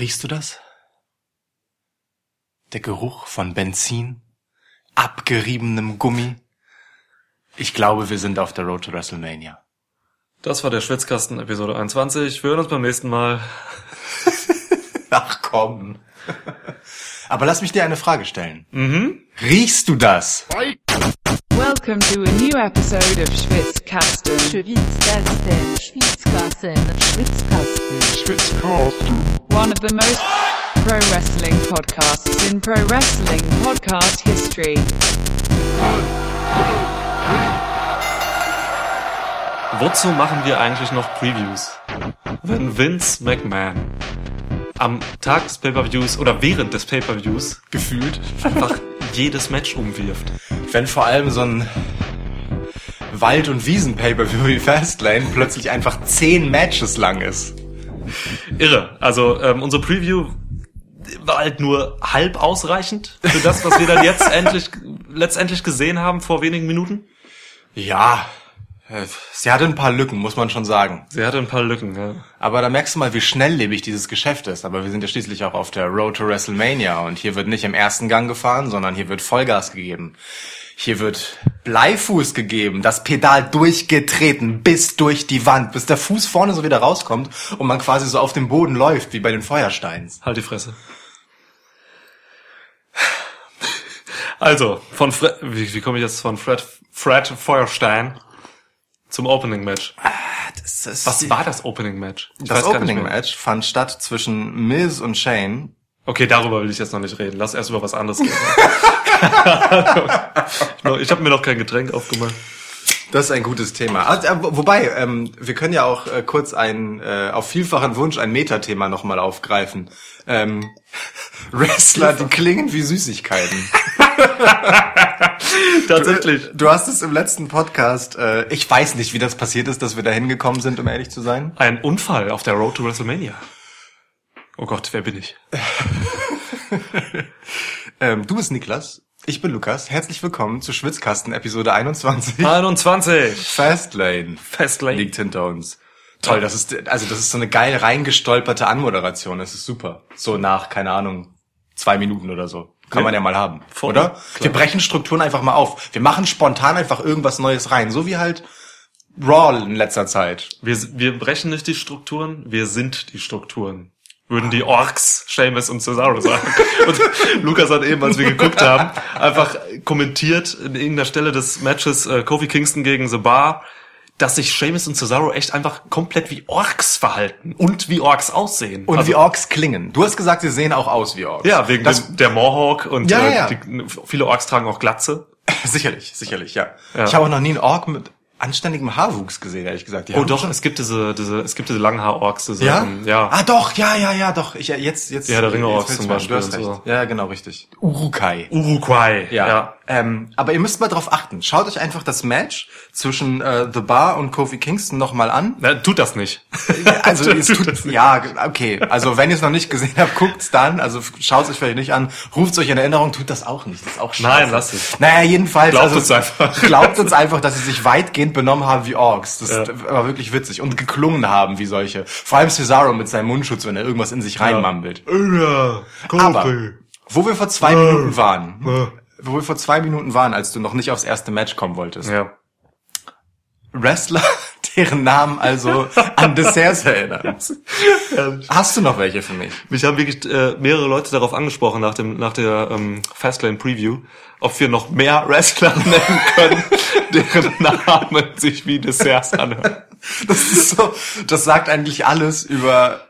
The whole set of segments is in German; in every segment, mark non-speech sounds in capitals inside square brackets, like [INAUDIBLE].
Riechst du das? Der Geruch von Benzin, abgeriebenem Gummi. Ich glaube, wir sind auf der Road to WrestleMania. Das war der Schwitzkasten Episode 21. Wir hören uns beim nächsten Mal. [LAUGHS] Ach komm. [LAUGHS] Aber lass mich dir eine Frage stellen. Mhm. Riechst du das? Welcome to a new episode of Schwitzkasten. Schwitzkasten, Schwitzkasten, Schwitzkasten, Schwitzkasten. One of the most pro wrestling podcasts in pro wrestling podcast history. Wozu machen wir eigentlich noch Previews? Wenn Vince McMahon am Tag des Pay-Per-Views oder während des Pay-Per-Views gefühlt einfach [LAUGHS] jedes Match umwirft. Wenn vor allem so ein Wald- und Wiesen-Pay-Per-View wie Fastlane plötzlich einfach zehn Matches lang ist. Irre. Also ähm, unsere Preview war halt nur halb ausreichend für das, was wir dann jetzt [LAUGHS] endlich letztendlich gesehen haben vor wenigen Minuten. Ja, sie hatte ein paar Lücken, muss man schon sagen. Sie hatte ein paar Lücken, ja. Aber da merkst du mal, wie schnelllebig dieses Geschäft ist. Aber wir sind ja schließlich auch auf der Road to WrestleMania und hier wird nicht im ersten Gang gefahren, sondern hier wird Vollgas gegeben. Hier wird Bleifuß gegeben, das Pedal durchgetreten bis durch die Wand, bis der Fuß vorne so wieder rauskommt und man quasi so auf dem Boden läuft, wie bei den Feuersteins. Halt die Fresse. Also, von Fred, wie, wie komme ich jetzt von Fred, Fred Feuerstein zum Opening Match? Das ist Was war das Opening Match? Ich das Opening. Match fand statt zwischen Miz und Shane. Okay, darüber will ich jetzt noch nicht reden. Lass erst über was anderes reden. [LAUGHS] [LAUGHS] ich habe mir noch kein Getränk aufgemacht. Das ist ein gutes Thema. Also, äh, wobei, ähm, wir können ja auch äh, kurz ein, äh, auf vielfachen Wunsch ein Metathema nochmal aufgreifen. Ähm, [LAUGHS] Wrestler, die klingen wie Süßigkeiten. [LAUGHS] Tatsächlich. Du hast es im letzten Podcast, äh, ich weiß nicht, wie das passiert ist, dass wir da hingekommen sind, um ehrlich zu sein. Ein Unfall auf der Road to WrestleMania. Oh Gott, wer bin ich? [LAUGHS] Ähm, du bist Niklas, ich bin Lukas. Herzlich willkommen zu Schwitzkasten Episode 21. 21. Fastlane Fastlane. liegt hinter uns. Toll, das ist, also das ist so eine geil reingestolperte Anmoderation. Das ist super. So nach, keine Ahnung, zwei Minuten oder so. Kann Ja. man ja mal haben. Voll, oder? klar. Wir brechen Strukturen einfach mal auf. Wir machen spontan einfach irgendwas Neues rein. So wie halt Raw in letzter Zeit. Wir, wir brechen nicht die Strukturen, wir sind die Strukturen. Würden die Orks, Seamus und Cesaro sagen. [LAUGHS] Und Lukas hat eben, als wir geguckt haben, einfach kommentiert in irgendeiner Stelle des Matches äh, Kofi Kingston gegen The Bar, dass sich Seamus und Cesaro echt einfach komplett wie Orks verhalten und wie Orks aussehen. Und Also- wie Orks klingen. Du hast gesagt, sie sehen auch aus wie Orks. Ja, wegen das, dem, der Mohawk und Ja, äh, ja. Die, viele Orks tragen auch Glatze. [LAUGHS] sicherlich, sicherlich, ja. Ja. Ich habe auch noch nie einen Ork mit anständigem Haarwuchs gesehen, ehrlich gesagt. Die Oh doch, es gibt diese, diese, es gibt diese Langhaar-Orks, diese, Ja? ähm, ja. Ah, doch, ja, ja, ja, doch. Ich, jetzt, jetzt. Ja, der Ringe jetzt Orks fällt's zum. Beispiel Du hast recht. so. Ja, genau, richtig. Urukai. Uruguay. Ja. Ähm, aber ihr müsst mal drauf achten. Schaut euch einfach das Match zwischen äh, The Bar und Kofi Kingston nochmal an. Na, tut das nicht. Also [LAUGHS] es Tut tut, das nicht. ja, okay. Also wenn ihr es noch nicht gesehen habt, guckt's dann. Also schaut es euch vielleicht nicht an. Ruft euch in Erinnerung. Tut das auch nicht. Das ist auch scheiße. Nein, lasst es. Naja, jedenfalls. Glaubt also, uns einfach. [LAUGHS] Glaubt uns einfach, dass sie sich weitgehend benommen haben wie Orks. Das Ja. war wirklich witzig. Und geklungen haben wie solche. Vor allem Cesaro mit seinem Mundschutz, wenn er irgendwas in sich reinmammelt. Ja, Aber wo wir vor zwei Minuten waren, wo wir vor zwei Minuten waren, als du noch nicht aufs erste Match kommen wolltest, Ja. Wrestler, [LAUGHS] deren Namen also an Desserts erinnern. Hast du noch welche für mich? Mich haben wirklich äh, mehrere Leute darauf angesprochen nach dem nach der ähm, Fastlane Preview, ob wir noch mehr Wrestler [LAUGHS] nennen können, deren Namen sich wie Desserts anhören. Das ist so, das sagt eigentlich alles über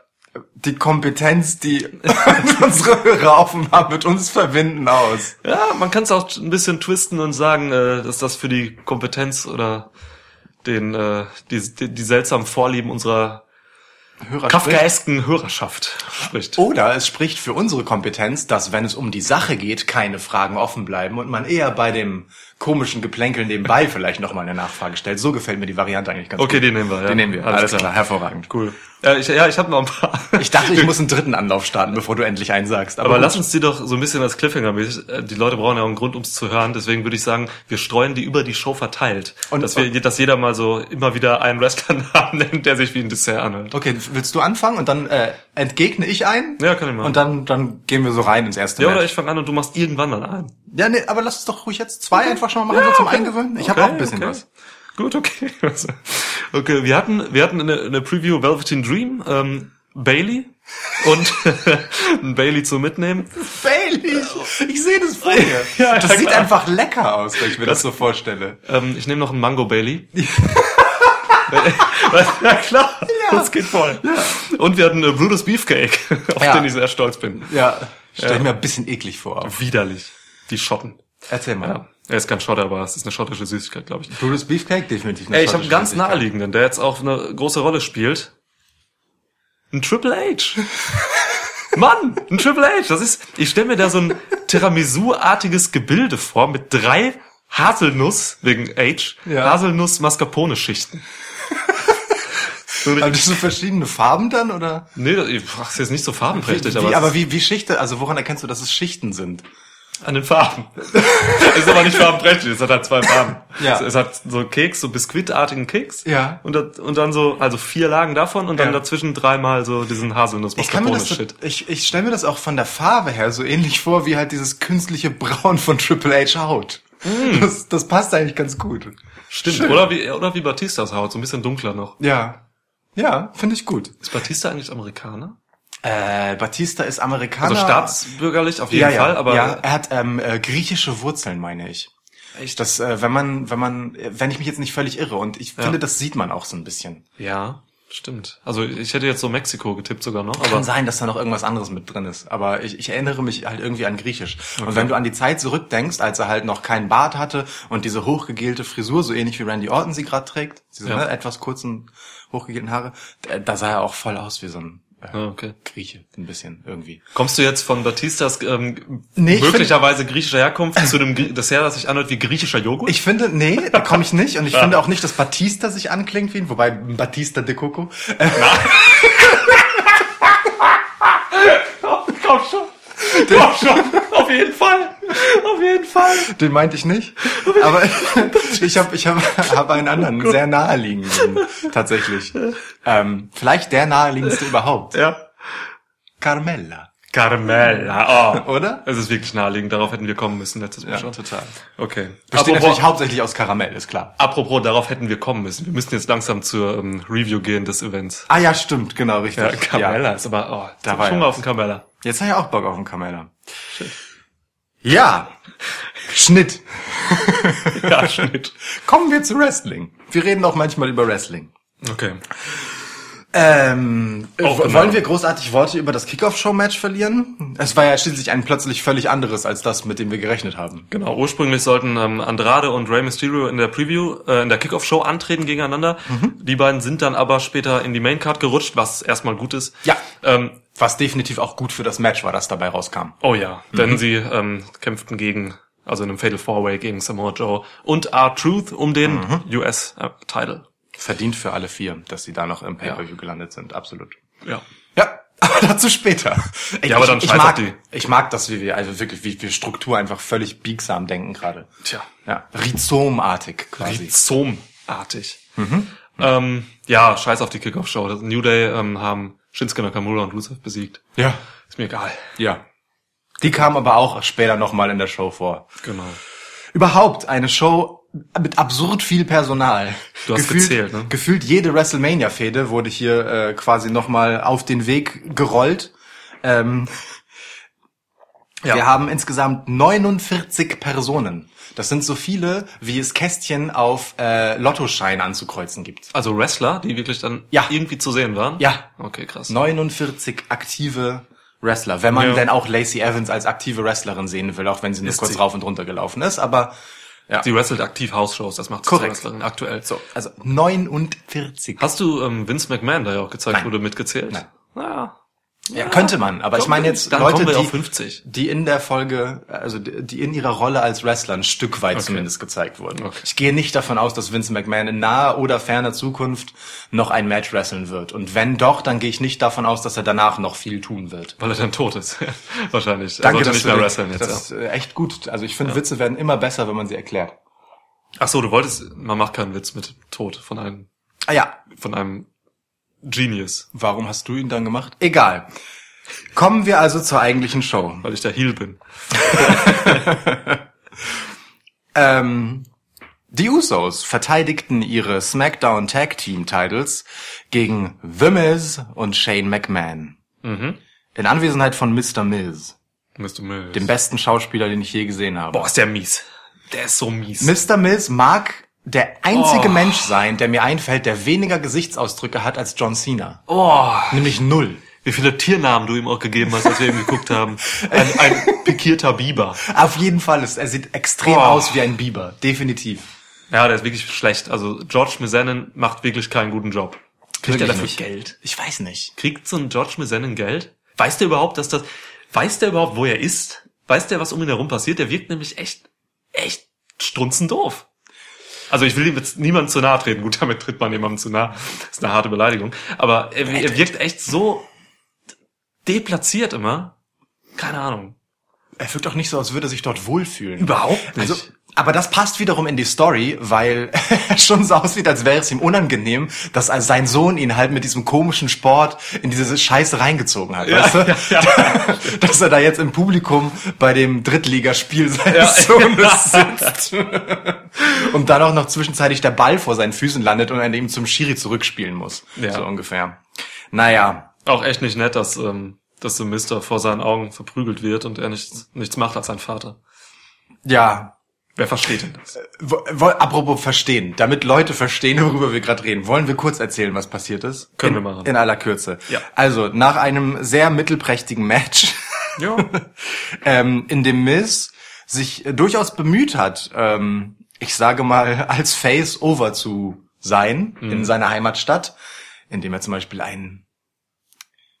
die Kompetenz, die [LAUGHS] unsere Hörer offenbar mit uns verbinden aus. Ja, man kann es auch ein bisschen twisten und sagen, äh, dass das für die Kompetenz oder den äh, die, die, die seltsamen Vorlieben unserer Hörer kafkaesken Hörerschaft spricht. Oder es spricht für unsere Kompetenz, dass wenn es um die Sache geht, keine Fragen offen bleiben und man eher bei dem komischen Geplänkel nebenbei [LAUGHS] vielleicht nochmal eine Nachfrage stellt. So gefällt mir die Variante eigentlich ganz Okay, gut. den nehmen wir. Ja. Den nehmen wir. Alles, Alles, klar. klar. hervorragend. Cool. Ja, ich, ja, ich habe noch ein paar. Ich dachte, ich [LAUGHS] muss einen dritten Anlauf starten, bevor du endlich einen sagst. Aber gut. lass uns die doch so ein bisschen als Cliffhanger mäßig. äh, Die Leute brauchen ja auch einen Grund, ums zu hören. Deswegen würde ich sagen, wir streuen die über die Show verteilt. Und dass wir, dass jeder mal so immer wieder einen Wrestler-Namen [LAUGHS] nennt, der sich wie ein Dessert anhört. Okay, willst du anfangen und dann äh, entgegne ich einen? Ja, kann ich machen. Und dann, dann gehen wir so rein ins erste Ja, Match. oder ich fange an und du machst irgendwann dann ein. Ja, nee, aber lass uns doch ruhig jetzt zwei einfach schon mal machen, so zum Eingewöhnen. Ich habe auch ein bisschen was. Gut, okay. [LAUGHS] Okay, wir hatten, wir hatten eine, eine Preview Velveteen Dream, ähm, Bailey und [LAUGHS] ein Bailey zum Mitnehmen. Bailey, ich sehe das vor mir. [LAUGHS] Ja, das ja, sieht klar. einfach lecker aus, wenn ich mir das so vorstelle. Ähm, ich nehme noch einen Mango Bailey. [LAUGHS] ja klar, das geht voll. Und wir hatten äh, Brutus Beefcake, auf Ja. den ich sehr stolz bin. Ja, stell Ja. ich mir ein bisschen eklig vor. Widerlich. Die Schotten. Erzähl mal. Er ist kein Schotter, aber es ist eine schottische Süßigkeit, glaube ich. Brutus Beefcake definitiv. eine Ey, ich habe einen ganz naheliegenden, der jetzt auch eine große Rolle spielt. Ein Triple H. [LAUGHS] Mann, ein Triple H. Das ist, ich stelle mir da so ein Tiramisu-artiges Gebilde vor mit drei Haselnuss, wegen H, Ja. Haselnuss-Mascarpone-Schichten. [LAUGHS] Aber das sind verschiedene Farben dann, oder? nee, das ist jetzt nicht so farbenprächtig, wie, aber, aber es wie, wie Schichte, also woran erkennst du, dass es Schichten sind? An den Farben. Es [LAUGHS] ist aber nicht farbenprächtig, es hat halt zwei Farben. Ja. Es, hat so Keks, so biskuitartigen Keks. Ja. Und, das- und dann so, also vier Lagen davon und dann Ja. dazwischen dreimal so diesen haselnuss Ich kann mir das, shit ich, ich stelle mir das auch von der Farbe her so ähnlich vor, wie halt dieses künstliche Braun von Triple H Haut. Das, das passt eigentlich ganz gut. Stimmt. Schön. Oder wie, oder wie Batistas Haut, so ein bisschen dunkler noch. Ja. Ja, finde ich gut. Ist Batista eigentlich Amerikaner? Äh, Batista ist Amerikaner. Also staatsbürgerlich auf jeden ja, ja, Fall, aber ja, er hat ähm, äh, griechische Wurzeln, meine ich. echt. Das, äh, wenn man, wenn man, wenn ich mich jetzt nicht völlig irre und ich Ja. finde, das sieht man auch so ein bisschen. ja, stimmt. Also ich hätte jetzt so Mexiko getippt sogar noch, Kann aber sein, dass da noch irgendwas anderes mit drin ist, aber ich, ich erinnere mich halt irgendwie an Griechisch. Und wenn du an die Zeit zurückdenkst, als er halt noch keinen Bart hatte und diese hochgegelte Frisur, so ähnlich wie Randy Orton sie gerade trägt, diese Ja. ne, etwas kurzen, hochgegelten Haare, da, da sah er auch voll aus wie so ein äh, Ah, okay. Grieche, ein bisschen irgendwie. Kommst du jetzt von Batistas ähm, Nee, ich möglicherweise griechischer Herkunft zu dem Grie- Dessert, das sich anhört wie griechischer Joghurt? Ich finde, nee, da komme ich nicht. Und ich [LAUGHS] finde auch nicht, dass Batista sich anklingt wie ihn, wobei Batista de Coco. Äh, [LAUGHS] komm schon. Komm schon. Auf jeden Fall. Auf jeden Fall. Den meinte ich nicht. Aber [LAUGHS] ich habe ich hab, hab einen anderen, sehr naheliegenden tatsächlich. Ähm, vielleicht der naheliegendste überhaupt. Ja. Carmella. Carmella. Oh. [LAUGHS] Oder? Es ist wirklich naheliegend. Darauf hätten wir kommen müssen letztes Mal Ja, schon. total. Okay. Besteht natürlich hauptsächlich aus Karamell, ist klar. apropos, darauf hätten wir kommen müssen. Wir müssen jetzt langsam zur ähm, Review gehen des Events. Ah ja, stimmt, genau, richtig. Ja, Carmella Ja. ist aber, oh, Da war war ja auf den Carmella. Jetzt habe ich auch Bock auf einen Carmella. Ja. Schnitt. Ja, Schnitt. Kommen wir zu Wrestling. Wir reden auch manchmal über Wrestling. Okay. Ähm, genau. wollen wir großartig Worte über das Kickoff-Show-Match verlieren? Es war ja schließlich ein plötzlich völlig anderes als das, mit dem wir gerechnet haben. Genau, ursprünglich sollten ähm, Andrade und Rey Mysterio in der Preview, äh, in der Kickoff-Show antreten gegeneinander. Mhm. Die beiden sind dann aber später in die Maincard gerutscht, was erstmal gut ist. Ja. Ähm, Was definitiv auch gut für das Match war, das dabei rauskam. oh ja, Mhm. denn sie ähm, kämpften gegen, also in einem Fatal Four-Way gegen Samoa Joe und R-Truth um den Mhm. US-Title. Verdient für alle vier, dass sie da noch im Pay-Per-View gelandet sind, absolut. Ja. Ja, [LAUGHS] aber dazu später. Ey, Ja, aber ich, dann ich auf mag, die. ich mag das, wie wir, also wirklich, wie wir Struktur einfach völlig biegsam denken gerade. Tja. Ja, Rhizomartig quasi. Rhizomartig. Mhm. Ähm, ja, scheiß auf die Kickoff-Show. New Day ähm, haben Shinsuke Nakamura und Rusev besiegt. Ja, Ist mir egal. ja. Die kamen aber auch später nochmal in der Show vor. Genau. Überhaupt eine Show mit absurd viel Personal. Du hast gezählt, ne? Gefühlt jede WrestleMania-Fehde wurde hier äh, quasi nochmal auf den Weg gerollt. Ähm, Ja. Wir haben insgesamt 49 Personen. Das sind so viele, wie es Kästchen auf äh, Lottoschein anzukreuzen gibt. Also Wrestler, die wirklich dann Ja. irgendwie zu sehen waren? Ja. Okay, krass. 49 aktive Wrestler. Wenn man Ja. denn auch Lacey Evans als aktive Wrestlerin sehen will, auch wenn sie nur Ist kurz sie. rauf und runter gelaufen ist. Aber ja, Sie wrestelt aktiv House-Shows, das macht sie zur Korrekt. Wrestlerin aktuell. so, also 49. Hast du ähm, Vince McMahon da ja auch gezeigt, Nein. wurde mitgezählt? Nein. Naja. Ja, könnte man, aber ich meine jetzt Leute, die, auf 50. die in der Folge, also die in ihrer Rolle als Wrestler ein Stück weit zumindest gezeigt wurden. Okay. Ich gehe nicht davon aus, dass Vince McMahon in naher oder ferner Zukunft noch ein Match wresteln wird. Und wenn doch, dann gehe ich nicht davon aus, dass er danach noch viel tun wird. Weil er dann tot ist. [LAUGHS] Wahrscheinlich. Er Danke, dass nicht du mehr den- wrestlen jetzt. Das Ja. ist äh, echt gut. Also ich finde, Witze werden immer besser, wenn man sie erklärt. Ach so, du wolltest, man macht keinen Witz mit Tod von einem, Ah ja, von einem Genius, warum hast du ihn dann gemacht? Egal. Kommen wir also zur eigentlichen Show. weil ich der Heel bin. [LAUGHS] Ähm, die Usos verteidigten ihre SmackDown Tag Team Titles gegen The Miz und Shane McMahon. In Anwesenheit von Mr. Miz, Mr. Mills. dem besten Schauspieler, den ich je gesehen habe. Boah, ist der mies. Der ist so mies. Mr. Miz mag der einzige Oh. Mensch sein, der mir einfällt, der weniger Gesichtsausdrücke hat als John Cena. oh, Nämlich null. wie viele Tiernamen du ihm auch gegeben hast, als wir eben geguckt haben. Ein, ein pikierter Biber. Auf jeden Fall ist er sieht extrem Oh. aus wie ein Biber, definitiv. Ja, der ist wirklich schlecht. Also George Mizanin macht wirklich keinen guten Job. Kriegt er dafür nicht. Geld? Ich weiß nicht. Kriegt so ein George Mizanin Geld? Weiß der überhaupt, dass das, weiß der überhaupt, wo er ist? Weiß der, was um ihn herum passiert? Der wirkt nämlich echt, echt strunzendoof. Also ich will ihm jetzt niemandem zu nahe treten. Gut, damit tritt man jemandem zu nahe. Das ist eine harte Beleidigung. Aber er, er wirkt echt so deplatziert immer. Keine Ahnung. Er wirkt auch nicht so, als würde er sich dort wohlfühlen. Überhaupt nicht. Also, aber das passt wiederum in die Story, weil [LAUGHS] er schon so aussieht, als wäre es ihm unangenehm, dass sein Sohn ihn halt mit diesem komischen Sport in diese Scheiße reingezogen hat, weißt du? [LAUGHS] Dass er da jetzt im Publikum bei dem Drittligaspiel seines Sohnes sitzt. [LAUGHS] Und dann auch noch zwischenzeitlich der Ball vor seinen Füßen landet und er ihm zum Schiri zurückspielen muss. Ja. So ungefähr. Naja. Auch echt nicht nett, dass, ähm, dass der Mister vor seinen Augen verprügelt wird und er nichts, nichts macht als sein Vater. Ja, Wer versteht denn das? Wo- Apropos verstehen, damit Leute verstehen, worüber wir gerade reden, wollen wir kurz erzählen, was passiert ist? Können in, wir machen. In aller Kürze. Ja. Also, nach einem sehr mittelprächtigen Match, Ja. [LAUGHS] ähm, in dem Miz sich äh, durchaus bemüht hat, ähm, ich sage mal, als Face over zu sein Mhm. in seiner Heimatstadt, indem er zum Beispiel einen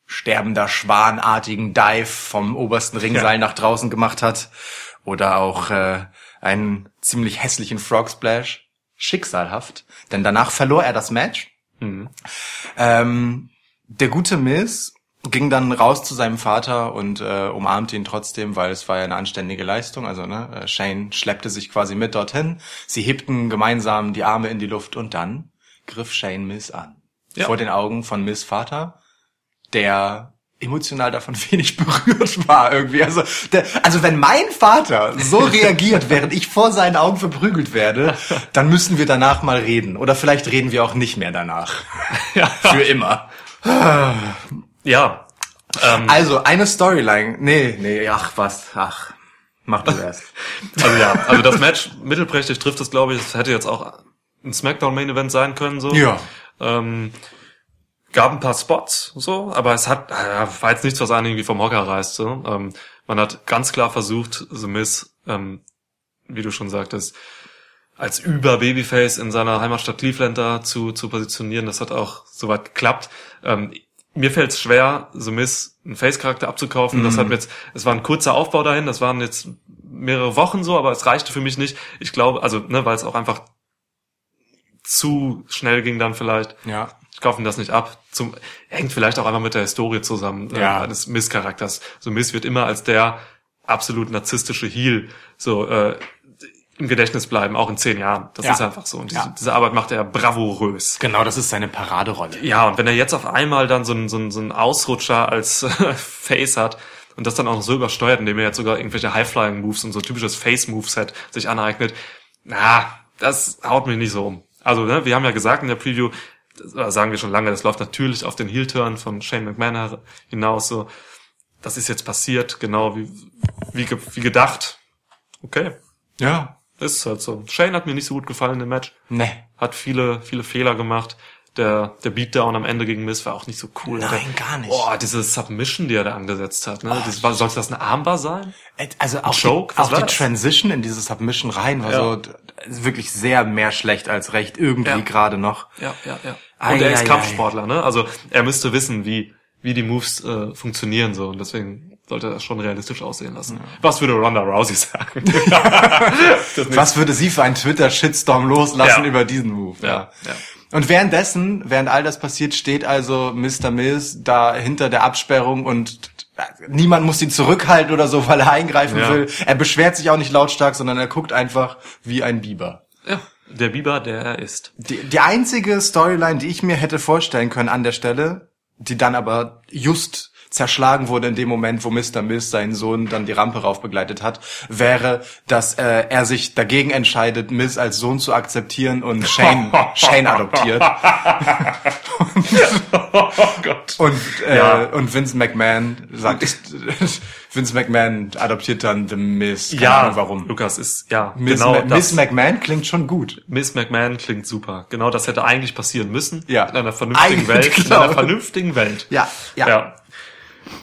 sterbender Schwanartigen Dive vom obersten Ringseil Ja. nach draußen gemacht hat oder auch äh, einen ziemlich hässlichen Frog Splash. Schicksalhaft, denn danach verlor er das Match. Ähm, der gute Miz ging dann raus zu seinem Vater und äh, umarmte ihn trotzdem, weil es war ja eine anständige Leistung. Also ne, äh, Shane schleppte sich quasi mit dorthin. Sie hebten gemeinsam die Arme in die Luft und dann griff Shane Miz an. Ja. Vor den Augen von Miz Vater, der emotional davon [LAUGHS] wenig berührt war irgendwie. Also, der, also wenn mein Vater so [LAUGHS] reagiert, während ich vor seinen Augen verprügelt werde, [LAUGHS] dann müssen wir danach mal reden. Oder vielleicht reden wir auch nicht mehr danach. Für immer. Ja. Ähm, Also eine Storyline. Nee, nee, ach was, ach. Mach du erst. also ja, also das Match mittelprächtig trifft es, glaube ich. Es hätte jetzt auch ein Smackdown Main Event sein können, so. Ja. Ähm, gab ein paar Spots, so, aber es hat, äh, war jetzt nichts, was einen irgendwie vom Hocker reißt, so. Ähm, man hat ganz klar versucht, The Miz, ähm, wie du schon sagtest, als über Babyface in seiner Heimatstadt Cleveland da zu, zu positionieren. Das hat auch soweit geklappt. Ähm, mir fällt es schwer, The Miz einen Face-Charakter abzukaufen. Das hat mir jetzt, es war ein kurzer Aufbau dahin, das waren jetzt mehrere Wochen so, aber es reichte für mich nicht. Ich glaube, also, ne, weil es auch einfach zu schnell ging dann vielleicht. Ja. Ich kaufe ihm das nicht ab. Zum, hängt vielleicht auch einfach mit der Historie zusammen, Ja. äh, eines Miss-Charakters. So Miss wird immer als der absolut narzisstische Heel so äh, im Gedächtnis bleiben, auch in zehn Jahren. Das Ja. ist einfach so. Und diese, Ja. diese Arbeit macht er bravourös. Genau, das ist seine Paraderolle. Ja, und wenn er jetzt auf einmal dann so einen, so einen, so einen Ausrutscher als [LAUGHS] Face hat und das dann auch noch so übersteuert, indem er jetzt sogar irgendwelche High-Flying-Moves und so typisches Face-Moveset sich aneignet, na, das haut mich nicht so um. Also, ne, wir haben ja gesagt in der Preview, das oder sagen wir schon lange, das läuft natürlich auf den Heel-Turn von Shane McMahon hinaus, so. Das ist jetzt passiert, genau wie, wie, wie gedacht. Okay, Ja. ist halt so. Shane hat mir nicht so gut gefallen im Match Ne. hat viele, viele Fehler gemacht. Der, der Beatdown am Ende gegen Miss war auch nicht so cool. Nein, der, gar nicht. Boah, diese Submission, die er da angesetzt hat. Ne? das war, sollte das eine Armbar sein? Also auch Choke? die, Was auch die das? Transition in diese Submission rein war Ja. so wirklich sehr mehr schlecht als recht irgendwie Ja. gerade noch. Ja, ja, ja. Ei, Und er ist ei, Kampfsportler, ne? Also er müsste wissen, wie, wie die Moves äh, funktionieren so und deswegen sollte das schon realistisch aussehen lassen. Was würde Ronda Rousey sagen? [LAUGHS] Was würde sie für einen Twitter-Shitstorm loslassen Ja. über diesen Move? Ja, ja. Und währenddessen, während all das passiert, steht also Mr. Mills da hinter der Absperrung und niemand muss ihn zurückhalten oder so, weil er eingreifen Ja. will. Er beschwert sich auch nicht lautstark, sondern er guckt einfach wie ein Biber. ja, der Biber, der er ist. Die, die einzige Storyline, die ich mir hätte vorstellen können an der Stelle, die dann aber just zerschlagen wurde in dem Moment, wo Mr. Mills seinen Sohn dann die Rampe rauf begleitet hat, wäre, dass äh, er sich dagegen entscheidet, Miz als Sohn zu akzeptieren und Shane, [LAUGHS] Shane adoptiert. [LAUGHS] Oh Gott. Und, äh, Ja. und Vince McMahon sagt, [LAUGHS] Vince McMahon adoptiert dann The Miz. Keine Ja, Ahnung warum. Lukas ist, ja, Miss, genau Ma. Miss McMahon klingt schon gut. Miss McMahon klingt super. Genau das hätte eigentlich passieren müssen. Ja. In einer vernünftigen Eigentlich, Welt. In genau. einer vernünftigen Welt. Ja, ja. ja.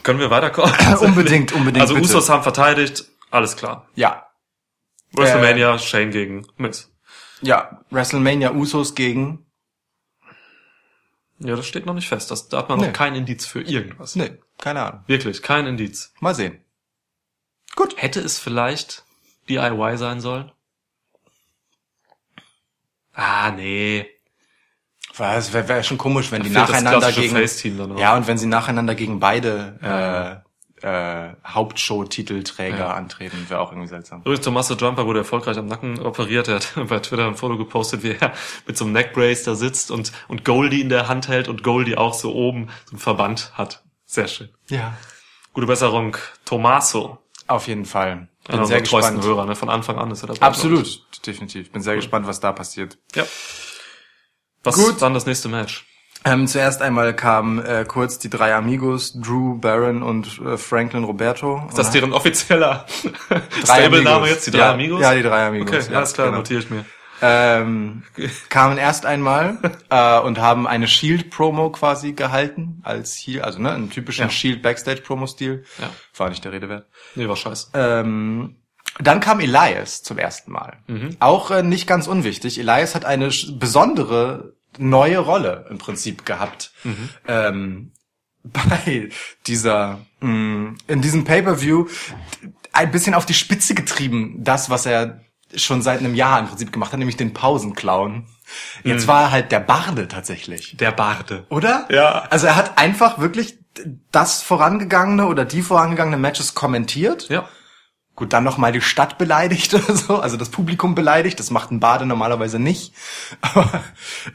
Können wir weiterkommen? [LAUGHS] Unbedingt, unbedingt, Also bitte. Usos haben verteidigt, alles klar. Ja. WrestleMania, Shane gegen Miz. Ja, WrestleMania Usos gegen. Ja, das steht noch nicht fest. Das, da hat man Nee. noch kein Indiz für irgendwas. Nee, keine Ahnung. Wirklich, kein Indiz. Mal sehen. Gut. Hätte es vielleicht DIY sein sollen? Ah, nee. Es wäre wär schon komisch, wenn die nacheinander gegen. Ja, und wenn sie nacheinander gegen beide äh, äh, Hauptshow-Titelträger Ja. antreten, wäre auch irgendwie seltsam. Übrigens, Tommaso Jumper wurde erfolgreich am Nacken operiert. Er hat [LAUGHS] bei Twitter ein Foto gepostet, wie er mit so einem Neckbrace da sitzt und, und Goldie in der Hand hält und Goldie auch so oben so einen Verband hat. Sehr schön. Ja. Gute Besserung, Tommaso. Auf jeden Fall. Bin Einer sehr gespannt. Hörer, ne? Von Anfang an ist er dabei. Absolut, definitiv. Bin sehr gespannt, was da passiert. Ja. Was Gut. war dann das nächste Match? Ähm, zuerst einmal kamen äh, kurz die drei Amigos, Drew, Baron und äh, Franklin Roberto. Ist das deren offizieller [LAUGHS] Stable-Name jetzt, die drei ja, Amigos? Ja, die drei Amigos. Okay, ja, alles klar, genau. notiere ich mir. ähm, kamen erst einmal [LAUGHS] äh, und haben eine Shield-Promo quasi gehalten als Heel, also ne, einen typischen Ja. Shield-Backstage-Promo-Stil. Ja. War nicht der Rede wert. Nee, war scheiße. Ähm, dann kam Elias zum ersten Mal. Mhm. Auch äh, nicht ganz unwichtig. Elias hat eine besondere neue Rolle im Prinzip gehabt. Mhm. Ähm, [LAUGHS] bei dieser, mh, in diesem Pay-Per-View ein bisschen auf die Spitze getrieben, das, was er schon seit einem Jahr im Prinzip gemacht hat, nämlich den Pausenclown. Jetzt Mhm. war er halt der Barde tatsächlich. Der Barde. Oder? Ja. Also er hat einfach wirklich das vorangegangene oder die vorangegangene Matches kommentiert. Ja. Gut, dann noch mal die Stadt beleidigt [LAUGHS] oder so, also das Publikum beleidigt. Das macht ein Bade normalerweise nicht. Aber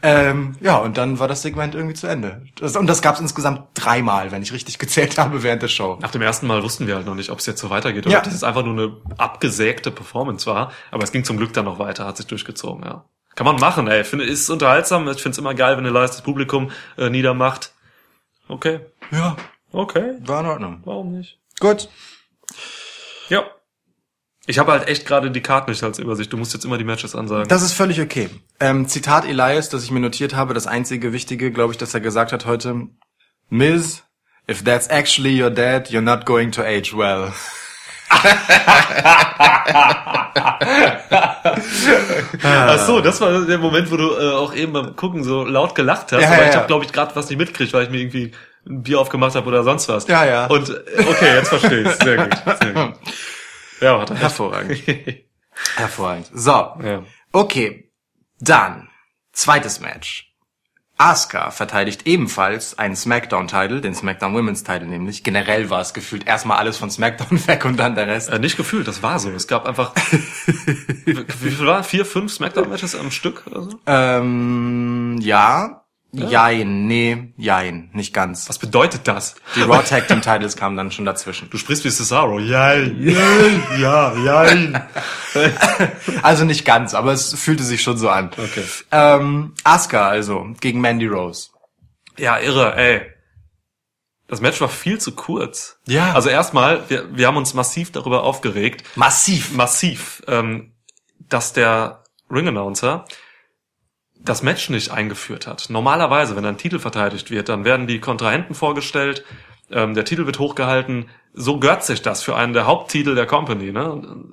ähm, ja, und dann war das Segment irgendwie zu Ende. Das, und das gab es insgesamt dreimal, wenn ich richtig gezählt habe während der Show. Nach dem ersten Mal wussten wir halt noch nicht, ob es jetzt so weitergeht oder Ja. ob das einfach nur eine abgesägte Performance war. Aber es ging zum Glück dann noch weiter, hat sich durchgezogen, ja. Kann man machen, ey. Finde, ist unterhaltsam. Ich finde es immer geil, wenn Elias das Publikum äh, niedermacht. Okay. Ja, Okay. war in Ordnung. Warum nicht? Gut. Ja. Ich habe halt echt gerade die Karten nicht als Übersicht. Du musst jetzt immer die Matches ansagen. Das ist völlig okay. Ähm, Zitat Elias, das ich mir notiert habe, das einzige Wichtige, glaube ich, dass er gesagt hat heute. Miz, if that's actually your dad, you're not going to age well. [LAUGHS] Ach so, das war der Moment, wo du äh, auch eben beim Gucken so laut gelacht hast. Ja, aber ja, ich habe, glaube ich, gerade was nicht mitgekriegt, weil ich mir irgendwie ein Bier aufgemacht habe oder sonst was. Ja, ja. Und äh, okay, jetzt verstehe ich. Sehr gut. Sehr gut. [LAUGHS] Ja, hat er. Hervorragend. [LAUGHS] Hervorragend. So. Ja. Okay. Dann. Zweites Match. Asuka verteidigt ebenfalls einen SmackDown-Title, den SmackDown Women's Title nämlich. Generell war es gefühlt erstmal alles von SmackDown [LAUGHS] weg und dann der Rest. Äh, nicht gefühlt, das war so. Es gab einfach, wie [LAUGHS] wie viel war? Vier, fünf Smackdown-Matches am Stück oder so? Ähm, ja. Jein. Nee, jein. Nicht ganz. Was bedeutet das? Die Raw Tag Team Titles kamen dann schon dazwischen. Du sprichst wie Cesaro. Jein. Ja, jein. [LAUGHS] Also nicht ganz, aber es fühlte sich schon so an. Okay. Ähm, Asuka also gegen Mandy Rose. Ja, irre, ey. Das Match war viel zu kurz. Ja. Also erstmal, wir, wir haben uns massiv darüber aufgeregt, Massiv. massiv, ähm, dass der Ring-Announcer das Match nicht eingeführt hat. Normalerweise, wenn ein Titel verteidigt wird, dann werden die Kontrahenten vorgestellt, ähm, der Titel wird hochgehalten. So gehört sich das für einen der Haupttitel der Company. Ne?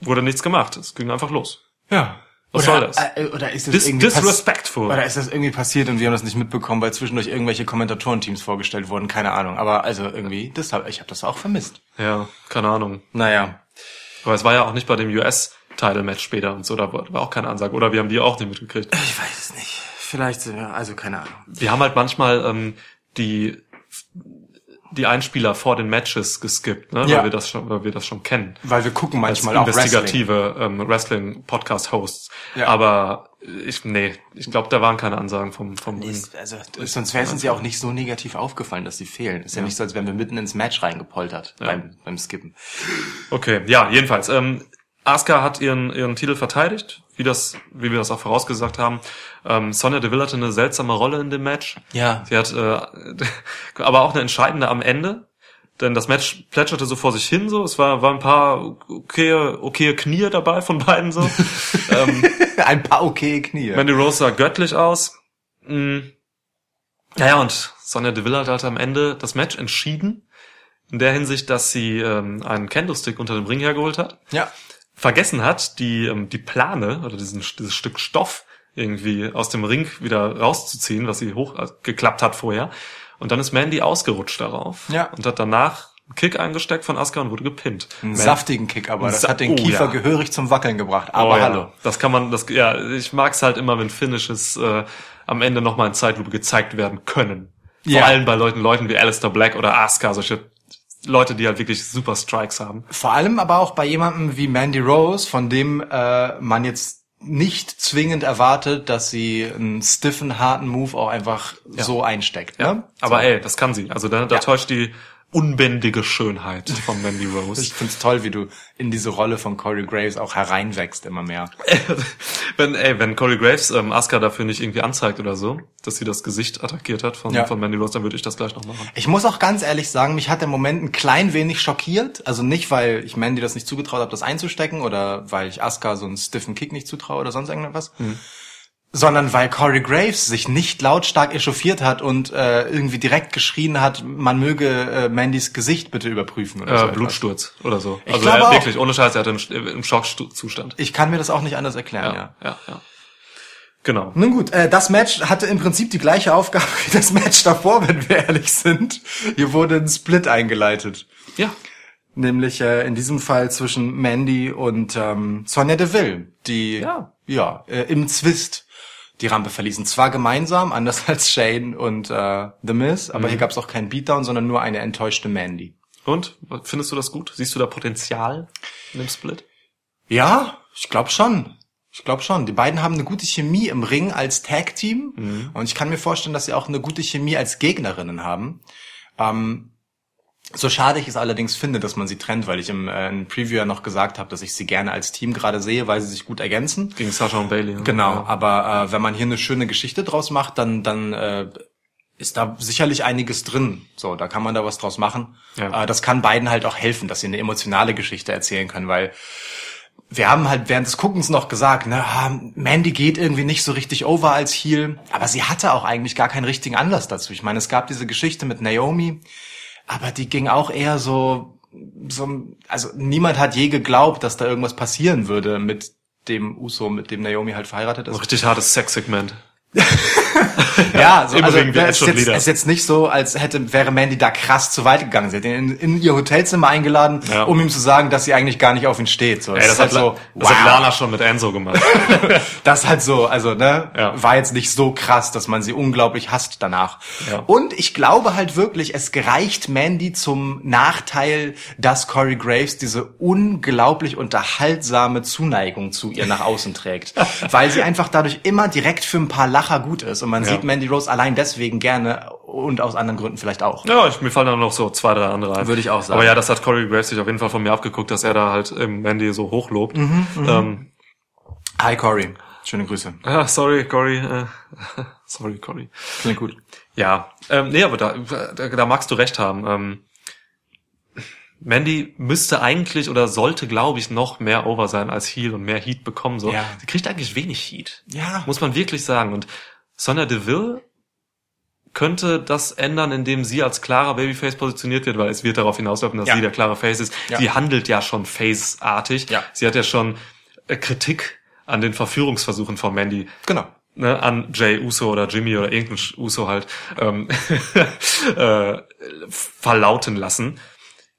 Wurde nichts gemacht. Es ging einfach los. Ja. Was oder, soll das? Äh, oder ist das Dis irgendwie disrespectful. Oder ist das irgendwie passiert und wir haben das nicht mitbekommen, weil zwischendurch irgendwelche Kommentatorenteams vorgestellt wurden? Keine Ahnung. Aber also irgendwie, das hab, ich habe das auch vermisst. Ja, keine Ahnung. Naja. Aber es war ja auch nicht bei dem US-Title-Match später und so, da war auch keine Ansage. Oder wir haben die auch nicht mitgekriegt. Ich weiß es nicht. Vielleicht, ja, also keine Ahnung. Wir haben halt manchmal ähm, die die Einspieler vor den Matches geskippt, ne? Ja. weil wir das schon, weil wir das schon kennen. Weil wir gucken manchmal als auch Wrestling. investigative ähm, Wrestling-Podcast-Hosts. Ja. Aber ich, nee, ich glaube, da waren keine Ansagen vom, vom. Ist, also, sonst wäre es uns ja auch nicht so negativ aufgefallen, dass die fehlen. Ist ja, nicht so, als wären wir mitten ins Match reingepoltert beim, beim Skippen. Okay, ja, jedenfalls. Ähm, Asuka hat ihren, ihren Titel verteidigt, wie das, wie wir das auch vorausgesagt haben. Ähm, Sonja Deville hatte eine seltsame Rolle in dem Match. Ja. Sie hat äh, [LAUGHS] aber auch eine entscheidende am Ende. Denn das Match plätscherte so vor sich hin, so. Es war, war ein paar okay, okay Knie dabei von beiden, so. [LAUGHS] ähm, Ein paar okay Knie. Mandy Rose sah göttlich aus. Mm. Naja, und Sonja Deville hat halt am Ende das Match entschieden. In der Hinsicht, dass sie ähm, einen Candlestick unter dem Ring hergeholt hat. Ja. Vergessen hat, die, ähm, die Plane oder diesen, dieses Stück Stoff irgendwie aus dem Ring wieder rauszuziehen, was sie hochgeklappt hat vorher. Und dann ist Mandy ausgerutscht darauf. Ja. Und hat danach einen Kick eingesteckt von Asuka und wurde gepinnt. Einen saftigen Kick, aber das Sa- hat den oh, Kiefer ja. gehörig zum Wackeln gebracht. Aber Oh ja, hallo. Das kann man, das, ja, ich mag's halt immer, wenn Finishes äh, am Ende nochmal in Zeitlupe gezeigt werden können. Vor allem bei Leuten, Leuten wie Alistair Black oder Asuka, solche Leute, die halt wirklich super Strikes haben. Vor allem aber auch bei jemandem wie Mandy Rose, von dem äh, man jetzt nicht zwingend erwartet, dass sie einen stiffen, harten Move auch einfach so einsteckt. Ne? Aber so. ey, das kann sie. Also da, da Ja. täuscht die unbändige Schönheit von Mandy Rose. Ich find's toll, wie du in diese Rolle von Corey Graves auch hereinwächst immer mehr. [LAUGHS] wenn, ey, wenn Corey Graves ähm, Asuka dafür nicht irgendwie anzeigt oder so, dass sie das Gesicht attackiert hat von, Ja. von Mandy Rose, dann würde ich das gleich noch machen. Ich muss auch ganz ehrlich sagen, mich hat der Moment ein klein wenig schockiert. Also nicht, weil ich Mandy das nicht zugetraut habe, das einzustecken oder weil ich Asuka so einen stiffen Kick nicht zutraue oder sonst irgendwas. Sondern weil Corey Graves sich nicht lautstark echauffiert hat und äh, irgendwie direkt geschrien hat, man möge äh, Mandys Gesicht bitte überprüfen oder so. Äh, etwas. Blutsturz oder so. Ich also er, auch. wirklich, ohne Scheiß, er hatte einen, im Schockzustand. Ich kann mir das auch nicht anders erklären, ja. ja, ja. Genau. Nun gut, äh, das Match hatte im Prinzip die gleiche Aufgabe [LAUGHS] wie das Match davor, wenn wir ehrlich sind. Hier wurde ein Split eingeleitet. Ja. Nämlich äh, in diesem Fall zwischen Mandy und ähm, Sonja Deville, die Ja. ja äh, im Zwist die Rampe verließen. Zwar gemeinsam, anders [LAUGHS] als Shane und äh, The Miz, aber hier gab es auch keinen Beatdown, sondern nur eine enttäuschte Mandy. Und? Findest du das gut? Siehst du da Potenzial in dem Split? Ja, ich glaube schon. Ich glaube schon. Die beiden haben eine gute Chemie im Ring als Tag-Team. Und ich kann mir vorstellen, dass sie auch eine gute Chemie als Gegnerinnen haben. Ähm, so schade ich es allerdings finde, dass man sie trennt, weil ich im, äh, im Preview ja noch gesagt habe, dass ich sie gerne als Team gerade sehe, weil sie sich gut ergänzen. Gegen Sasha und Bailey. ne? Genau, Ja. aber äh, wenn man hier eine schöne Geschichte draus macht, dann dann äh, ist da sicherlich einiges drin. So, da kann man da was draus machen. Ja. Äh, das kann beiden halt auch helfen, dass sie eine emotionale Geschichte erzählen können, weil wir haben halt während des Guckens noch gesagt, ne, ah, Mandy geht irgendwie nicht so richtig over als Heel, aber sie hatte auch eigentlich gar keinen richtigen Anlass dazu. Ich meine, es gab diese Geschichte mit Naomi, aber die ging auch eher so, so, also niemand hat je geglaubt, dass da irgendwas passieren würde mit dem Uso, mit dem Naomi halt verheiratet Ein ist. richtig hartes Sexsegment. [LAUGHS] [LAUGHS] Ja, so, also es ist, jetzt, ist jetzt nicht so, als hätte wäre Mandy da krass zu weit gegangen. Sie hat ihn in, in ihr Hotelzimmer eingeladen, Ja. um ihm zu sagen, dass sie eigentlich gar nicht auf ihn steht. So, Ey, es das, ist halt hat, so, das hat. Lana schon mit Enzo gemacht. [LAUGHS] Das halt so, also ne, Ja. war jetzt nicht so krass, dass man sie unglaublich hasst danach. Ja. Und ich glaube halt wirklich, es gereicht Mandy zum Nachteil, dass Corey Graves diese unglaublich unterhaltsame Zuneigung zu ihr nach außen trägt, [LAUGHS] weil sie einfach dadurch immer direkt für ein paar Lacher gut ist und man Ja. sieht Mandy Rose allein deswegen gerne und aus anderen Gründen vielleicht auch. Ja, ich, mir fallen da noch so zwei, drei andere ein. Würde ich auch sagen. Aber ja, das hat Corey Graves sich auf jeden Fall von mir abgeguckt, dass er da halt ähm, Mandy so hochlobt. Mhm, ähm, Hi Corey, schöne Grüße. ah, sorry, Corey. Äh, [LAUGHS] sorry, Corey. Klingt gut. Ja, ähm, nee, aber da, da, da magst du recht haben. Ähm, Mandy müsste eigentlich oder sollte, glaube ich, noch mehr over sein als Heal und mehr Heat bekommen. So. Ja. Sie kriegt eigentlich wenig Heat. Ja. Muss man wirklich sagen. Und Sonja Deville könnte das ändern, indem sie als klarer Babyface positioniert wird, weil es wird darauf hinauslaufen, dass Ja. sie der klare Face ist. Ja. Sie handelt ja schon Face-artig. Ja. Sie hat ja schon äh, Kritik an den Verführungsversuchen von Mandy Genau. ne, an Jay Uso oder Jimmy oder irgendein Uso halt ähm, [LAUGHS] äh, verlauten lassen.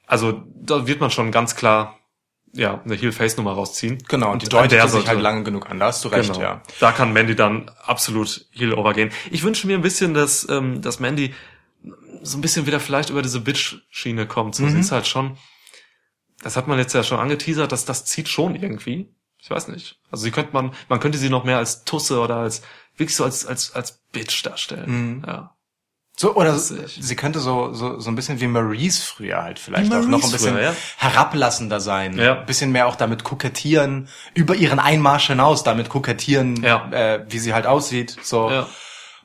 Also da wird man schon ganz klar ja eine Heel-Face-Nummer rausziehen. Genau, und die an deutete der sich halt lange genug an, da hast du recht, Genau. ja. Da kann Mandy dann absolut Heel overgehen. Ich wünsche mir ein bisschen, dass, ähm, dass Mandy so ein bisschen wieder vielleicht über diese Bitch-Schiene kommt. So, Mhm. Sie ist halt schon, das hat man jetzt ja schon angeteasert, dass das zieht schon irgendwie. Ich weiß nicht. Also sie könnte man, man könnte sie noch mehr als Tusse oder als, wirklich so als, als, als Bitch darstellen. Mhm. Ja. So, oder sie könnte so, so, so ein bisschen wie Maurice früher halt vielleicht auch noch ein bisschen früher, ja. herablassender sein. Ja. Ein bisschen mehr auch damit kokettieren, über ihren Einmarsch hinaus damit kokettieren, Ja. äh, wie sie halt aussieht. So. Ja.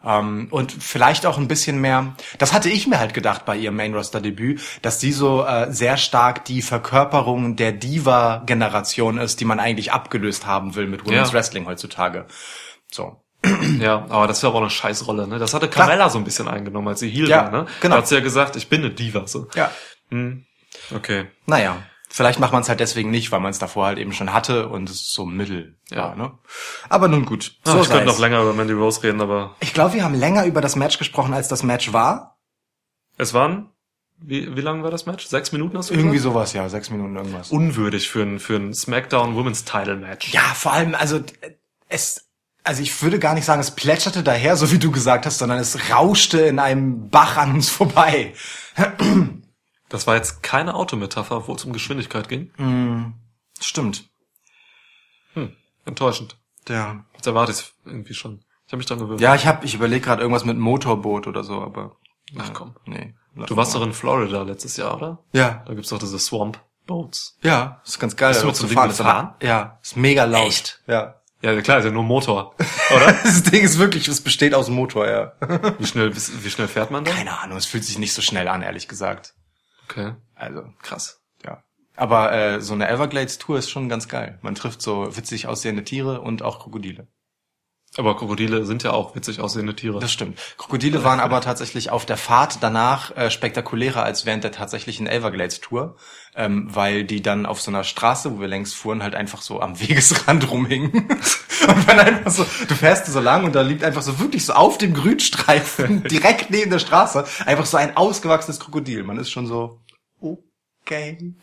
Ähm, und vielleicht auch ein bisschen mehr, das hatte ich mir halt gedacht bei ihrem Main-Roster-Debüt, dass sie so äh, sehr stark die Verkörperung der Diva-Generation ist, die man eigentlich abgelöst haben will mit Women's Ja. Wrestling heutzutage. So. Ja, aber das wäre auch eine Scheißrolle, ne? Das hatte Klar. Carmella so ein bisschen eingenommen, als sie Heel Ja, war, ne? genau. Da hat sie ja gesagt, ich bin eine Diva, so. Ja. Hm. Okay. Naja, vielleicht macht man es halt deswegen nicht, weil man es davor halt eben schon hatte und es so mittel Ja. war. Ne? Aber nun gut. Ah, So ich könnte noch länger über Mandy Rose reden, aber Ich glaube, wir haben länger über das Match gesprochen, als das Match war. es waren, wie, wie lang war das Match? Sechs Minuten hast du Irgendwie gesagt? sowas, ja, sechs Minuten irgendwas. Unwürdig für ein, für ein SmackDown Women's Title Match. ja, vor allem, also äh, es, also ich würde gar nicht sagen, es plätscherte daher, so wie du gesagt hast, sondern es rauschte in einem Bach an uns vorbei. Das war jetzt keine Autometapher, wo es um Geschwindigkeit ging. Stimmt. Hm. Enttäuschend. Ja. Jetzt erwarte ich irgendwie schon. Ich habe mich dran gewöhnt. Ja, ich habe, ich überlege gerade irgendwas mit Motorboot oder so, aber. Ach komm. Nee. Du warst doch in Florida letztes Jahr, oder? Ja. Da gibt's doch diese Swamp Boats. Ja, ist ganz geil. Bist du mit so zu einem Ding Ja, ist mega laut. Echt? Ja. Ja, klar, ist ja nur Motor. Oder? [LAUGHS] Das Ding ist wirklich, es besteht aus Motor, ja. wie schnell, wie schnell fährt man da? Keine Ahnung, es fühlt sich nicht so schnell an, ehrlich gesagt. Okay. Also, Krass. ja. Aber äh, so eine Everglades-Tour ist schon ganz geil. Man trifft so witzig aussehende Tiere und auch Krokodile. Aber Krokodile sind ja auch witzig aussehende Tiere. Das stimmt. Krokodile waren aber tatsächlich auf der Fahrt danach äh, spektakulärer als während der tatsächlichen Everglades-Tour, ähm, weil die dann auf so einer Straße, wo wir längs fuhren, halt einfach so am [LAUGHS] Wegesrand rumhingen. und wenn einfach so, du fährst so lang und da liegt einfach so wirklich so auf dem Grünstreifen, [LAUGHS] direkt neben der Straße, einfach so ein ausgewachsenes Krokodil. Man ist schon so, okay.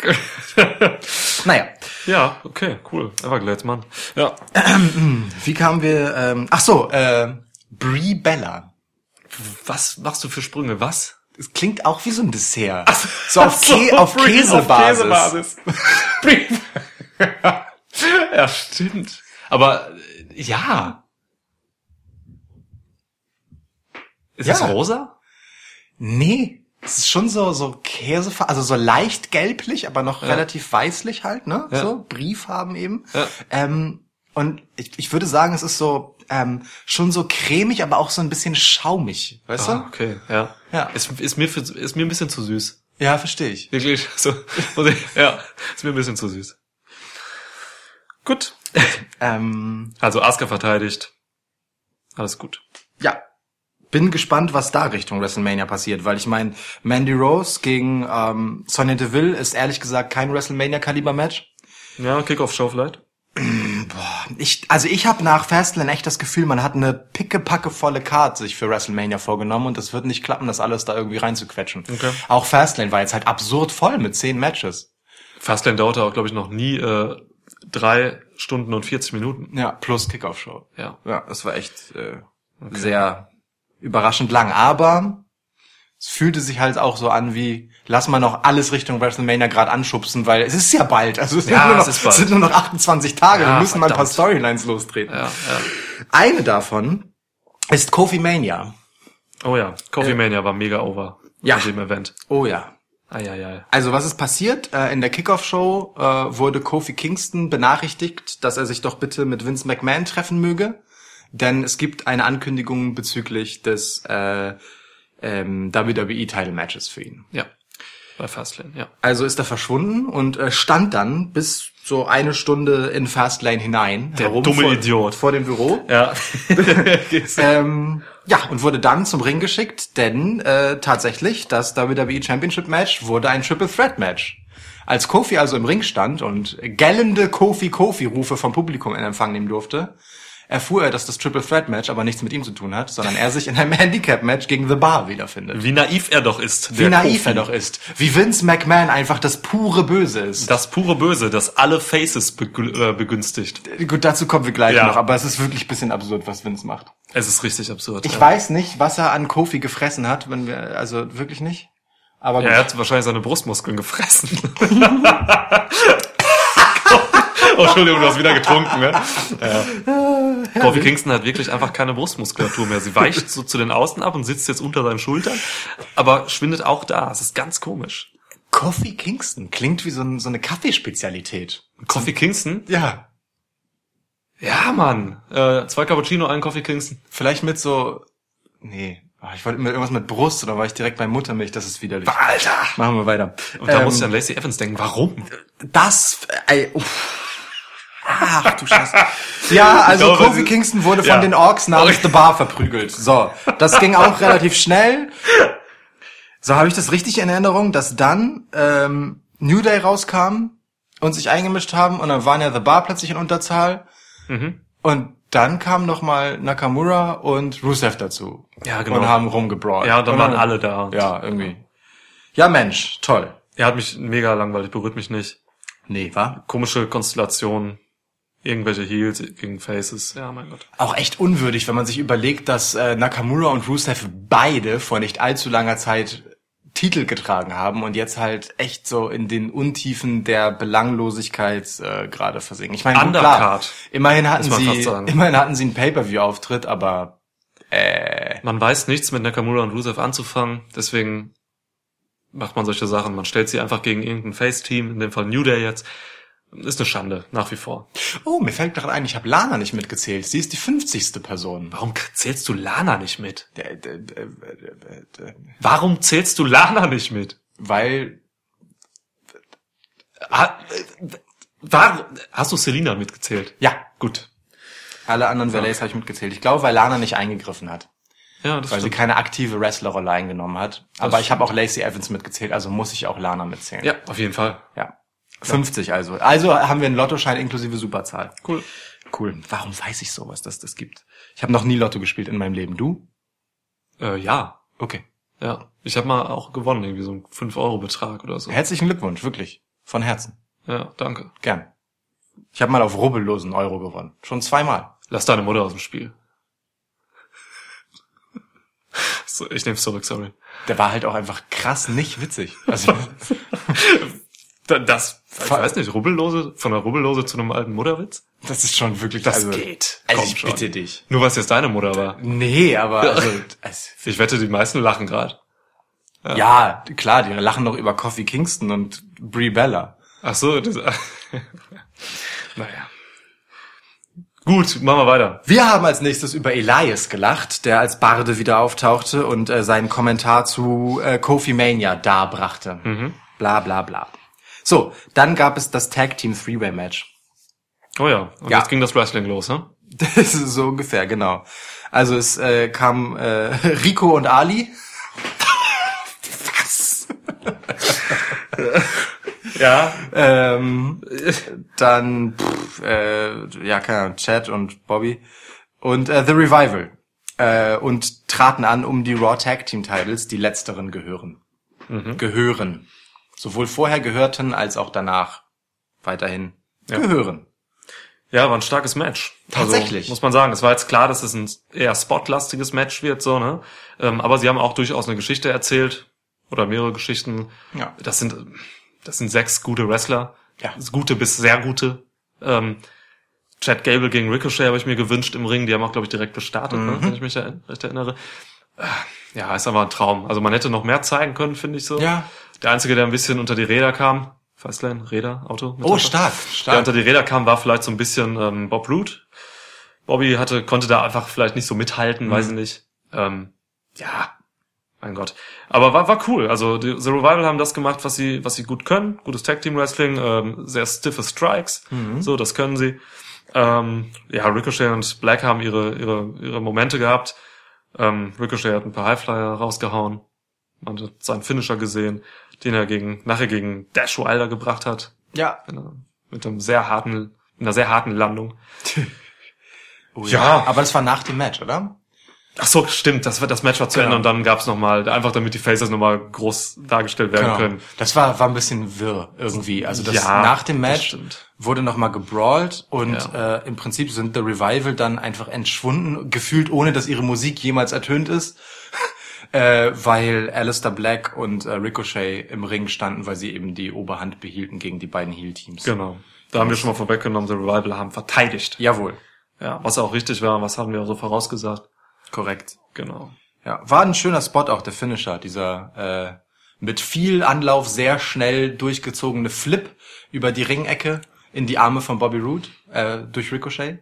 [LAUGHS] naja. Ja, okay, cool. Everglades, Mann. Ja. [CLEARS THROAT] Wie kamen wir, ähm, ach so, äh, Brie Bella. Was machst du für Sprünge? Was? Es klingt auch wie so ein Dessert. so auf, so, Kä auf Brie Käsebasis. [LAUGHS] Brie- ja, stimmt. Aber äh, ja. Ist Ja. das rosa? Nee, es ist schon so, so Käse, also so leicht gelblich, aber noch Ja. relativ weißlich halt, ne? Ja. So, Brieffarben eben. Ja. Ähm, und ich, ich würde sagen, es ist so, ähm, schon so cremig, aber auch so ein bisschen schaumig, weißt Ah, okay, ja. Ja. Ist, ist, mir, für, ist mir ein bisschen zu süß. du? Ja, verstehe ich. Wirklich, [LAUGHS] so. ja, ist mir ein bisschen zu süß. Gut. [LAUGHS] Ähm, Also Asuka verteidigt. Alles gut. ja. Bin gespannt, was da Richtung WrestleMania passiert, weil ich meine, Mandy Rose gegen ähm, Sonya Deville ist ehrlich gesagt kein WrestleMania-Kaliber-Match. Ja, Kickoff-Show vielleicht. [CLEARS THROAT] Ich, also ich habe nach Fastlane echt das Gefühl, man hat eine pickepacke volle Card sich für WrestleMania vorgenommen und das wird nicht klappen, das alles da irgendwie reinzuquetschen. Okay. Auch Fastlane war jetzt halt absurd voll mit zehn Matches. Fastlane dauerte auch, glaube ich, noch nie äh, drei Stunden und 40 Minuten. Ja, plus Kickoff-Show. Ja. Ja, das war echt äh, sehr überraschend lang. Aber es fühlte sich halt auch so an wie, lass mal noch alles Richtung WrestleMania gerade anschubsen, weil es ist ja bald. Also es sind, Ja, nur, noch, es es sind nur noch 28 Tage. Ja, Wir müssen mal ein paar verdammt. Storylines lostreten. Ja, ja. Eine davon ist Kofi Mania. Oh ja, Coffee Mania war mega over Ja. bei dem Event. Oh ja. Eieiei. Also was ist passiert? Äh, in der Kickoff-Show äh, wurde Kofi Kingston benachrichtigt, dass er sich doch bitte mit Vince McMahon treffen möge, denn es gibt eine Ankündigung bezüglich des äh, ähm, WWE-Title-Matches für ihn. Ja. Bei Fastlane, ja. Also ist er verschwunden und äh, stand dann bis so eine Stunde in Fastlane hinein. Der herum dumme vor, Idiot. Vor dem Büro. Ja. [LAUGHS] [LAUGHS] Ähm, Ja, und wurde dann zum Ring geschickt, denn äh, tatsächlich, das WWE Championship Match wurde ein Triple Threat Match. Als Kofi also im Ring stand und gellende Kofi-Kofi-Rufe vom Publikum in Empfang nehmen durfte, erfuhr er, dass das Triple Threat Match aber nichts mit ihm zu tun hat, sondern er sich in einem [LAUGHS] Handicap-Match gegen The Bar wiederfindet. Wie naiv er doch ist. Wie naiv Kofi. er doch ist. Wie Vince McMahon einfach das pure Böse ist. Das pure Böse, das alle Faces äh, begünstigt. Gut, dazu kommen wir gleich Ja. noch, aber es ist wirklich ein bisschen absurd, was Vince macht. Es ist richtig absurd. Ich ja. weiß nicht, was er an Kofi gefressen hat, wenn wir, also wirklich nicht. Aber Ja, er hat wahrscheinlich seine Brustmuskeln gefressen. [LAUGHS] [LAUGHS] oh, [LAUGHS] Entschuldigung, du hast wieder getrunken, ne? Ja. Kofi Kingston hat wirklich einfach keine Brustmuskulatur mehr. Sie weicht so zu den Außen ab und sitzt jetzt unter seinen Schultern, aber schwindet auch da. Es ist ganz komisch. Kofi Kingston klingt wie so, ein, so eine Kaffeespezialität. Kofi Kingston? Ja. Ja, Mann. Äh, zwei Cappuccino, ein Kofi Kingston. Vielleicht mit so, nee, Ah, ich wollte mit irgendwas mit Brust oder war ich direkt bei Muttermilch, das ist widerlich. Alter! Machen wir weiter. Und da Ähm, muss ich an Lacey Evans denken. Warum? Das, ey, uff. Ach du Scheiße. Ja, also glaube, Kofi Kingston wurde von Ja. den Orks namens The Bar verprügelt. So, das ging auch relativ schnell. So habe ich das richtig in Erinnerung, dass dann ähm, New Day rauskam und sich eingemischt haben und dann waren ja The Bar plötzlich in Unterzahl Mhm. und dann kam noch mal Nakamura und Rusev dazu. Ja, genau. Und haben rumgebrawlt. Ja, dann Und waren alle da. Ja, irgendwie. Ja, Mensch, toll. Er hat mich mega langweilig, berührt mich nicht. Nee, war? Komische Konstellation. Irgendwelche Heels gegen Faces. Ja, mein Gott. Auch echt unwürdig, wenn man sich überlegt, dass äh, Nakamura und Rusev beide vor nicht allzu langer Zeit Titel getragen haben und jetzt halt echt so in den Untiefen der Belanglosigkeit äh, gerade versinken. Ich meine, gut, klar, Undercard, immerhin hatten sie, immerhin hatten sie einen Pay-per-view-Auftritt, aber Man weiß nichts mit Nakamura und Rusev anzufangen, deswegen macht man solche Sachen. Man stellt sie einfach gegen irgendein Face-Team, in dem Fall New Day jetzt. Ist eine Schande, nach wie vor. oh, mir fällt gerade ein, ich habe Lana nicht mitgezählt. Sie ist die 50. Person. Warum zählst du Lana nicht mit? Der- der- der- Warum zählst du Lana nicht mit? Weil äh, war, hast du Selina mitgezählt? ja, Gut. alle anderen Valets habe ich mitgezählt. Ich glaube, weil Lana nicht eingegriffen hat. Ja, das weil sie stimmt. keine aktive Wrestlerrolle eingenommen hat. Aber ich habe auch Lacey Evans mitgezählt, also muss ich auch Lana mitzählen. Ja, auf jeden Fall. ja. 50 also. Also haben wir einen Lottoschein inklusive Superzahl. Cool. Cool. Warum weiß ich sowas, dass das gibt? Ich habe noch nie Lotto gespielt in meinem Leben. Du? Äh, ja. Okay. Ja. Ich habe mal auch gewonnen, irgendwie so ein 5-Euro-Betrag oder so. Herzlichen Glückwunsch, wirklich. Von Herzen. Ja, danke. Gern. Ich habe mal auf rubbellosen Euro gewonnen. Schon zweimal. Lass deine Mutter aus dem Spiel. [LAUGHS] So, ich nehme es zurück, sorry. Der war halt auch einfach krass nicht witzig. Also, [LAUGHS] Das, ich weiß nicht, Rubbellose, von einer Rubbellose zu einem alten Mutterwitz? das ist schon wirklich... Das also, geht. Also Komm ich schon. bitte dich. Nur was jetzt deine Mutter war. Nee, aber also, [LAUGHS] es, Ich wette, die meisten lachen gerade. ja, klar, die lachen noch über Coffee Kingston und Brie Bella. Ach so, das, [LAUGHS] naja. Gut, machen wir weiter. Wir haben als nächstes über Elias gelacht, der als Barde wieder auftauchte und äh, seinen Kommentar zu äh, Kofi Mania darbrachte. Bla bla bla. So, dann gab es das Tag Team Three-Way Match. Oh ja, und Ja. jetzt ging das Wrestling los, ne? Das ist so ungefähr, genau. Also es äh, kam äh, Rico und Ali. Was? [LAUGHS] Ja. Ähm, dann, pff, äh, ja, keine Ahnung, Chad und Bobby. Und äh, The Revival. Äh, und traten an um die Raw Tag Team Titles, die letzteren gehören. Gehören. Sowohl vorher gehörten als auch danach weiterhin gehören. Ja, war ein starkes Match. Tatsächlich. Also, muss man sagen. Es war jetzt klar, dass es ein eher spotlastiges Match wird, so, ne? Ähm, aber sie haben auch durchaus eine Geschichte erzählt. Oder mehrere Geschichten. Ja. Das sind, das sind sechs gute Wrestler. Ja. Gute bis sehr gute. Ähm, Chad Gable gegen Ricochet habe ich mir gewünscht im Ring. Die haben auch, glaube ich, direkt gestartet, ne? wenn ich mich recht erinnere. Äh, Ja, ist aber ein Traum. Also man hätte noch mehr zeigen können, finde ich so. Ja. Der Einzige, der ein bisschen unter die Räder kam, Fastlane, Räder, Auto. Oh, stark, Der stark. unter die Räder kam, war vielleicht so ein bisschen ähm, Bob Root. Bobby hatte, konnte da einfach vielleicht nicht so mithalten, weiß ich nicht. Ähm, ja, mein Gott. Aber war, war cool. Also die The Revival haben das gemacht, was sie, was sie gut können. Gutes Tag Team Wrestling, ähm, sehr stiffe Strikes. So, das können sie. Ähm, ja, Ricochet und Black haben ihre, ihre, ihre Momente gehabt. Ähm, Ricochet hat ein paar Highflyer rausgehauen. Man hat seinen Finisher gesehen, den er gegen, nachher gegen Dash Wilder gebracht hat. Ja. Mit einem sehr harten, einer sehr harten Landung. [LAUGHS] Oh, Ja. Aber das war nach dem Match, oder? Ach so, stimmt, das, war- das Match war zu Genau. Ende und dann gab's noch mal einfach damit die Faces nochmal groß dargestellt werden können. Genau. Das war, war ein bisschen wirr irgendwie. Also das Ja, nach dem Match wurde nochmal gebrawlt und Ja. äh, im Prinzip sind The Revival dann einfach entschwunden, gefühlt ohne dass ihre Musik jemals ertönt ist. Äh, weil Alistair Black und äh, Ricochet im Ring standen, weil sie eben die Oberhand behielten gegen die beiden Heel-Teams. Genau. Da haben wir schon mal vorweggenommen, The Revival haben verteidigt. Jawohl, Ja, was auch richtig war, was haben wir auch so vorausgesagt. korrekt. Genau. Ja, war ein schöner Spot auch, der Finisher, dieser äh, mit viel Anlauf sehr schnell durchgezogene Flip über die Ringecke in die Arme von Bobby Roode äh, durch Ricochet.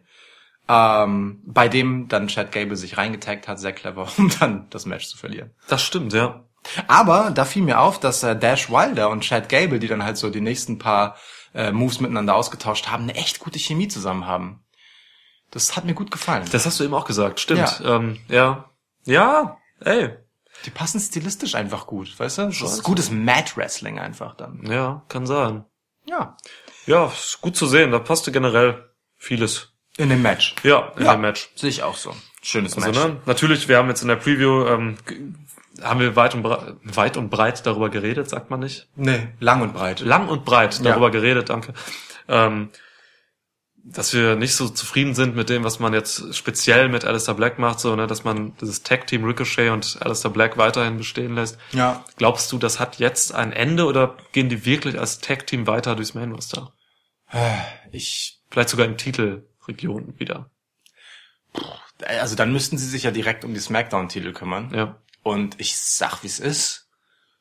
Ähm, bei dem dann Chad Gable sich reingetaggt hat, sehr clever, [LAUGHS] um dann das Match zu verlieren. Das stimmt, ja. Aber da fiel mir auf, dass äh, Dash Wilder und Chad Gable, die dann halt so die nächsten paar äh, Moves miteinander ausgetauscht haben, eine echt gute Chemie zusammen haben. Das hat mir gut gefallen. Das hast du eben auch gesagt, stimmt. Ja. Ähm, ja. Ja, ey. die passen stilistisch einfach gut, weißt du? Das ist gutes Mat Wrestling einfach dann. Ja, kann sein. Ja. Ja, ist gut zu sehen. Da passte generell vieles. In dem Match. Ja, in Ja. dem Match. Sehe ich auch so. Schönes Also, Match. ne, natürlich, wir haben jetzt in der Preview, ähm, haben wir weit und, breit, weit und breit darüber geredet, sagt man nicht. Nee, lang und breit. Lang und breit Ja. darüber geredet, danke. Ähm, dass wir nicht so zufrieden sind mit dem, was man jetzt speziell mit Alistair Black macht, so, ne, dass man dieses Tag-Team Ricochet und Alistair Black weiterhin bestehen lässt. Ja. Glaubst du, das hat jetzt ein Ende oder gehen die wirklich als Tag-Team weiter durchs Main Roster? Ich, Vielleicht sogar in Titelregionen wieder. also dann müssten sie sich ja direkt um die Smackdown-Titel kümmern. Ja. Und ich sag, wie's ist.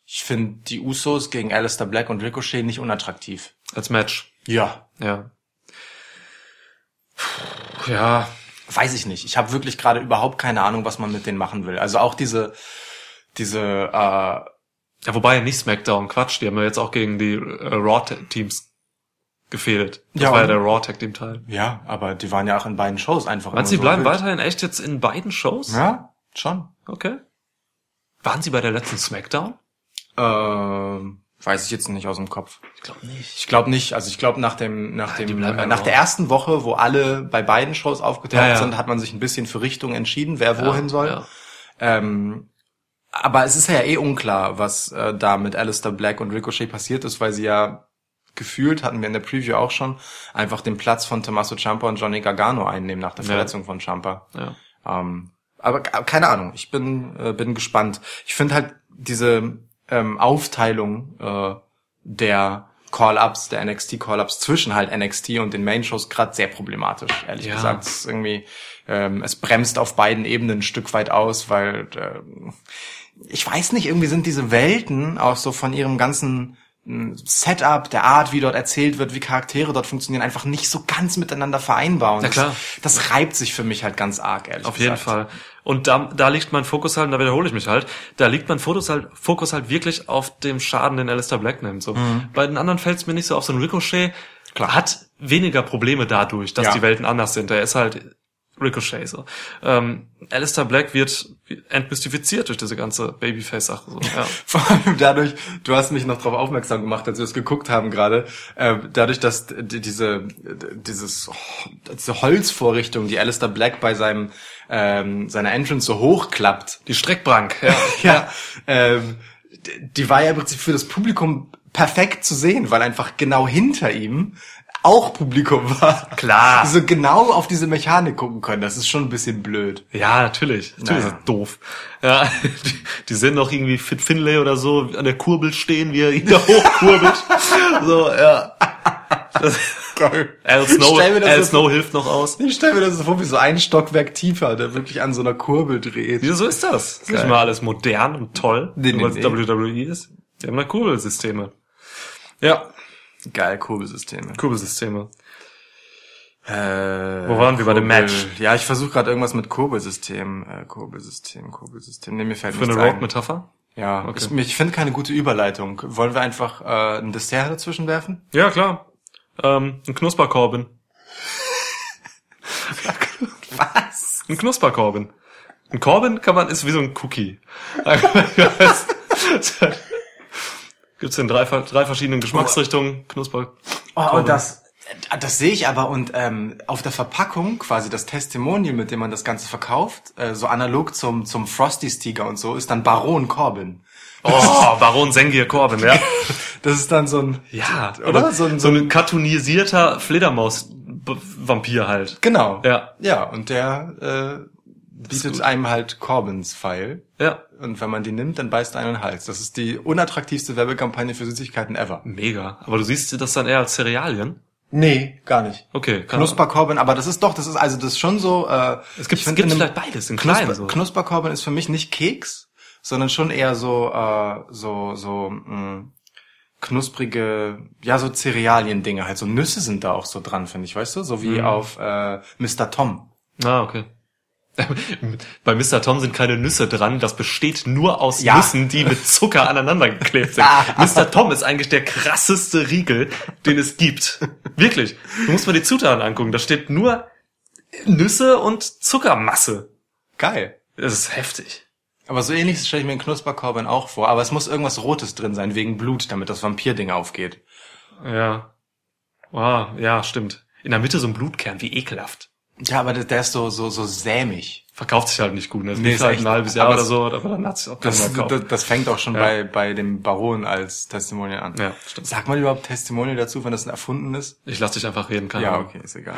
Ich finde die Usos gegen Alistair Black und Ricochet nicht unattraktiv. Als Match. Ja. Ja. Ja, Weiß ich nicht. Ich habe wirklich gerade überhaupt keine Ahnung, was man mit denen machen will. Also auch diese, diese, äh, Ja, wobei nicht SmackDown, Quatsch, die haben ja jetzt auch gegen die äh, Raw-Teams gefehlt. Das Ja, war ja der Raw-Tag-Team-Teil. ja, aber die waren ja auch in beiden Shows einfach. Du, immer die bleiben so wild. weiterhin echt jetzt in beiden Shows? Ja, schon. Okay. Waren sie bei der letzten SmackDown? Ähm, weiß ich jetzt nicht aus dem Kopf. Ich glaube nicht. Ich glaube nicht. Also ich glaube nach dem nach die dem bleiben äh, bei nach Raw. der ersten Woche, wo alle bei beiden Shows aufgetaucht Ja, ja. sind, hat man sich ein bisschen für Richtung entschieden, wer wohin soll. Ja. Ähm, aber es ist ja eh unklar, was äh, da mit Alistair Black und Ricochet passiert ist, weil sie ja gefühlt, hatten wir in der Preview auch schon, einfach den Platz von Tommaso Ciampa und Johnny Gargano einnehmen nach der Ja. Verletzung von Ciampa. ja. Ähm, aber keine Ahnung, ich bin, äh, bin gespannt. Ich finde halt diese ähm, Aufteilung äh, der Call-Ups, der NXT-Call-Ups zwischen halt NXT und den Main-Shows gerade sehr problematisch, ehrlich Ja. gesagt. Es irgendwie, ähm, es bremst auf beiden Ebenen ein Stück weit aus, weil ähm, ich weiß nicht, irgendwie sind diese Welten auch so von ihrem ganzen Setup, der Art, wie dort erzählt wird, wie Charaktere dort funktionieren, einfach nicht so ganz miteinander vereinbar. Und Na klar. Das, das reibt sich für mich halt ganz arg, ehrlich Auf gesagt. jeden Fall. Und da, da liegt mein Fokus halt, und da wiederhole ich mich halt, da liegt mein Fokus halt, Fokus halt wirklich auf dem Schaden, den Alistair Black nimmt. So. Bei den anderen fällt es mir nicht so auf. So ein Ricochet Klar. hat weniger Probleme dadurch, dass Ja. die Welten anders sind. Er ist halt Ricochet so. Ähm, Alistair Black wird entmystifiziert durch diese ganze Babyface-Sache. So. Ja. [LAUGHS] Vor allem dadurch, du hast mich noch darauf aufmerksam gemacht, als wir es geguckt haben gerade, äh, dadurch, dass diese, dieses, oh, diese Holzvorrichtung, die Alistair Black bei seinem, ähm, seiner Entrance so hochklappt, Die Streckbank, ja. [LAUGHS] ja, ähm, die war ja im Prinzip für das Publikum perfekt zu sehen, weil einfach genau hinter ihm auch Publikum war. Klar. So genau auf diese Mechanik gucken können. Das ist schon ein bisschen blöd. Ja, natürlich. Natürlich Naja. ist das doof. Ja, [LAUGHS] die, die sehen doch irgendwie Fit Finlay oder so an der Kurbel stehen, wie er ihn da [LAUGHS] hochkurbelt. so, ja. Das. [LAUGHS] Al Snow, das Al so- Snow hilft noch aus. Ich stelle mir das so vor, wie so ein Stockwerk tiefer, der wirklich an so einer Kurbel dreht. Ja, so ist das. Ist nicht mal alles modern und toll, Nee, nee, weil nee. es WWE ist. Die haben da Kurbelsysteme. Ja, Geil, Kurbelsysteme. Kurbelsysteme. Äh, Wo waren wir bei dem Match? Ja, ich versuche gerade irgendwas mit Kurbelsystem. Äh, Kurbelsystem, Kurbelsystem. Nee, mir fällt Für eine. Rogue-Metapher? Ja, Okay. ich, ich finde keine gute Überleitung. Wollen wir einfach äh, ein Dessert dazwischen werfen? Ja, klar. Ähm, ein Knusperkorben. [LAUGHS] Was? Ein Knusperkorben. Ein Corbin kann man, ist wie so ein Cookie. [LAUGHS] Gibt's in drei, drei verschiedenen Geschmacksrichtungen, Knusper. Oh, und das, das sehe ich aber und ähm, auf der Verpackung quasi das Testimonial, mit dem man das Ganze verkauft, äh, so analog zum zum Frosty Sticker und so, ist dann Baron Corbin. Oh, [LAUGHS] Baron Sengir Corbin, ja. Das ist dann so ein Ja, oder oder so ein, so ein cartoonisierter Fledermaus-Vampir halt. genau. Ja. Ja, und der äh, bietet einem halt Corbins Pfeil. Ja, Und wenn man die nimmt, dann beißt einen in den Hals. Das ist die unattraktivste Werbekampagne für Süßigkeiten ever. mega. Aber du siehst das dann eher als Cerealien? Nee, gar nicht. Okay, kann Knusper Corbin, aber das ist doch, das ist also das ist schon so. Äh, Es gibt, ich es find, gibt in einem- vielleicht beides in klein Knusper, so. Knusper Corbin ist für mich nicht Keks, sondern schon eher so äh, so so mh, knusprige, ja so Cerealien-Dinge halt. So Nüsse sind da auch so dran, finde ich, weißt du, so wie Mhm. auf äh, Mr. Tom. Ah, okay. Bei Mr. Tom sind keine Nüsse dran, das besteht nur aus Ja. Nüssen, die mit Zucker aneinander geklebt sind. Mr. Tom ist eigentlich der krasseste Riegel, den es gibt. Wirklich. Du musst mal die Zutaten angucken, da steht nur Nüsse und Zuckermasse. Geil. Das ist heftig. Aber so ähnlich stelle ich mir den Knusper Corbin auch vor. Aber es muss irgendwas Rotes drin sein wegen Blut, damit das Vampir-Ding aufgeht. Ja. Wow, ja, stimmt. In der Mitte so ein Blutkern, wie ekelhaft. Ja, aber der, der ist so so so sämig. Verkauft sich halt nicht gut. Ne? Das Nee, ist halt echt- ein halbes Jahr oder so, aber dann hat sich auch Das, das, das fängt auch schon Ja. bei, bei dem Baron als Testimonial an. Ja, stimmt. Sagt man überhaupt Testimonial dazu, wenn das ein erfunden ist? Ich lass dich einfach reden, keine Ja, okay, ist egal.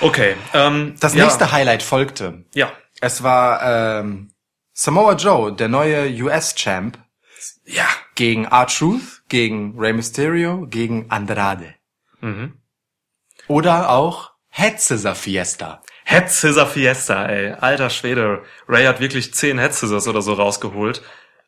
Okay. Ähm, Das ja, nächste Highlight folgte. Ja. Es war ähm, Samoa Joe, der neue US-Champ, Ja. gegen R-Truth, gegen Rey Mysterio, gegen Andrade. Mhm. Oder auch Head Scissor Fiesta. Head Scissor Fiesta, ey. Alter Schwede. Ray hat wirklich zehn Head Scissors oder so rausgeholt.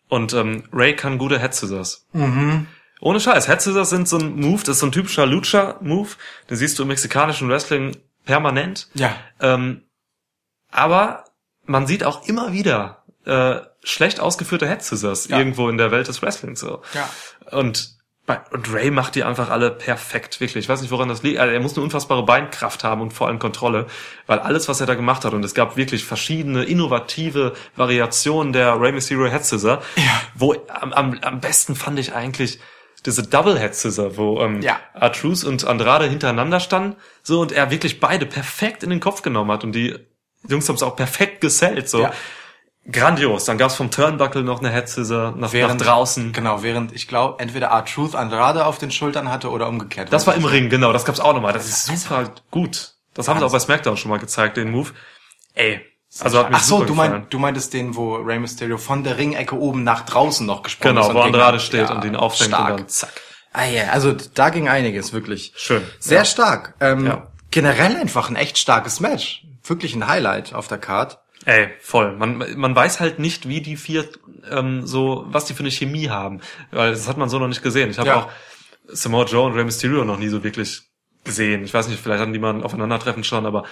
Und ähm, Ray kann gute Head Scissors. Mhm. Ohne Scheiß. Head Scissors sind so ein Move, das ist so ein typischer Lucha-Move. Den siehst du im mexikanischen Wrestling permanent. Ja. Ähm, aber man sieht auch immer wieder äh, schlecht ausgeführte Head Scissors Ja. irgendwo in der Welt des Wrestlings so. Ja. Und und Ray macht die einfach alle perfekt, wirklich. Ich weiß nicht, woran das liegt. Also er muss eine unfassbare Beinkraft haben und vor allem Kontrolle, weil alles, was er da gemacht hat, und es gab wirklich verschiedene innovative Variationen der Ray Mysterio Head Scissor, wo am, am, am besten fand ich eigentlich diese Double Head Scissor, wo ähm, Ja. Artruse und Andrade hintereinander standen, so und er wirklich beide perfekt in den Kopf genommen hat und die Jungs haben es auch perfekt gesellt, so. Ja. Grandios. Dann gab's vom Turnbuckle noch eine Head Scissor nach, nach draußen. Genau, während ich glaube, entweder R-Truth Andrade auf den Schultern hatte oder umgekehrt. Das war im Ring, genau, das gab's auch nochmal. Das ist super gut. Das haben sie auch bei SmackDown schon mal gezeigt, den Move. Ey, also hat mir Ach so, super du, mein, du meintest den, wo Rey Mysterio von der Ringecke oben nach draußen noch gesprungen Genau, ist. und wo Andrade steht Ja, und ihn auffängt stark. und dann zack. Ah ja, also da ging einiges, wirklich. Schön. Sehr Ja. stark. Ähm, Ja. Generell einfach ein echt starkes Match. Wirklich ein Highlight auf der Card. Ey, voll. Man, man weiß halt nicht, wie die vier ähm, so, was die für eine Chemie haben. Weil das hat man so noch nicht gesehen. Ich habe Ja. auch Samoa Joe und Rey Mysterio noch nie so wirklich gesehen. Ich weiß nicht, vielleicht hatten die mal ein Aufeinandertreffen schon, aber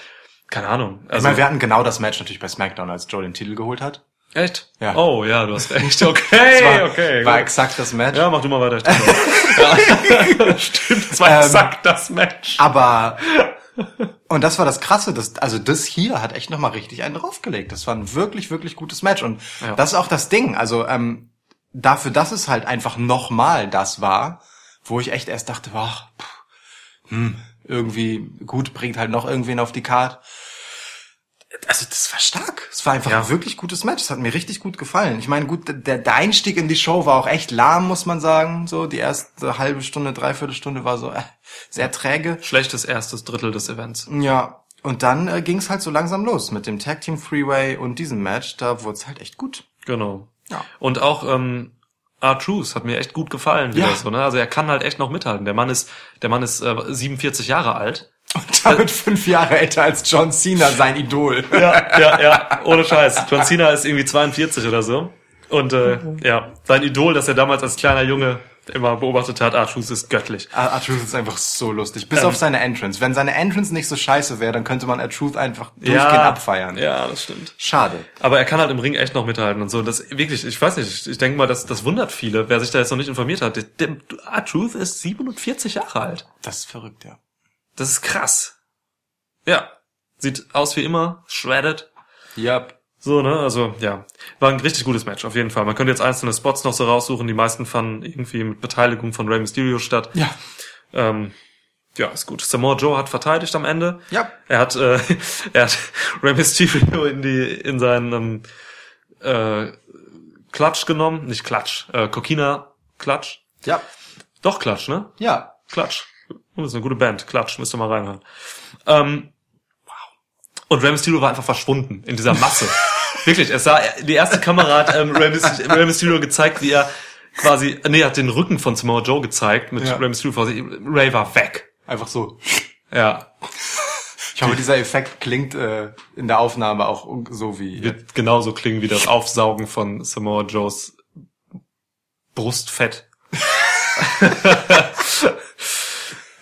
keine Ahnung. Ich Also, meine, wir hatten genau das Match natürlich bei SmackDown, als Joe den Titel geholt hat. echt? Ja. Oh ja, du hast recht. [LAUGHS] Okay, war, okay. war gut. exakt das Match. Ja, mach du mal weiter. Stimmt, [LAUGHS] ja. [LAUGHS] Stimmt das war Ähm, exakt das Match. Aber und das war das Krasse, das, also das hier hat echt nochmal richtig einen draufgelegt. Das war ein wirklich, wirklich gutes Match. Und Ja. das ist auch das Ding. Also ähm, dafür, dass es halt einfach nochmal das war, wo ich echt erst dachte, boah, pff, hm, irgendwie gut, bringt halt noch irgendwen auf die Karte. Also das war stark. Es war einfach Ja. ein wirklich gutes Match. Es hat mir richtig gut gefallen. Ich meine, gut, der, der Einstieg in die Show war auch echt lahm, muss man sagen. So die erste halbe Stunde, dreiviertel Stunde war so äh, sehr träge. Schlechtes erstes Drittel des Events. Ja, und dann äh, ging es halt so langsam los mit dem Tag Team Freeway und diesem Match. Da wurde es halt echt gut. Genau. Ja. Und auch ähm, R-Truth hat mir echt gut gefallen wieder Ja. so, ne? Also er kann halt echt noch mithalten. Der Mann ist, der Mann ist äh, 47 Jahre alt. Und damit fünf Jahre älter als John Cena, sein Idol. [LAUGHS] Ja, ja, ja, ohne Scheiß. John Cena ist irgendwie 42 oder so. Und äh, ja, sein Idol, das er damals als kleiner Junge immer beobachtet hat, R-Truth ist göttlich. R-Truth ist einfach so lustig. Bis Ähm. auf seine Entrance. Wenn seine Entrance nicht so scheiße wäre, dann könnte man R-Truth einfach durchgehend abfeiern. Ja, das stimmt. Schade. Aber er kann halt im Ring echt noch mithalten und so. Das wirklich, ich weiß nicht, ich, denke mal, das, das wundert viele, wer sich da jetzt noch nicht informiert hat. R-Truth ist 47 Jahre alt. Das ist verrückt, ja. Das ist krass. Ja. Sieht aus wie immer, shredded. Ja. So, ne? Also, ja. War ein richtig gutes Match, auf jeden Fall. Man könnte jetzt einzelne Spots noch so raussuchen. Die meisten fanden irgendwie mit Beteiligung von Rey Mysterio statt. Ja. Ähm, ja, ist gut. Samoa Joe hat verteidigt am Ende. Ja. Er hat, äh, [LAUGHS] er hat Rey Mysterio in die, in seinen, ähm, äh, Klatsch genommen. Nicht Klatsch, äh, Kokina Klatsch. Ja. Doch Klatsch, ne? Ja. Klatsch. Oh, das ist eine gute Band. Klatsch, müsst ihr mal reinhören. Ähm, und Rey Mysterio war einfach verschwunden in dieser Masse. [LAUGHS] Wirklich, es sah, die erste Kamera hat ähm, Rey, Mysterio, Rey Mysterio gezeigt, wie er quasi, nee, er hat den Rücken von Samoa Joe gezeigt mit Ja. Rey Mysterio vor sich. Rey war weg. Einfach so. Ja, Ich hoffe, dieser Effekt klingt äh, in der Aufnahme auch so wie. wird genauso klingen wie das Aufsaugen von Samoa Joes Brustfett. [LAUGHS]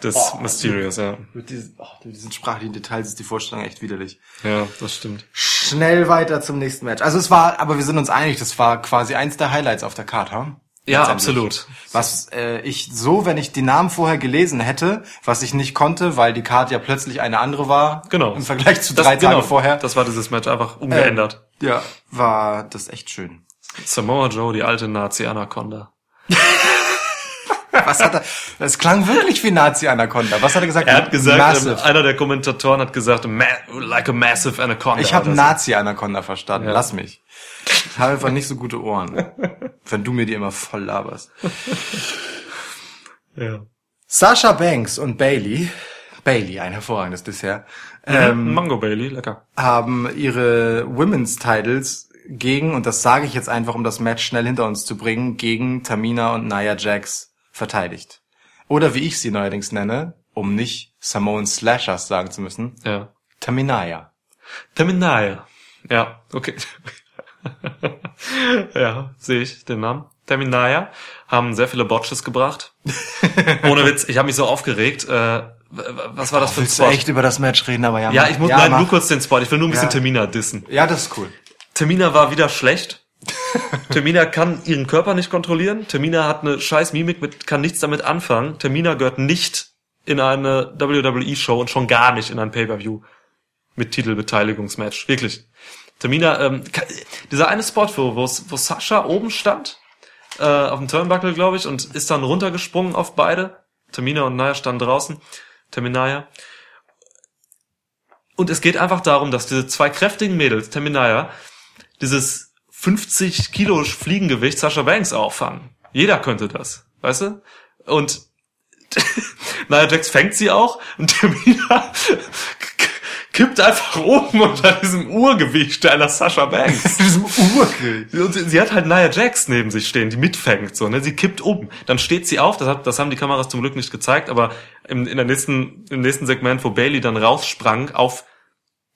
Des Mysterios, ja. Mit diesen, oh, mit diesen sprachlichen Details ist die Vorstellung echt widerlich. Ja, das stimmt. Schnell weiter zum nächsten Match. Also es war, aber wir sind uns einig, das war quasi eins der Highlights auf der Karte. Hm? Ja, absolut. Was äh, ich so, wenn ich die Namen vorher gelesen hätte, was ich nicht konnte, weil die Karte ja plötzlich eine andere war. Genau. Im Vergleich zu Das- drei genau, vorher. Das war dieses Match einfach umgeändert. ja, war das echt schön. Samoa Joe, die alte Nazi-Anaconda. [LAUGHS] [LAUGHS] Was hat er? Das klang wirklich wie Nazi Anaconda. Was hat er gesagt? Er hat gesagt, Massive. ähm, einer der Kommentatoren hat gesagt, like a massive anaconda. Ich habe oder so. Nazi Anaconda verstanden. Ja. Lass mich. Ich habe einfach nicht so gute Ohren, [LAUGHS] wenn du mir die immer voll laberst. Ja. Sasha Banks und Bailey, Bailey, ein hervorragendes Dessert, ähm, Mango Bailey, lecker. haben ihre Women's Titles gegen, und das sage ich jetzt einfach, um das Match schnell hinter uns zu bringen, gegen Tamina und Nia Jax verteidigt. Oder wie ich sie neuerdings nenne, um nicht Samoan Slashers sagen zu müssen, Ja. Taminaya. Terminal. Ja, okay. [LAUGHS] ja, sehe ich den Namen. Terminaya haben sehr viele Botches gebracht. [LAUGHS] Ohne Witz, ich habe mich so aufgeregt. Äh, was war das für ein Willst du Spot? echt über das Match reden, aber ja. Ja, ich muss nein, mach. nur kurz den Spot. Ich will nur ein bisschen Ja. Termina dissen. Ja, das ist cool. Termina war wieder schlecht. Termina kann ihren Körper nicht kontrollieren. Termina hat eine scheiß Mimik, mit, kann nichts damit anfangen. Termina gehört nicht in eine WWE-Show und schon gar nicht in ein Pay-Per-View mit Titelbeteiligungsmatch. Wirklich. Termina, ähm, dieser eine Spot, wo, wo, wo Sascha oben stand, äh, auf dem Turnbuckle, glaube ich, und ist dann runtergesprungen auf beide. Termina und Naya standen draußen. Terminaya. Und es geht einfach darum, dass diese zwei kräftigen Mädels, Terminaya, dieses 50 Kilo Fliegengewicht Sascha Banks auffangen. Jeder könnte das, weißt du? Und [LAUGHS] Nia Jax fängt sie auch und [LAUGHS] Termina kippt einfach oben unter diesem Urgewicht einer Sascha Banks. [LAUGHS] Diesem Urgrill. Und sie, sie hat halt Nia Jax neben sich stehen, die mitfängt, so, ne? Sie kippt um. Dann steht sie auf, das, hat, das haben die Kameras zum Glück nicht gezeigt, aber im, in der nächsten, im nächsten Segment, wo Bailey dann raussprang auf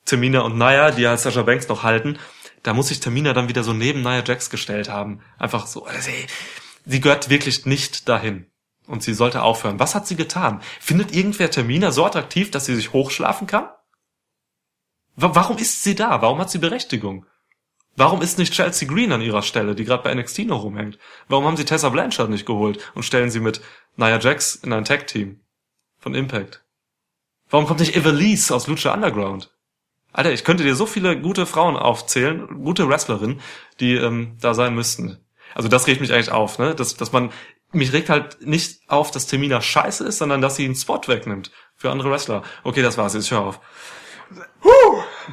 Tamina und Nia, die halt Sasha Banks noch halten, da muss sich Tamina dann wieder so neben Nia Jax gestellt haben. Einfach so, also, ey, sie gehört wirklich nicht dahin. Und sie sollte aufhören. Was hat sie getan? Findet irgendwer Tamina so attraktiv, dass sie sich hochschlafen kann? Wa- Warum ist sie da? Warum hat sie Berechtigung? Warum ist nicht Chelsea Green an ihrer Stelle, die gerade bei NXT noch rumhängt? Warum haben sie Tessa Blanchard nicht geholt und stellen sie mit Nia Jax in ein Tag-Team von Impact? Warum kommt nicht Evelise aus Lucha Underground? Alter, ich könnte dir so viele gute Frauen aufzählen, gute Wrestlerinnen, die ähm, da sein müssten. Also das regt mich eigentlich auf, ne? Dass, dass man mich regt halt nicht auf, dass Termina scheiße ist, sondern dass sie einen Spot wegnimmt für andere Wrestler. Okay, das war's, jetzt hör auf.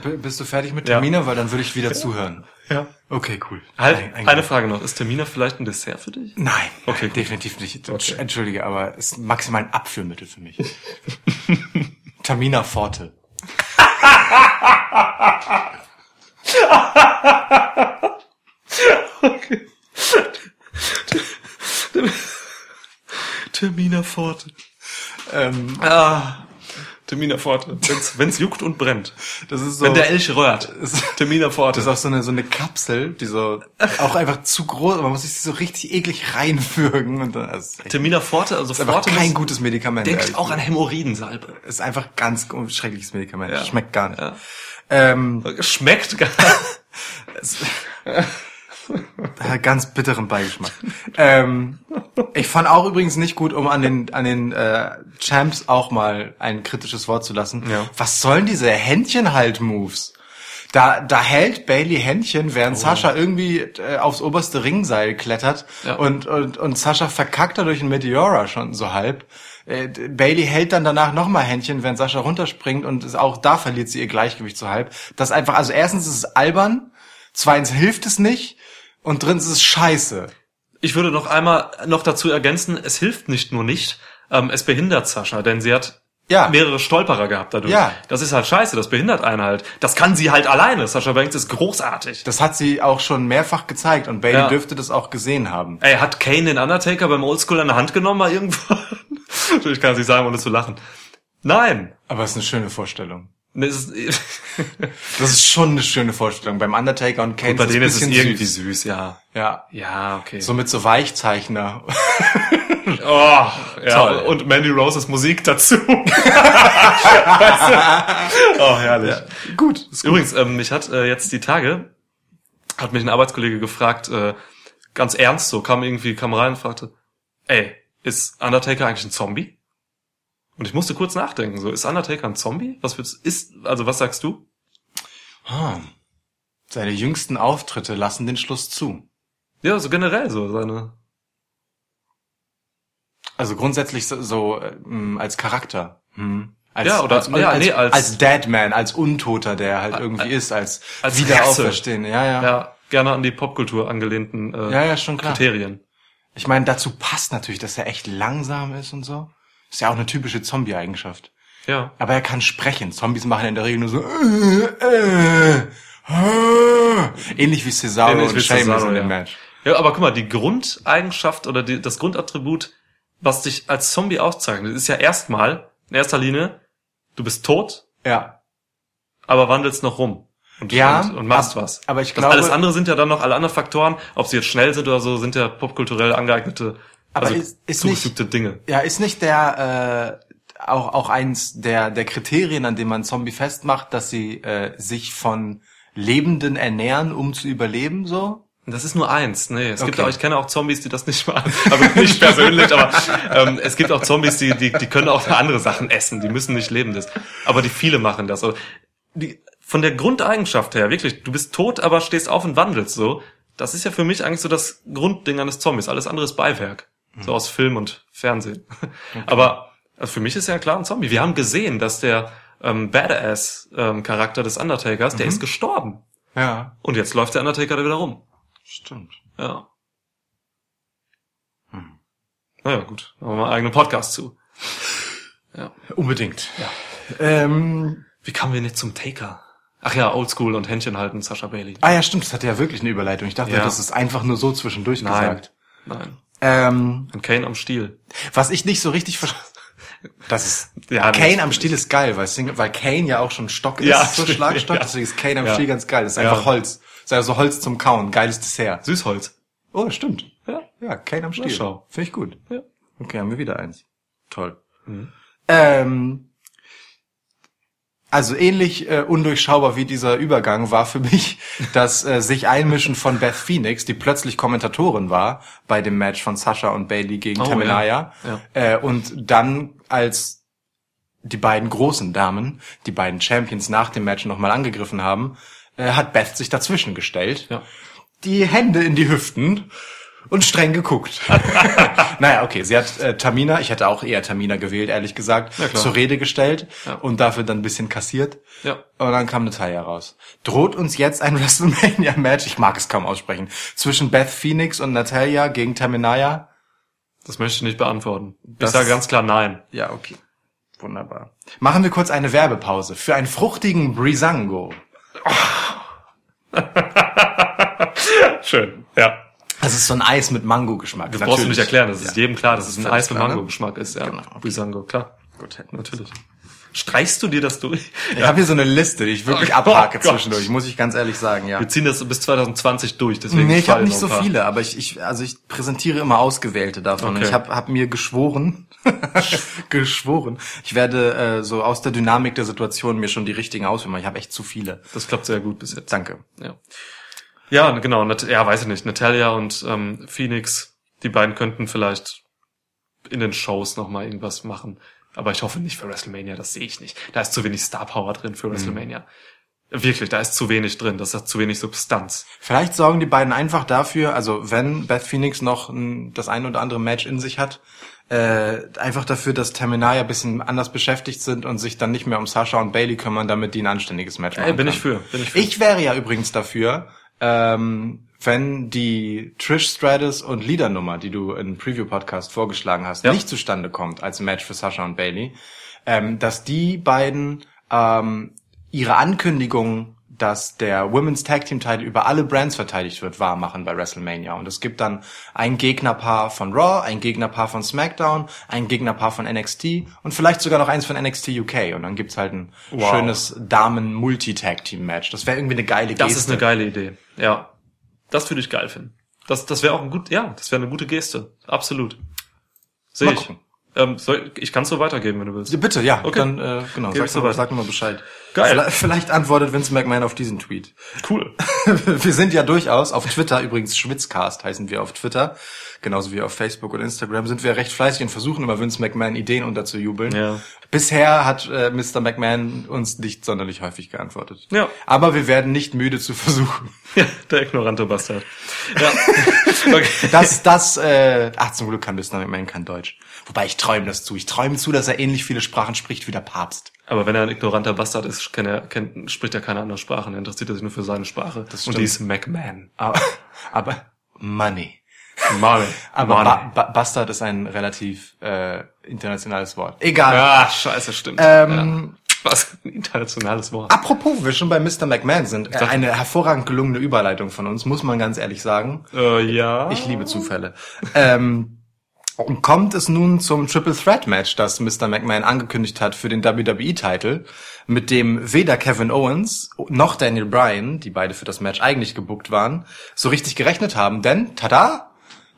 B- Bist du fertig mit Ja. Termina? Weil dann würde ich wieder zuhören. Ja. Okay, cool. Halt, Ein- ein- eine Frage noch. Ist Termina vielleicht ein Dessert für dich? Nein, Okay, gut. definitiv nicht. Okay. Entschuldige, aber es ist maximal ein Abführmittel für mich. [LAUGHS] Tamina Forte. [LAUGHS] Termina Forte. Ähm, Ah, Termina Forte. Wenn's, wenn's juckt und brennt. das ist so. Wenn der Elch röhrt. Termina Forte. das ist auch so eine, so eine Kapsel, die so auch einfach zu groß, man muss sich so richtig eklig reinwürgen und dann, also, ist, Termina Forte, also ist Forte kein muss- gutes Medikament. denkt auch an. Hämorrhoidensalbe. ist einfach ganz schreckliches Medikament. Ja. Schmeckt gar nicht. Ja. Ähm, Schmeckt gar [LAUGHS] hat ganz bitteren Beigeschmack. ähm, ich fand auch übrigens nicht gut, um an den an den äh, Champs auch mal ein kritisches Wort zu lassen. Ja. Was sollen diese Händchenhalt-Moves? Da, da hält Bailey Händchen, während Sascha irgendwie äh, aufs oberste Ringseil klettert Ja. und, und, und Sascha verkackt dadurch einen Meteora schon so halb. Äh, Bailey hält dann danach nochmal Händchen, während Sascha runterspringt und es- auch da verliert sie ihr Gleichgewicht so halb. Das ist einfach, also erstens ist es albern, zweitens hilft es nicht und drittens ist es scheiße. Ich würde noch einmal noch dazu ergänzen, es hilft nicht nur nicht, ähm, es behindert Sascha, denn sie hat Ja. mehrere Stolperer gehabt dadurch. Ja. Das ist halt scheiße, das behindert einen halt. Das kann sie halt alleine. Sascha Banks ist großartig. Das hat sie auch schon mehrfach gezeigt und Bailey Ja. dürfte das auch gesehen haben. Ey, hat Kane den Undertaker beim Oldschool an der Hand genommen mal irgendwo? [LAUGHS] ich kann es nicht sagen, ohne zu lachen. Nein. Aber es ist eine schöne Vorstellung. Es ist, [LAUGHS] Das ist schon eine schöne Vorstellung. Beim Undertaker und Kane und bei denen ist es irgendwie süß. süß. ja. Ja. Ja, okay. So mit so Weichzeichner. [LAUGHS] Oh, ja, Toll. und Mandy Roses Musik dazu. weißt [LAUGHS] du? Oh, herrlich. Gut. Übrigens, ähm, mich hat äh, jetzt die Tage, hat mich ein Arbeitskollege gefragt, äh, ganz ernst so, kam irgendwie, kam rein und fragte, ey, ist Undertaker eigentlich ein Zombie? Und ich musste kurz nachdenken, so, ist Undertaker ein Zombie? Was würdest, ist, also was sagst du? Ah. Seine jüngsten Auftritte lassen den Schluss zu. Ja, so generell so, seine, Also grundsätzlich so, so ähm, als Charakter. Hm. Als, Ja, oder- als, ja, als, nee, als- als Deadman, als Untoter, der halt irgendwie ist, als, als Wiederauferstehen. Ja, ja, ja. gerne an die Popkultur angelehnten äh, Ja, ja, schon klar. Kriterien. Ich meine, dazu passt natürlich, dass er echt langsam ist und so. Ist ja auch eine typische Zombie-Eigenschaft. Ja. Aber er kann sprechen. Zombies machen in der Regel nur so. Äh, äh, äh. Ähnlich wie Cesaro Ähnlich und wie Sheamus Cesaro, in dem ja. Match. Ja, aber guck mal, die Grundeigenschaft oder die, das Grundattribut, was dich als Zombie auszeichnet, ist ja erstmal, in erster Linie, du bist tot, Ja. aber wandelst noch rum. Und, Ja, und, und machst ab- was. aber ich das glaube- alles andere sind ja dann noch alle anderen Faktoren, ob sie jetzt schnell sind oder so, sind ja popkulturell angeeignete, Aber also ist- ist nicht- zugefügte Dinge. Ja, ist nicht der äh, auch auch eins der der Kriterien, an dem man Zombie festmacht, dass sie äh, sich von Lebenden ernähren, um zu überleben, so? Das ist nur eins. Nee, es gibt Okay. auch, ich kenne auch Zombies, die das nicht machen. [LAUGHS] Also nicht persönlich, aber ähm, es gibt auch Zombies, die, die, die können auch andere Sachen essen. Die müssen nicht lebendes. Aber die viele machen das. Also die, von der Grundeigenschaft her, wirklich, du bist tot, aber stehst auf und wandelst so. Das ist ja für mich eigentlich so das Grundding eines Zombies. Alles andere ist Beiwerk. So aus Film und Fernsehen. Aber also für mich ist ja klar ein Zombie. Wir haben gesehen, dass der ähm, Badass-Charakter des Undertakers, der ist gestorben. Ja, Und jetzt läuft der Undertaker da wieder rum. Stimmt. Ja. Naja, gut. Machen wir mal einen eigenen Podcast zu. Unbedingt. Ja. Ähm, Wie kamen wir nicht zum Taker? Ach ja, Oldschool und Händchen halten, Sascha Bailey. ah ja, stimmt, das hatte ja wirklich eine Überleitung. Ich dachte, Ja. das ist einfach nur so zwischendurch Nein. gesagt. Nein. Ähm, Und Kane am Stiel. was ich nicht so richtig verstehe. Das ist [LAUGHS] Ja, Kane am Stiel ist geil, weil, Sing- weil Kane ja auch schon Stock ist, Ja, so Schlagstock, ja. deswegen ist Kane am Ja. Stiel ganz geil. Das ist Ja. einfach Holz. Ist also Holz zum Kauen, geiles Dessert. Süßholz. Oh, stimmt. Ja. Ja, Kane am Stiel. schau. Finde ich gut. Ja. Okay, haben wir wieder eins. Toll. Mhm. Ähm, also ähnlich äh, undurchschaubar wie dieser Übergang war für mich [LAUGHS] das äh, sich Einmischen von Beth Phoenix, die plötzlich Kommentatorin war bei dem Match von Sasha und Bailey gegen Oh, Taminaya. ja. Äh, und dann als die beiden großen Damen, die beiden Champions nach dem Match nochmal angegriffen haben, äh, hat Beth sich dazwischen gestellt Ja. die Hände in die Hüften und streng geguckt. [LAUGHS] naja, okay, sie hat äh, Tamina, ich hätte auch eher Tamina gewählt, ehrlich gesagt, Ja, zur Rede gestellt Ja. und dafür dann ein bisschen kassiert. Ja. Und dann kam Natalia raus. Droht uns jetzt ein [LAUGHS] WrestleMania-Match, ich mag es kaum aussprechen, zwischen Beth Phoenix und Natalia gegen Taminaya? Das möchte ich nicht beantworten. Das- ich sage ganz klar nein. Ja, okay. Wunderbar. Machen wir kurz eine Werbepause für einen fruchtigen Brisango. [LAUGHS] Schön. Ja. Das ist so ein Eis mit Mango-Geschmack. Das brauchst du nicht erklären. Das ist jedem klar, dass es ein Eis mit ne? Mango-Geschmack ist. Ja. Genau. Brisango, klar. Gut, natürlich. Streichst du dir das durch? Ich habe hier so eine Liste, die ich wirklich Oh abhake Gott. zwischendurch, muss ich ganz ehrlich sagen, ja. Wir ziehen das bis 2020 durch, deswegen Nee, ich habe nicht so viele, aber ich, ich also ich präsentiere immer ausgewählte davon. Okay. Ich habe hab mir geschworen, [LAUGHS] geschworen, ich werde äh, so aus der Dynamik der Situation mir schon die richtigen auswählen. Ich habe echt zu viele. Das klappt sehr gut bis jetzt. Danke. Ja. Ja, genau. Ja, weiß ich nicht. Natalia und ähm, Phoenix, die beiden könnten vielleicht in den Shows noch mal irgendwas machen. Aber ich hoffe nicht für WrestleMania. Das sehe ich nicht. Da ist zu wenig Star Power drin Mhm. für WrestleMania. Wirklich, da ist zu wenig drin, das hat zu wenig Substanz. Vielleicht sorgen die beiden einfach dafür, also wenn Beth Phoenix noch ein, das ein oder andere Match in sich hat, äh, einfach dafür, dass Terminalia ein bisschen anders beschäftigt sind und sich dann nicht mehr um Sasha und Bailey kümmern, damit die ein anständiges Match machen Ey, bin kann. ich für, bin ich für. Ich wäre ja übrigens dafür, ähm, wenn die Trish Stratus und Leader Nummer, die du im Preview Podcast vorgeschlagen hast, Ja. nicht zustande kommt als Match für Sasha und Bailey, ähm, dass die beiden ähm, ihre Ankündigung, dass der Women's Tag Team Title über alle Brands verteidigt wird, wahr machen bei WrestleMania. Und es gibt dann ein Gegnerpaar von Raw, ein Gegnerpaar von SmackDown, ein Gegnerpaar von NXT und vielleicht sogar noch eins von NXT UK. Und dann gibt's halt ein Wow. schönes Damen-Multi-Tag-Team-Match. Das wäre irgendwie eine geile Geste. Das ist eine geile Idee. Ja. Das würde ich geil finden. Das, das wäre auch ein gut, ja, das wäre eine gute Geste. Absolut. Sehe ich. Ähm, soll, ich kann es so weitergeben, wenn du willst. Ja, Bitte, ja. Okay. Dann, äh, genau, Gebe sag, so mal, sag mal Bescheid. Geil. Vielleicht, antwortet Vince McMahon auf diesen Tweet. Cool. [LAUGHS] wir sind ja durchaus auf Twitter, übrigens Schwitzcast heißen wir auf Twitter, genauso wie auf Facebook und Instagram, sind wir recht fleißig und versuchen immer Vince McMahon Ideen unterzujubeln. Ja. Bisher hat äh, Mr. McMahon uns nicht sonderlich häufig geantwortet. Ja. Aber wir werden nicht müde zu versuchen. [LAUGHS] Ja, der ignorante Bastard. Ja. [LAUGHS] Okay. Das, das, äh, ach, zum Glück kann Mr. McMahon kein Deutsch. Wobei ich träume das zu. Ich träume zu, dass er ähnlich viele Sprachen spricht wie der Papst. Aber wenn er ein ignoranter Bastard ist, kennt er, kennt, spricht er keine andere Sprache. Er interessiert sich nur für seine Sprache. Das Und stimmt. die ist McMahon. Aber, [LAUGHS] aber Money. Money. Aber Money. ba ba Bastard ist ein relativ äh, internationales Wort. Egal. Ah, scheiße, stimmt. Ähm, ja. Was ein internationales Wort. Apropos, wir schon bei Mr. McMahon sind. Äh, eine hervorragend gelungene Überleitung von uns, muss man ganz ehrlich sagen. Äh, ja. Ich liebe Zufälle. ähm, und kommt es nun zum Triple Threat Match, das Mr. McMahon angekündigt hat für den WWE-Titel, mit dem weder Kevin Owens noch Daniel Bryan, die beide für das Match eigentlich gebuckt waren, so richtig gerechnet haben. Denn, tada,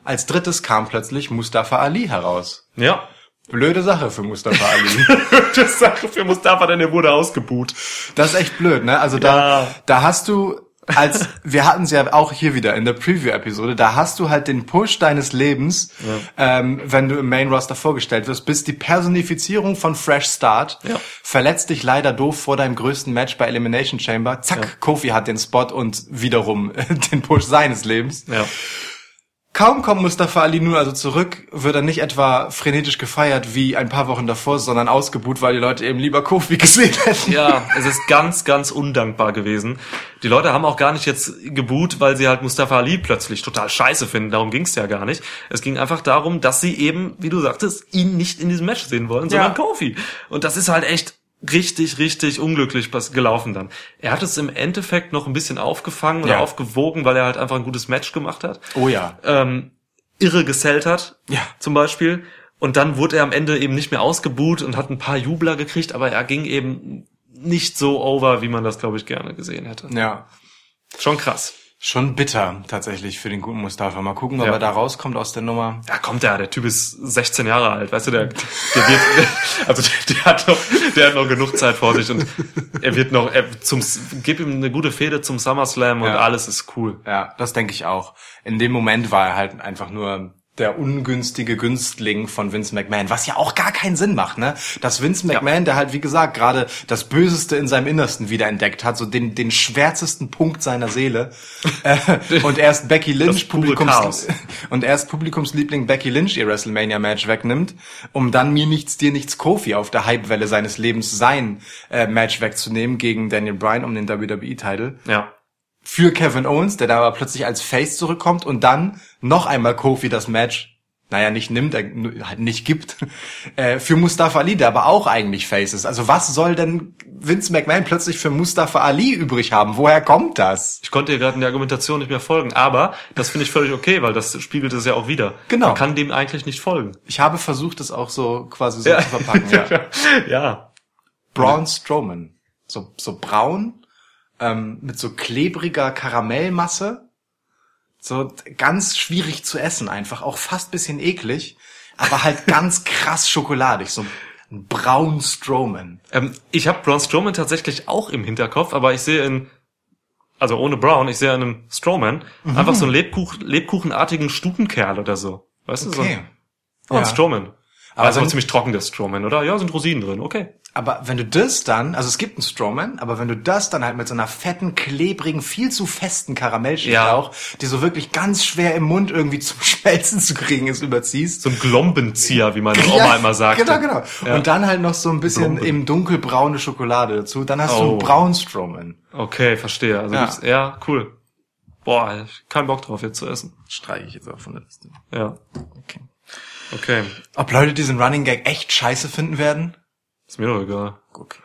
als drittes kam plötzlich Mustafa Ali heraus. Ja. Blöde Sache für Mustafa [LAUGHS] Ali. Das Sache für Mustafa, denn er wurde ausgebuht. Das ist echt blöd, ne? Also da, Ja. da hast du als wir hatten es ja auch hier wieder in der Preview-Episode, da hast du halt den Push deines Lebens, ähm, wenn du im Main Roster vorgestellt wirst, bist die Personifizierung von Fresh Start, Ja. verletzt dich leider doof vor deinem größten Match bei Elimination Chamber, zack, Kofi hat den Spot und wiederum [LAUGHS] den Push seines Lebens. Ja. Kaum kommt Mustafa Ali nun also zurück, wird er nicht etwa frenetisch gefeiert wie ein paar Wochen davor, sondern ausgebuht, weil die Leute eben lieber Kofi [LAUGHS] gesehen hätten. Ja, es ist ganz, ganz undankbar gewesen. Die Leute haben auch gar nicht jetzt geboot, weil sie halt Mustafa Ali plötzlich total scheiße finden. Darum ging es ja gar nicht. Es ging einfach darum, dass sie eben, wie du sagtest, ihn nicht in diesem Match sehen wollen, sondern Ja. Kofi. Und das ist halt echt richtig, richtig unglücklich gelaufen dann. Er hat es im Endeffekt noch ein bisschen aufgefangen oder Ja. aufgewogen, weil er halt einfach ein gutes Match gemacht hat. Oh ja. ähm, irre gesellt hat, Ja. zum Beispiel. Und dann wurde er am Ende eben nicht mehr ausgebuht und hat ein paar Jubler gekriegt, aber er ging eben nicht so over, wie man das, glaube ich, gerne gesehen hätte. Ja. Schon krass. Schon bitter tatsächlich für den guten Mustafa. Mal gucken, ob Ja. er da rauskommt aus der Nummer. Ja, kommt der, der Typ ist 16 Jahre alt, weißt du, der, der wird, [LAUGHS] also der, der hat noch, der hat noch genug Zeit vor sich und er wird noch, er, zum, gib ihm eine gute Fehde zum SummerSlam und Ja. alles ist cool. Ja, das denke ich auch. In dem Moment war er halt einfach nur der ungünstige Günstling von Vince McMahon, was ja auch gar keinen Sinn macht, ne? Dass Vince McMahon, der halt, wie gesagt, gerade das Böseste in seinem Innersten wiederentdeckt hat, so den, den schwärzesten Punkt seiner Seele. [LAUGHS] äh, und erst Becky Lynch. Publikums, [LAUGHS] und erst Publikumsliebling Becky Lynch ihr WrestleMania-Match wegnimmt, um dann mir nichts, dir nichts Kofi auf der Hypewelle seines Lebens sein äh, Match wegzunehmen gegen Daniel Bryan um den WWE-Titel Ja. Für Kevin Owens, der da aber plötzlich als Face zurückkommt und dann noch einmal Kofi das Match, naja, nicht nimmt, er halt nicht gibt, [LAUGHS] äh, für Mustafa Ali, der aber auch eigentlich Face ist. Also was soll denn Vince McMahon plötzlich für Mustafa Ali übrig haben? Woher kommt das? Ich konnte dir gerade in der Argumentation nicht mehr folgen, aber das finde ich völlig okay, weil das spiegelt es ja auch wieder. Genau. Man kann dem eigentlich nicht folgen. Ich habe versucht, es auch so quasi so zu verpacken. Ja. [LAUGHS] ja. Braun Strowman. So, so braun, ähm, mit so klebriger Karamellmasse. So ganz schwierig zu essen einfach, auch fast bisschen eklig, aber halt [LAUGHS] ganz krass schokoladig, so ein braun Strowman. Ähm, ich habe Braun Strowman tatsächlich auch im Hinterkopf, aber ich sehe in, also ohne Braun, ich sehe in einem Strowman einfach so einen Lebkuchen, lebkuchenartigen Stutenkerl oder so. Weißt du, so Okay. ein Braun Ja. Strowman. Aber wenn- ziemlich trocken, der Strowman, oder? Ja, sind Rosinen drin, okay. Aber wenn du das dann, also es gibt einen Strowman, aber wenn du das dann halt mit so einer fetten, klebrigen, viel zu festen Karamellschicht Ja. auch, die so wirklich ganz schwer im Mund irgendwie [LAUGHS] zum Schmelzen zu kriegen ist, überziehst. So ein Glombenzieher, wie meine [LAUGHS] Oma immer sagte. Genau, genau. Ja. Und dann halt noch so ein bisschen Blombe. eben dunkelbraune Schokolade dazu. Dann hast du Oh. einen braunen Strowman. Okay, verstehe. Also Ja. ja, cool. Boah, ich keinen Bock drauf, jetzt zu essen. Streiche ich jetzt auch von der Liste. Ja, Okay. Okay. Ob Leute diesen Running Gag echt scheiße finden werden? Ist mir doch egal. Okay.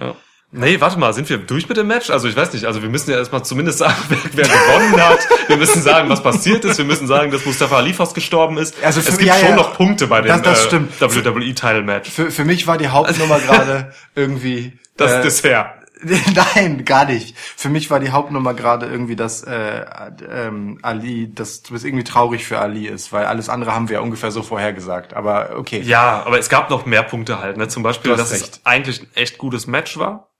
Ja. Nee, warte mal, sind wir durch mit dem Match? Also ich weiß nicht, also wir müssen ja erstmal zumindest sagen, [LAUGHS] wer, wer gewonnen hat. Wir müssen sagen, was passiert ist. Wir müssen sagen, dass Mustafa Ali fast gestorben ist. Also es für- gibt ja, schon ja. noch Punkte bei dem äh. WWE-Title-Match. Für, für mich war die Hauptnummer [LAUGHS] gerade irgendwie... Das äh, Dessert. [LAUGHS] Nein, gar nicht. Für mich war die Hauptnummer gerade irgendwie, dass äh, ähm, Ali, dass das irgendwie traurig für Ali ist, weil alles andere haben wir ja ungefähr so vorhergesagt. Aber okay. Ja, aber es gab noch mehr Punkte halt. Ne? Zum Beispiel, Du dass recht. es eigentlich ein echt gutes Match war.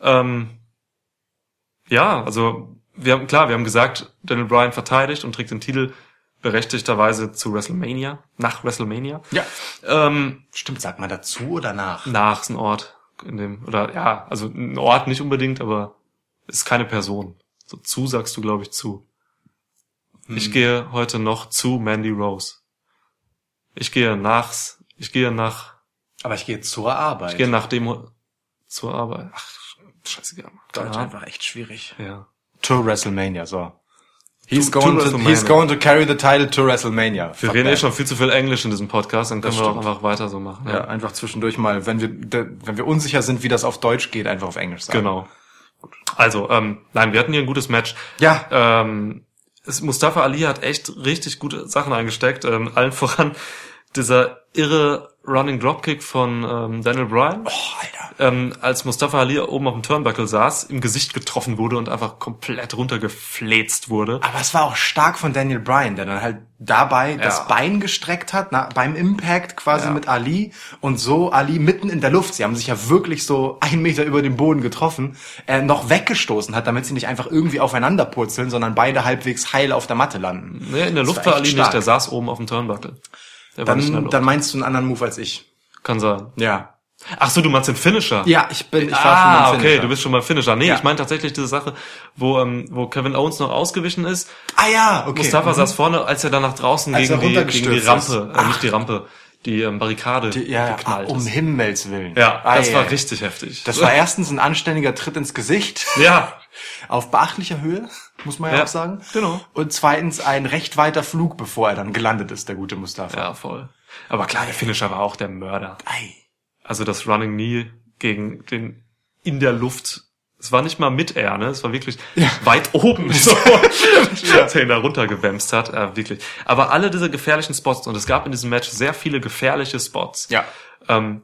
Ähm, ja, also wir haben klar, wir haben gesagt, Daniel Bryan verteidigt und trägt den Titel berechtigterweise zu WrestleMania, nach WrestleMania. Ja. Ähm, Stimmt, sagt man dazu oder nach? nach ist ein Ort in dem oder ja, also ein Ort nicht unbedingt, aber ist keine Person. So zu sagst du glaube ich zu. Ich gehe heute noch zu Mandy Rose. Ich gehe nachs, ich gehe nach Aber ich gehe zur Arbeit. ich gehe nach dem zur Arbeit. Ach, scheißegal. Keine Deutsch Ahnung. einfach echt schwierig. Ja. To WrestleMania, so. He's To- going to, he's going to carry the title to WrestleMania. Wir Fuck reden eh schon viel zu viel Englisch in diesem Podcast, dann können Das wir auch einfach weiter so machen. Ja, einfach zwischendurch mal, wenn wir, wenn wir unsicher sind, wie das auf Deutsch geht, einfach auf Englisch sagen. Genau. Also, ähm, nein, wir hatten hier ein gutes Match. Ja. Ähm, es, Mustafa Ali hat echt richtig gute Sachen eingesteckt. Ähm, allen voran dieser irre Running Dropkick von ähm, Daniel Bryan. Oh, Alter. Ähm, als Mustafa Ali oben auf dem Turnbuckle saß, im Gesicht getroffen wurde und einfach komplett runtergefläzt wurde. Aber es war auch stark von Daniel Bryan, der dann halt dabei das Bein gestreckt hat, na, beim Impact quasi Ja. mit Ali und so Ali mitten in der Luft, sie haben sich ja wirklich so einen Meter über dem Boden getroffen, äh, noch weggestoßen hat, damit sie nicht einfach irgendwie aufeinander purzeln, sondern beide halbwegs heil auf der Matte landen. Nee, in der Das Luft war war Ali stark. nicht, der saß oben auf dem Turnbuckle. Der Dann, dann meinst du einen anderen Move als ich. Kann sein. Ja. Ach so, du meinst den Finisher? Ja, ich bin, ich war ah, schon okay, Finisher. du bist schon beim Finisher. Nee, Ja. ich meine tatsächlich diese Sache, wo, ähm, wo Kevin Owens noch ausgewichen ist. Ah ja, okay. Mustafa Mhm. saß vorne, als er dann nach draußen Als gegen die, gegen die Rampe, äh, nicht die Rampe, die ähm, Barrikade Die- ja, ja, geknallt um ist. Himmels Willen. Ja, Ah, das ja, war ja. richtig heftig. Das war erstens ein anständiger Tritt ins Gesicht. ja, Auf beachtlicher Höhe, muss man ja, Ja, auch sagen. genau. Und zweitens ein recht weiter Flug, bevor er dann gelandet ist, der gute Mustafa. ja, voll. Aber klar, der Finisher war auch der Mörder. Ei. Also das Running Knee gegen den in der Luft. Es war nicht mal mit Air, ne? Es war wirklich weit oben, [LAUGHS] so, als er ihn da runtergewämst hat. Äh, wirklich. Aber alle diese gefährlichen Spots, und es gab in diesem Match sehr viele gefährliche Spots. Ja. Ähm,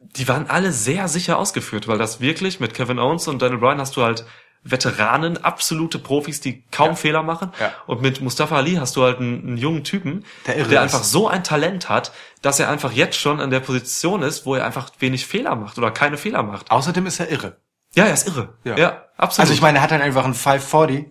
die waren alle sehr sicher ausgeführt, weil das wirklich mit Kevin Owens und Daniel Bryan hast du halt Veteranen, absolute Profis, die kaum Fehler machen. Ja. Und mit Mustafa Ali hast du halt einen, einen jungen Typen, Der der, einfach so ein Talent hat, dass er einfach jetzt schon an der Position ist, wo er einfach wenig Fehler macht oder keine Fehler macht. Außerdem ist er irre. Ja, er ist irre. Ja. Ja, absolut. Also ich meine, er hat dann einfach einen 540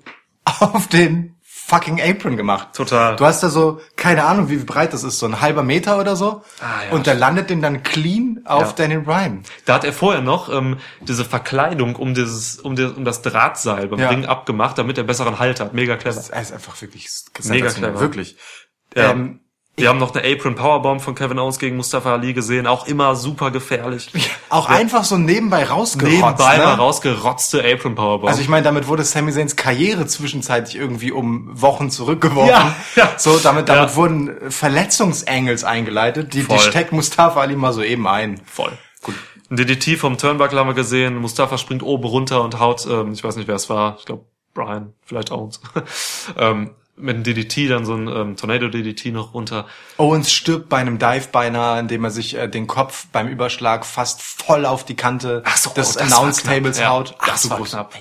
auf den fucking Apron gemacht. Total. Du hast da so, keine Ahnung, wie breit das ist, so ein halber Meter oder so. Ah, ja. und der landet den dann clean auf Ja. Daniel Bryan. Da hat er vorher noch ähm, diese Verkleidung um dieses, um, das, um das Drahtseil beim Ja. Ring abgemacht, damit er besseren Halt hat. Mega clever. Er ist einfach wirklich Mega clever. Wirklich. Ja. Ähm, Wir haben noch eine Apron Powerbomb von Kevin Owens gegen Mustafa Ali gesehen, auch immer super gefährlich. auch einfach so nebenbei rausgerotzt. Nebenbei ne? mal rausgerotzte Apron Powerbomb. Also ich meine, damit wurde Sami Zayns Karriere zwischenzeitlich irgendwie um Wochen zurückgeworfen. Ja, ja. So, damit, damit Ja. wurden Verletzungsangles eingeleitet. Die, die steckt Mustafa Ali mal so eben ein. Voll. Gut. Ein DDT vom Turnbuckle haben wir gesehen. Mustafa springt oben runter und haut, ähm, ich weiß nicht, wer es war. Ich glaube, Brian, vielleicht Owens. [LAUGHS] ähm, mit einem DDT dann so ein ähm, Tornado DDT noch runter. Owens stirbt bei einem Dive beinahe, indem er sich äh, den Kopf beim Überschlag fast voll auf die Kante Ach so, des oh, das war Announce knapp. Tables Ja, haut. das du war groß- knapp.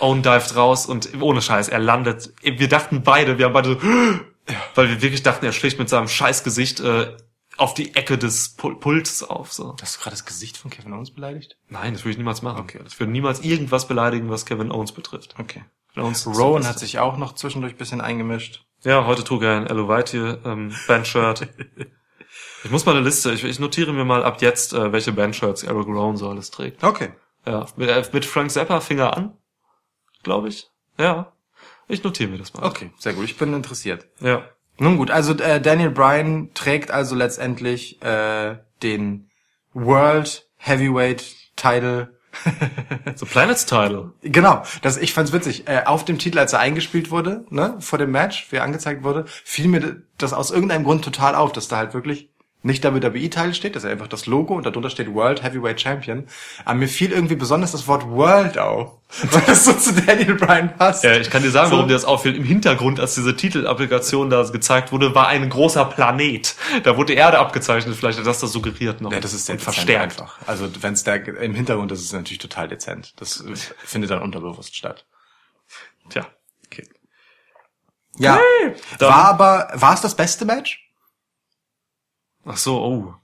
Owen dived raus und ohne Scheiß, er landet. Wir dachten beide, wir haben beide so, [GASPS] weil wir wirklich dachten, er schlägt mit seinem Scheißgesicht äh, auf die Ecke des Pul Pults auf. So. Hast du gerade das Gesicht von Kevin Owens beleidigt? Nein, das würde ich niemals machen. Okay, ich würde niemals irgendwas beleidigen, was Kevin Owens betrifft. Okay. Rowan hat sich auch noch zwischendurch bisschen eingemischt. Ja, heute trug er ein Elevate ähm, Bandshirt. [LAUGHS] Ich muss mal eine Liste, ich, ich notiere mir mal ab jetzt, äh, welche Bandshirts Eric Rowan so alles trägt. Okay. Ja, mit, äh, mit Frank Zappa fing er an, glaube ich. Ja, ich notiere mir das mal. Okay, sehr gut. Ich bin interessiert. Ja. Nun gut, also äh, Daniel Bryan trägt also letztendlich äh, den World Heavyweight Title. [LAUGHS] The Planet's Title. Genau, das ich fand's witzig. Äh, auf dem Titel, als er eingespielt wurde, ne, vor dem Match, wie er angezeigt wurde, fiel mir das aus irgendeinem Grund total auf, dass da halt wirklich nicht WWE-Teil steht, das ist einfach das Logo und darunter steht World Heavyweight Champion. Aber mir fiel irgendwie besonders das Wort World auf, [LAUGHS] weil das so zu Daniel Bryan passt. Ja, ich kann dir sagen, So. warum dir das auffällt. Im Hintergrund, als diese Titelapplikation da gezeigt wurde, war ein großer Planet. Da wurde die Erde abgezeichnet. Vielleicht hat das das suggeriert noch. Ja, das ist sehr verstärkt. einfach. Also wenn es da im Hintergrund ist, ist es natürlich total dezent. Das äh, findet dann unterbewusst statt. Tja, okay. Ja, dann- war aber war es das beste Match? Ach so, oh.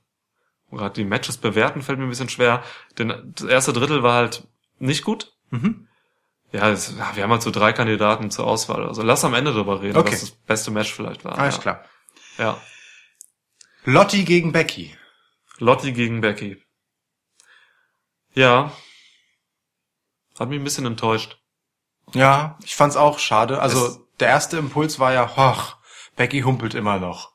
Gerade die Matches bewerten fällt mir ein bisschen schwer. Denn das erste Drittel war halt nicht gut. Mhm. Ja, ja, wir haben halt so drei Kandidaten zur Auswahl. Also lass am Ende drüber reden, Okay. was das beste Match vielleicht war. Alles ja. klar. Ja. Lotti gegen Becky. Lotti gegen Becky. Ja. Hat mich ein bisschen enttäuscht. Ja, ich fand's auch schade. Also Es- der erste Impuls war ja, ach, Becky humpelt immer noch.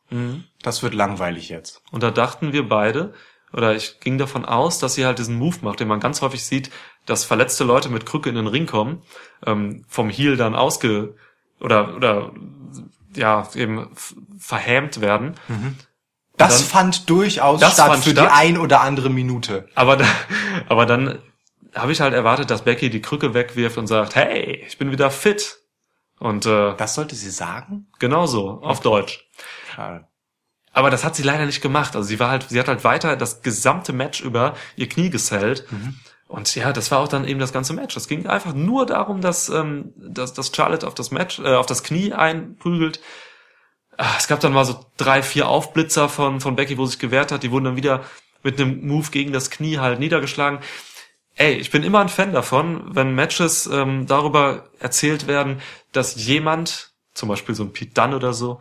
Das wird langweilig jetzt. Und da dachten wir beide, oder ich ging davon aus, dass sie halt diesen Move macht, den man ganz häufig sieht, dass verletzte Leute mit Krücke in den Ring kommen, ähm, vom Heel dann ausge oder oder ja eben verhämt werden. Das Dann- fand durchaus Das statt fand für statt. die ein oder andere Minute. Aber da, aber dann habe ich halt erwartet, dass Becky die Krücke wegwirft und sagt, hey, ich bin wieder fit. Und äh, Das sollte sie sagen? genau so auf Deutsch. Schade. Aber das hat sie leider nicht gemacht. Also sie war halt, sie hat halt weiter das gesamte Match über ihr Knie gesellt. Und ja, das war auch dann eben das ganze Match. Es ging einfach nur darum, dass, ähm, dass, dass Charlotte auf das Match, äh, auf das Knie einprügelt. Ah, Es gab dann mal so drei, vier Aufblitzer von, von Becky, wo sie sich gewehrt hat. Die wurden dann wieder mit einem Move gegen das Knie halt niedergeschlagen. Ey, ich bin immer ein Fan davon, wenn Matches ähm, darüber erzählt werden, dass jemand, zum Beispiel so ein Pete Dunne oder so,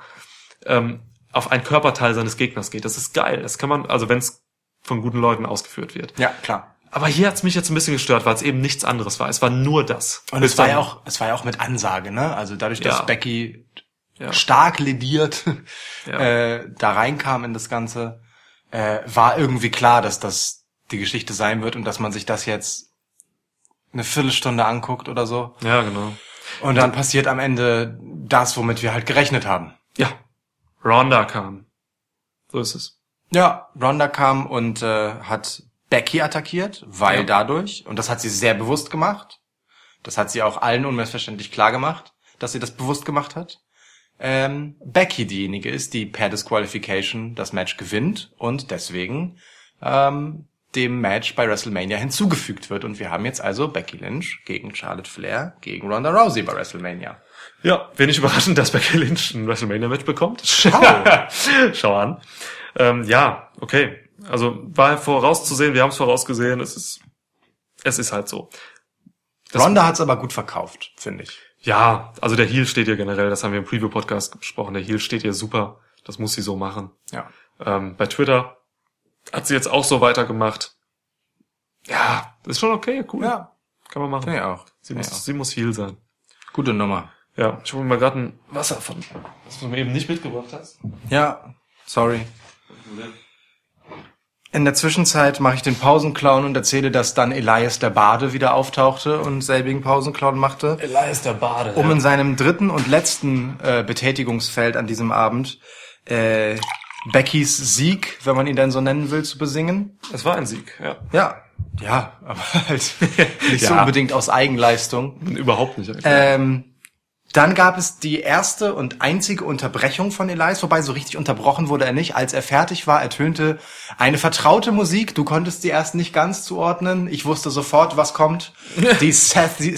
ähm, auf ein Körperteil seines Gegners geht. Das ist geil. Das kann man, also wenn es von guten Leuten ausgeführt wird. Ja, klar. Aber hier hat's mich jetzt ein bisschen gestört, weil es eben nichts anderes war. Es war nur das. Und Bis es war ja auch, es war ja auch mit Ansage, ne? Also dadurch, dass Ja. Becky Ja. stark lediert [LAUGHS] Ja. äh, da reinkam in das Ganze, äh, war irgendwie klar, dass das die Geschichte sein wird und dass man sich das jetzt eine Viertelstunde anguckt oder so. Ja, genau. Und dann passiert am Ende das, womit wir halt gerechnet haben. Ja. Ronda kam. So ist es. Ja, Ronda kam und äh, hat Becky attackiert, weil Ja. dadurch, und das hat sie sehr bewusst gemacht, das hat sie auch allen unmissverständlich klar gemacht, dass sie das bewusst gemacht hat, ähm, Becky diejenige ist, die per Disqualification das Match gewinnt und deswegen ähm, dem Match bei WrestleMania hinzugefügt wird. Und wir haben jetzt also Becky Lynch gegen Charlotte Flair gegen Ronda Rousey bei WrestleMania. Ja, wenig überraschend, dass Becky Lynch ein WrestleMania-Match bekommt. Schau. [LAUGHS] Schau an. Ähm, ja, okay. Also war vorauszusehen, wir haben es vorausgesehen, es ist, es ist halt so. Das- Ronda hat's aber gut verkauft, finde ich. Ja, also der Heel steht ihr generell, das haben wir im Preview-Podcast besprochen, der Heel steht ihr super, das muss sie so machen. Ja. Ähm, bei Twitter hat sie jetzt auch so weitergemacht. Ja, das ist schon okay, cool. Ja, Kann man machen. ich auch. Sie, muss, auch. sie muss Heel sein. Gute Nummer. Ja, ich hole mir mal gerade ein Wasser von, was du mir eben nicht mitgebracht hast. Ja, sorry. In der Zwischenzeit mache ich den Pausenclown und erzähle, dass dann Elias der Bade wieder auftauchte und selbigen Pausenclown machte, Elias der Bade. um in seinem dritten und letzten äh, Betätigungsfeld an diesem Abend äh, Beckys Sieg, wenn man ihn denn so nennen will, zu besingen. Es war ein Sieg, ja. Ja, ja, aber [LAUGHS] halt nicht so Ja. unbedingt aus Eigenleistung. Überhaupt nicht. Ähm, dann gab es die erste und einzige Unterbrechung von Elias, wobei so richtig unterbrochen wurde er nicht. Als er fertig war, ertönte eine vertraute Musik. Du konntest die erst nicht ganz zuordnen. Ich wusste sofort, was kommt. [LAUGHS] Die sassy,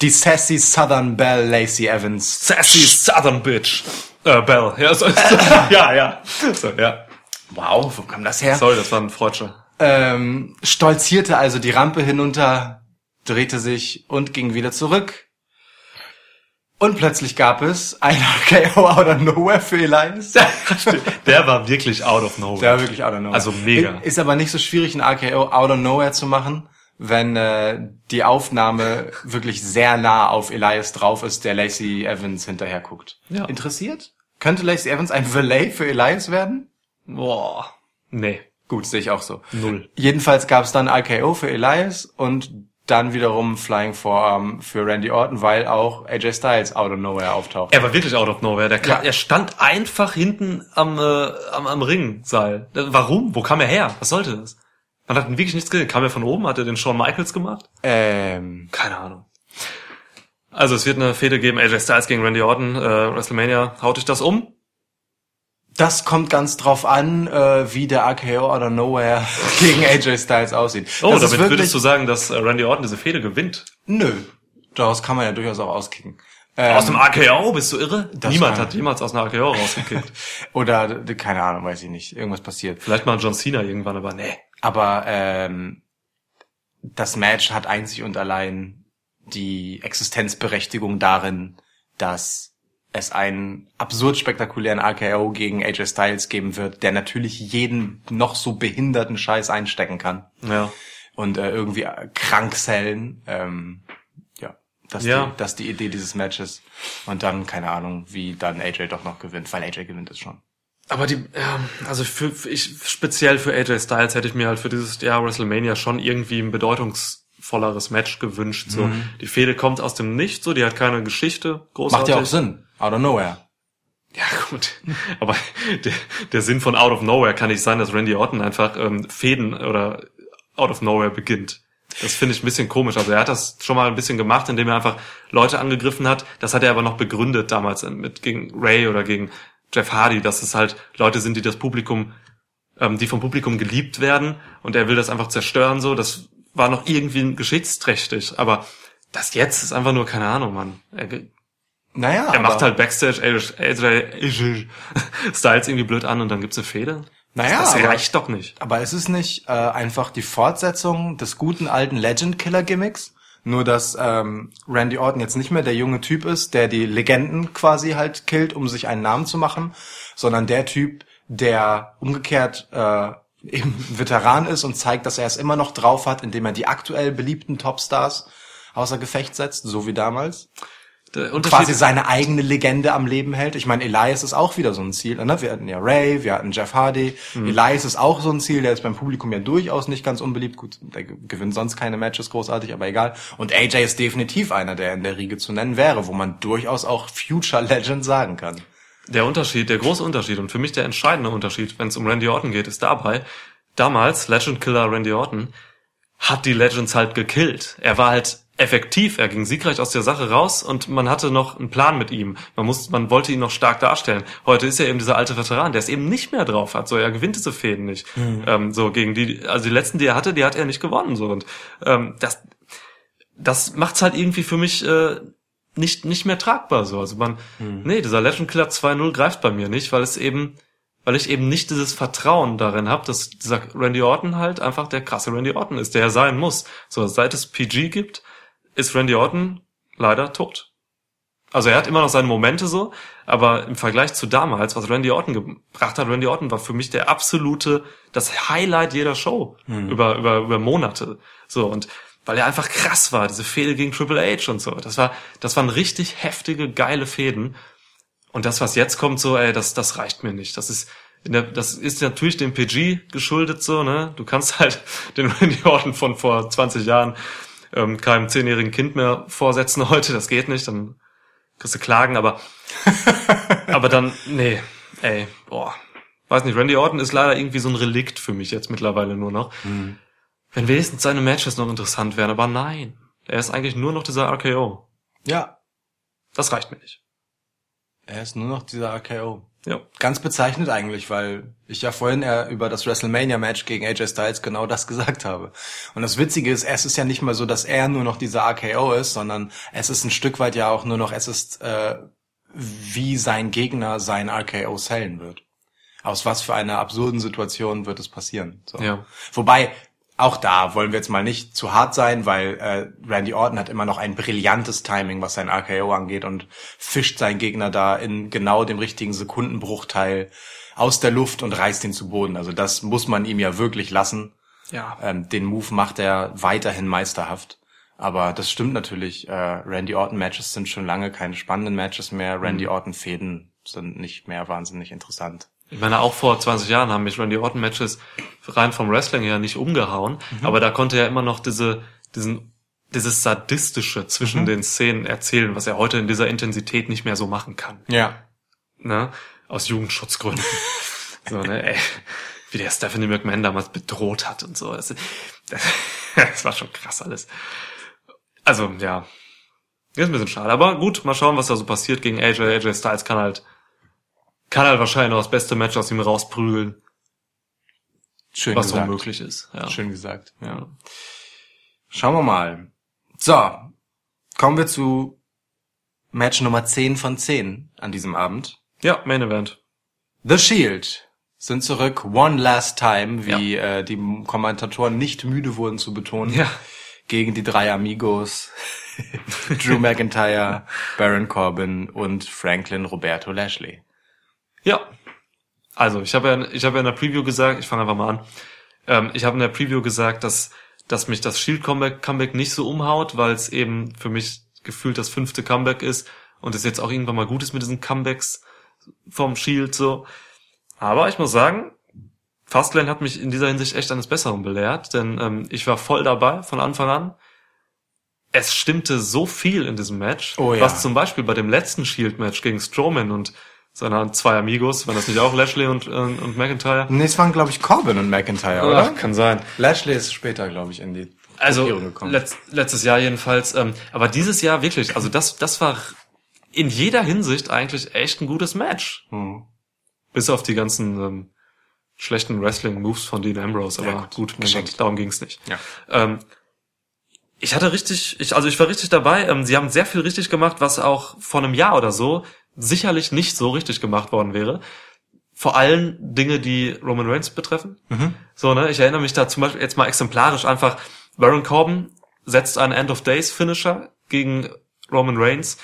die sassy Southern Belle Lacey Evans. Sassy Southern Bitch. Äh, Bell. Ja, so, [LAUGHS] ja, ja. So, ja. Wow, wo kam das her? Sorry, das war ein Freudscher. Ähm, stolzierte also die Rampe hinunter, drehte sich und ging wieder zurück. Und plötzlich gab es ein [LAUGHS] RKO out of nowhere für Elias. Der war wirklich out of nowhere. Der war wirklich out of nowhere. Also mega. Ist aber nicht so schwierig, ein RKO out of nowhere zu machen, wenn äh, die Aufnahme wirklich sehr nah auf Elias drauf ist, der Lacey Evans hinterher guckt. Ja. Interessiert? Könnte Lacey Evans ein Valet für Elias werden? Boah. Nee. Gut, sehe ich auch so. Null. Jedenfalls gab es dann RKO für Elias und dann wiederum Flying Forearm für Randy Orton, weil auch AJ Styles out of nowhere auftaucht. Er war wirklich out of nowhere. Der kam, Ja. Er stand einfach hinten am, äh, am, am Ringseil. Warum? Wo kam er her? Was sollte das? Man hat wirklich nichts gesehen. Kam er von oben? Hat er den Shawn Michaels gemacht? Ähm, Keine Ahnung. Also es wird eine Fehde geben. AJ Styles gegen Randy Orton. Äh, WrestleMania. Haut dich das um? das kommt ganz drauf an, äh, wie der RKO of nowhere [LAUGHS] gegen AJ Styles aussieht. Oh, das damit wirklich, würdest du sagen, dass äh, Randy Orton diese Fehde gewinnt. Nö, daraus kann man ja durchaus auch auskicken. Ähm, Aus dem RKO? Bist du irre? Niemand hat jemals aus einer RKO rausgekickt. [LAUGHS] Oder, keine Ahnung, weiß ich nicht. Irgendwas passiert. Vielleicht mal John Cena irgendwann, aber nee. Aber ähm, das Match hat einzig und allein die Existenzberechtigung darin, dass es einen absurd spektakulären RKO gegen AJ Styles geben wird, der natürlich jeden noch so behinderten Scheiß einstecken kann Ja. und äh, irgendwie äh, krank sellen. Ähm, ja, das, Ja. Die, das ist die Idee dieses Matches. Und dann, keine Ahnung, wie dann AJ doch noch gewinnt, weil AJ gewinnt es schon. Aber die, ja, also für, für ich speziell für AJ Styles hätte ich mir halt für dieses Jahr WrestleMania schon irgendwie ein bedeutungsvolleres Match gewünscht. So, die Fehde kommt aus dem Nichts, so, die hat keine Geschichte, großartig. Macht ja auch Sinn. Out of nowhere. Ja, gut. Aber der, der Sinn von Out of Nowhere kann nicht sein, dass Randy Orton einfach ähm, Fäden oder Out of Nowhere beginnt. Das finde ich ein bisschen komisch. Also er hat das schon mal ein bisschen gemacht, indem er einfach Leute angegriffen hat. Das hat er aber noch begründet damals mit gegen Ray oder gegen Jeff Hardy, dass es halt Leute sind, die das Publikum, ähm, die vom Publikum geliebt werden und er will das einfach zerstören. So, das war noch irgendwie geschichtsträchtig. Aber das jetzt ist einfach nur keine Ahnung, Mann. Er, Naja, er macht aber- halt Backstage AJ, Styles irgendwie blöd an und dann gibt's eine Fehde. Naja, das aber- reicht doch nicht. Aber ist es nicht äh, einfach die Fortsetzung des guten alten Legend Killer Gimmicks? Nur dass ähm, Randy Orton jetzt nicht mehr der junge Typ ist, der die Legenden quasi halt killt, um sich einen Namen zu machen, sondern der Typ, der umgekehrt äh, eben [LAUGHS] Veteran ist und zeigt, dass er es immer noch drauf hat, indem er die aktuell beliebten Topstars außer Gefecht setzt, so wie damals. Der quasi seine eigene Legende am Leben hält. Ich meine, Elias ist auch wieder so ein Ziel. Ne? Wir hatten ja Ray, wir hatten Jeff Hardy. Mhm. Elias ist auch so ein Ziel, der ist beim Publikum ja durchaus nicht ganz unbeliebt. Gut, der ge- gewinnt sonst keine Matches großartig, aber egal. Und AJ ist definitiv einer, der in der Riege zu nennen wäre, wo man durchaus auch Future Legend sagen kann. Der Unterschied, der große Unterschied und für mich der entscheidende Unterschied, wenn es um Randy Orton geht, ist dabei, damals Legend Killer Randy Orton hat die Legends halt gekillt. Er war halt effektiv, er ging siegreich aus der Sache raus und man hatte noch einen Plan mit ihm. Man muss, man wollte ihn noch stark darstellen. Heute ist er eben dieser alte Veteran, der es eben nicht mehr drauf hat. So, er gewinnt diese Fäden nicht. Ähm, so gegen die, also die letzten, die er hatte, die hat er nicht gewonnen. So und ähm, das, das macht's halt irgendwie für mich äh, nicht nicht mehr tragbar so. Also man, nee, dieser Legend Killer 2.0 greift bei mir nicht, weil es eben, weil ich eben nicht dieses Vertrauen darin habe, dass dieser Randy Orton halt einfach der krasse Randy Orton ist, der er sein muss. So seit es PG gibt, ist Randy Orton leider tot. Also er hat immer noch seine Momente so, aber im Vergleich zu damals, was Randy Orton gebracht hat, Randy Orton war für mich der absolute, das Highlight jeder Show über, über, über Monate. So und weil er einfach krass war, diese Fehde gegen Triple H und so. Das war, das waren richtig heftige, geile Fäden. Und das, was jetzt kommt, so, ey, das, das reicht mir nicht. Das ist, der, das ist natürlich dem PG geschuldet, so, ne? Du kannst [LAUGHS] halt den Randy Orton von vor 20 Jahren ähm, keinem zehnjährigen Kind mehr vorsetzen heute. Das geht nicht, dann kriegst du Klagen, aber, [LAUGHS] aber dann, nee, ey, boah. Weiß nicht, Randy Orton ist leider irgendwie so ein Relikt für mich jetzt mittlerweile nur noch. Wenn wenigstens seine Matches noch interessant wären, aber nein. Er ist eigentlich nur noch dieser RKO. Ja, Das reicht mir nicht. er ist nur noch dieser RKO. Ja. Ganz bezeichnet eigentlich, weil ich ja vorhin äh, über das WrestleMania-Match gegen AJ Styles genau das [LAUGHS] gesagt habe. Und das Witzige ist, es ist ja nicht mal so, dass er nur noch dieser RKO ist, sondern es ist ein Stück weit ja auch nur noch, es ist, äh, wie sein Gegner sein RKO sellen wird. Aus was für einer absurden Situation wird es passieren. So. Ja. Wobei, auch da wollen wir jetzt mal nicht zu hart sein, weil äh, Randy Orton hat immer noch ein brillantes Timing, was sein RKO angeht und fischt seinen Gegner da in genau dem richtigen Sekundenbruchteil aus der Luft und reißt ihn zu Boden. Also das muss man ihm ja wirklich lassen. Ja. Ähm, den Move macht er weiterhin meisterhaft. Aber das stimmt natürlich. Äh, Randy Orton Matches sind schon lange keine spannenden Matches mehr. Randy Orton Fäden sind nicht mehr wahnsinnig interessant. Ich meine, auch vor 20 Jahren haben mich Randy Orton Matches rein vom Wrestling her nicht umgehauen, aber da konnte er immer noch diese, diesen, dieses sadistische zwischen den Szenen erzählen, was er heute in dieser Intensität nicht mehr so machen kann. Ja. Ne? Aus Jugendschutzgründen. [LAUGHS] so, ne, ey, wie der Stephanie McMahon damals bedroht hat und so. Das, das, das war schon krass alles. Also, ja. Ist ein bisschen schade. Aber gut, mal schauen, was da so passiert gegen AJ. AJ Styles kann halt, kann halt wahrscheinlich noch das beste Match aus ihm rausprügeln, Schön was gesagt. möglich ist. Ja. Schön gesagt. Ja. Schauen wir mal. So, kommen wir zu Match Nummer 10 von 10 an diesem Abend. ja, Main Event. The Shield sind zurück, one last time, wie äh, die Kommentatoren nicht müde wurden zu betonen, Ja. gegen die drei Amigos, [LAUGHS] Drew McIntyre, Baron Corbin und Franklin Roberto Lashley. Ja. Also, ich habe ja, ich habe ja in der Preview gesagt, ich fange einfach mal an. Ähm, ich habe in der Preview gesagt, dass, dass mich das Shield Comeback, Comeback nicht so umhaut, weil es eben für mich gefühlt das fünfte Comeback ist und es jetzt auch irgendwann mal gut ist mit diesen Comebacks vom Shield so. Aber ich muss sagen, Fastlane hat mich in dieser Hinsicht echt eines Besseren belehrt, denn ähm, ich war voll dabei von Anfang an. Es stimmte so viel in diesem Match, Oh ja. was zum Beispiel bei dem letzten Shield-Match gegen Strowman und seiner zwei Amigos, waren das nicht auch Lashley und, äh, und McIntyre? Nee, es waren, glaube ich, Corbin und McIntyre, oder? Ach, kann sein. Lashley ist später, glaube ich, in die Also letzt, letztes Jahr jedenfalls. Ähm, aber dieses Jahr wirklich, also das, das war in jeder Hinsicht eigentlich echt ein gutes Match. Hm. Bis auf die ganzen ähm, schlechten Wrestling-Moves von Dean Ambrose. Aber Ja, gut, gut, geschenkt. Gott, darum ging's nicht. Ja. Ähm, ich hatte richtig, ich, also ich war richtig dabei. Ähm, sie haben sehr viel richtig gemacht, was auch vor einem Jahr oder so sicherlich nicht so richtig gemacht worden wäre. Vor allem Dinge, die Roman Reigns betreffen. So, ne, ich erinnere mich da zum Beispiel jetzt mal exemplarisch einfach, Baron Corbin setzt einen End of Days Finisher gegen Roman Reigns.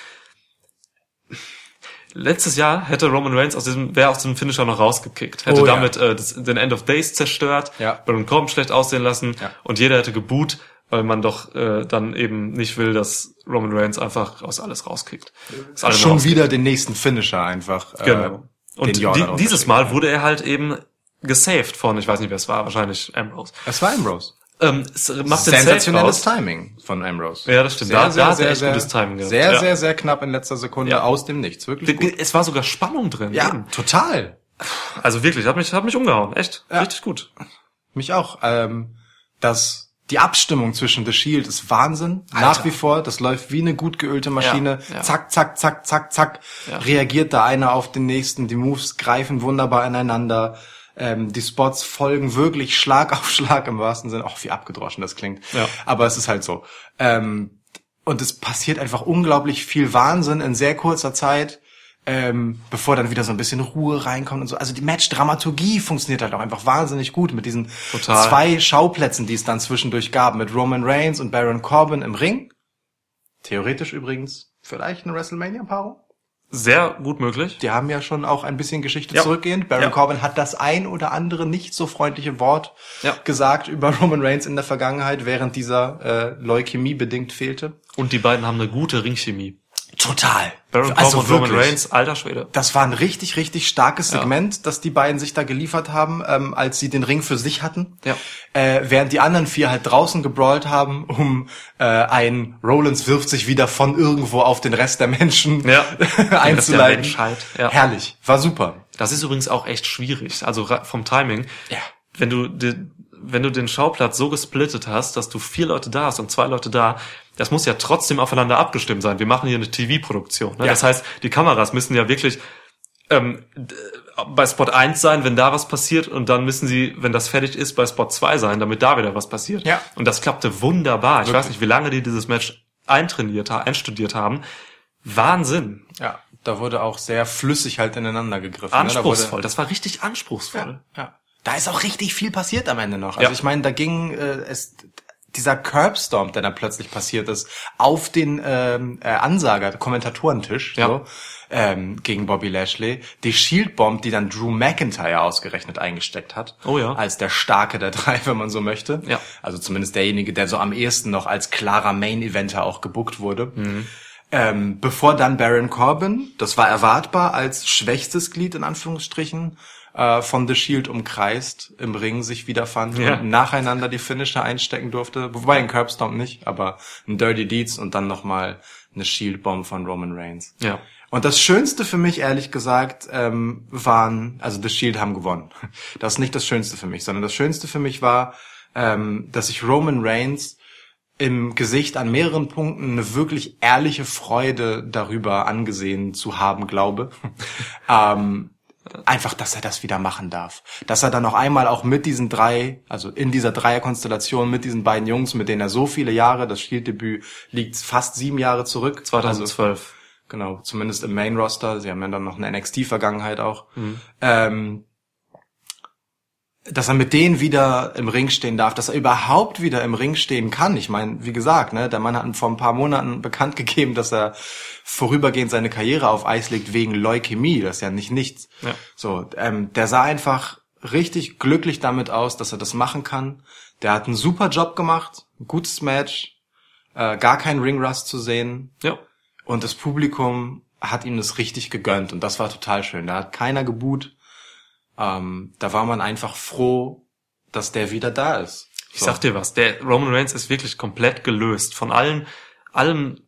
Letztes Jahr hätte Roman Reigns aus diesem, wäre aus diesem Finisher noch rausgekickt, hätte Oh ja. damit äh, das, den End of Days zerstört, Ja. Baron Corbin schlecht aussehen lassen Ja. und jeder hätte geboot, weil man doch äh, dann eben nicht will, dass Roman Reigns einfach aus alles rauskickt. Dass alle Schon rauskickt. wieder den nächsten Finisher einfach. äh, Genau. Und die, dieses Mal wurde er halt eben gesaved von, ich weiß nicht, wer es war, wahrscheinlich Ambrose. Es war Ambrose. Ähm, es macht Sensationelles. Timing von Ambrose. Ja, das stimmt. Da- da hat er echt gutes Timing gehabt. Sehr, Ja. sehr, sehr knapp in letzter Sekunde Ja. aus dem Nichts. Wirklich gut. Es war sogar Spannung drin. Ja, eben. total. Also wirklich, hat mich, hat mich umgehauen. Echt. Ja. Richtig gut. Mich auch. Ähm, das, die Abstimmung zwischen The Shield ist Wahnsinn. Nach wie vor. Das läuft wie eine gut geölte Maschine. Ja, ja. Zack, zack, zack, zack, zack. Ja. Reagiert da einer auf den nächsten. Die Moves greifen wunderbar ineinander. Ähm, die Spots folgen wirklich Schlag auf Schlag im wahrsten Sinne. Auch wie abgedroschen das klingt. Aber es ist halt so. Ähm, und es passiert einfach unglaublich viel Wahnsinn in sehr kurzer Zeit, ähm, bevor dann wieder so ein bisschen Ruhe reinkommt und so. Also die Match-Dramaturgie funktioniert halt auch einfach wahnsinnig gut mit diesen Total. zwei Schauplätzen, die es dann zwischendurch gab, mit Roman Reigns und Baron Corbin im Ring. Theoretisch übrigens vielleicht eine WrestleMania-Paarung. Sehr gut möglich. Die haben ja schon auch ein bisschen Geschichte Ja. zurückgehend. Baron Ja. Corbin hat das ein oder andere nicht so freundliche Wort Ja. gesagt über Roman Reigns in der Vergangenheit, während dieser äh, Leukämie bedingt fehlte. Und die beiden haben eine gute Ringchemie. Total. Baron also und Roman wirklich. Reigns, alter Schwede. Das war ein richtig, richtig starkes Ja. Segment, das die beiden sich da geliefert haben, ähm, als sie den Ring für sich hatten. Ja. Äh, während die anderen vier halt draußen gebrawlt haben, um äh, ein Rollins wirft sich wieder von irgendwo auf den Rest der Menschen Ja. [LAUGHS] Der einzuleiten. Menschheit, ja. Herrlich, war super. Das ist übrigens auch echt schwierig. Also vom Timing. Ja. Wenn du, wenn du den Schauplatz so gesplittet hast, dass du vier Leute da hast und zwei Leute da, das muss ja trotzdem aufeinander abgestimmt sein. Wir machen hier eine TV-Produktion. Ne? Ja. Das heißt, die Kameras müssen ja wirklich ähm, d- bei Spot 1 sein, wenn da was passiert, und dann müssen sie, wenn das fertig ist, bei Spot 2 sein, damit da wieder was passiert. Ja. Und das klappte wunderbar. Ich Wirklich. weiß nicht, wie lange die dieses Match eintrainiert, einstudiert haben. Wahnsinn. Ja, da wurde auch sehr flüssig halt ineinander gegriffen. ne? Da Anspruchsvoll. wurde- Das war richtig anspruchsvoll. Ja. Da ist auch richtig viel passiert am Ende noch. Also Ja. ich meine, da ging äh, es dieser Curbstorm, der dann plötzlich passiert ist, auf den ähm, äh, Ansager, Kommentatorentisch, Ja. so, ähm, gegen Bobby Lashley. Die Shield Bomb, die dann Drew McIntyre ausgerechnet eingesteckt hat. Oh ja. Als der Starke der [LAUGHS] drei, wenn man so möchte. Ja. Also zumindest derjenige, der so am ehesten noch als klarer Main-Eventer auch gebuckt wurde. Mhm. Ähm, bevor dann Baron Corbin, das war erwartbar, als schwächstes Glied in Anführungsstrichen äh, von The Shield umkreist, im Ring sich wiederfand Ja. und nacheinander die Finisher einstecken durfte. Wobei ein Curbstomp nicht, aber ein Dirty Deeds und dann nochmal eine Shield Bomb von Roman Reigns. Ja. Und das Schönste für mich, ehrlich gesagt, ähm, waren, also The Shield haben gewonnen. Das ist nicht das Schönste für mich, sondern das Schönste für mich war, ähm, dass ich Roman Reigns im Gesicht an mehreren Punkten eine wirklich ehrliche Freude darüber angesehen zu haben, glaube. [LAUGHS] ähm, einfach, dass er das wieder machen darf. Dass er dann noch einmal auch mit diesen drei, also in dieser Dreierkonstellation mit diesen beiden Jungs, mit denen er so viele Jahre, das Shield-Debüt liegt fast sieben Jahre zurück. Also, 2012. Genau, zumindest im Main Roster. Sie haben ja dann noch eine NXT-Vergangenheit auch. Ähm, dass er mit denen wieder im Ring stehen darf, dass er überhaupt wieder im Ring stehen kann. Ich meine, wie gesagt, ne, der Mann hat vor ein paar Monaten bekannt [LAUGHS] gegeben, dass er vorübergehend seine Karriere auf Eis legt wegen Leukämie. Das ist ja nicht nichts. Ja. So, ähm, der sah einfach richtig glücklich damit aus, dass er das machen kann. Der hat einen super Job gemacht, ein gutes Match, äh, gar kein Ringrust zu sehen. Ja. Und das Publikum hat ihm das richtig gegönnt und das war total schön. Da hat keiner gebuht. Ähm, da war man einfach froh, dass der wieder da ist. Ich sag dir was, der Roman Reigns ist wirklich komplett gelöst von allen, allem,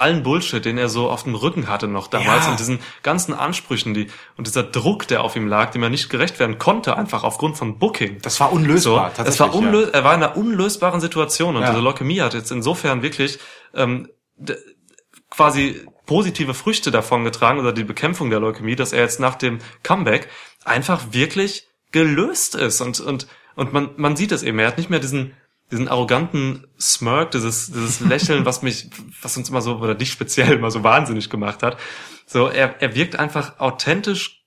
allen Bullshit, den er so auf dem Rücken hatte noch damals Ja. und diesen ganzen Ansprüchen, die, und dieser Druck, der auf ihm lag, dem er nicht gerecht werden konnte, einfach aufgrund von Booking. Das war So, unlösbar. das tatsächlich, war unlös er war in einer unlösbaren Situation und Ja. diese Leukämie hat jetzt insofern wirklich ähm, quasi positive Früchte davon getragen oder die Bekämpfung der Leukämie, dass er jetzt nach dem Comeback einfach wirklich gelöst ist und und und man man sieht es eben, er hat nicht mehr diesen diesen arroganten Smirk, dieses dieses Lächeln, was mich was uns immer so oder dich speziell immer so wahnsinnig gemacht hat. So er er wirkt einfach authentisch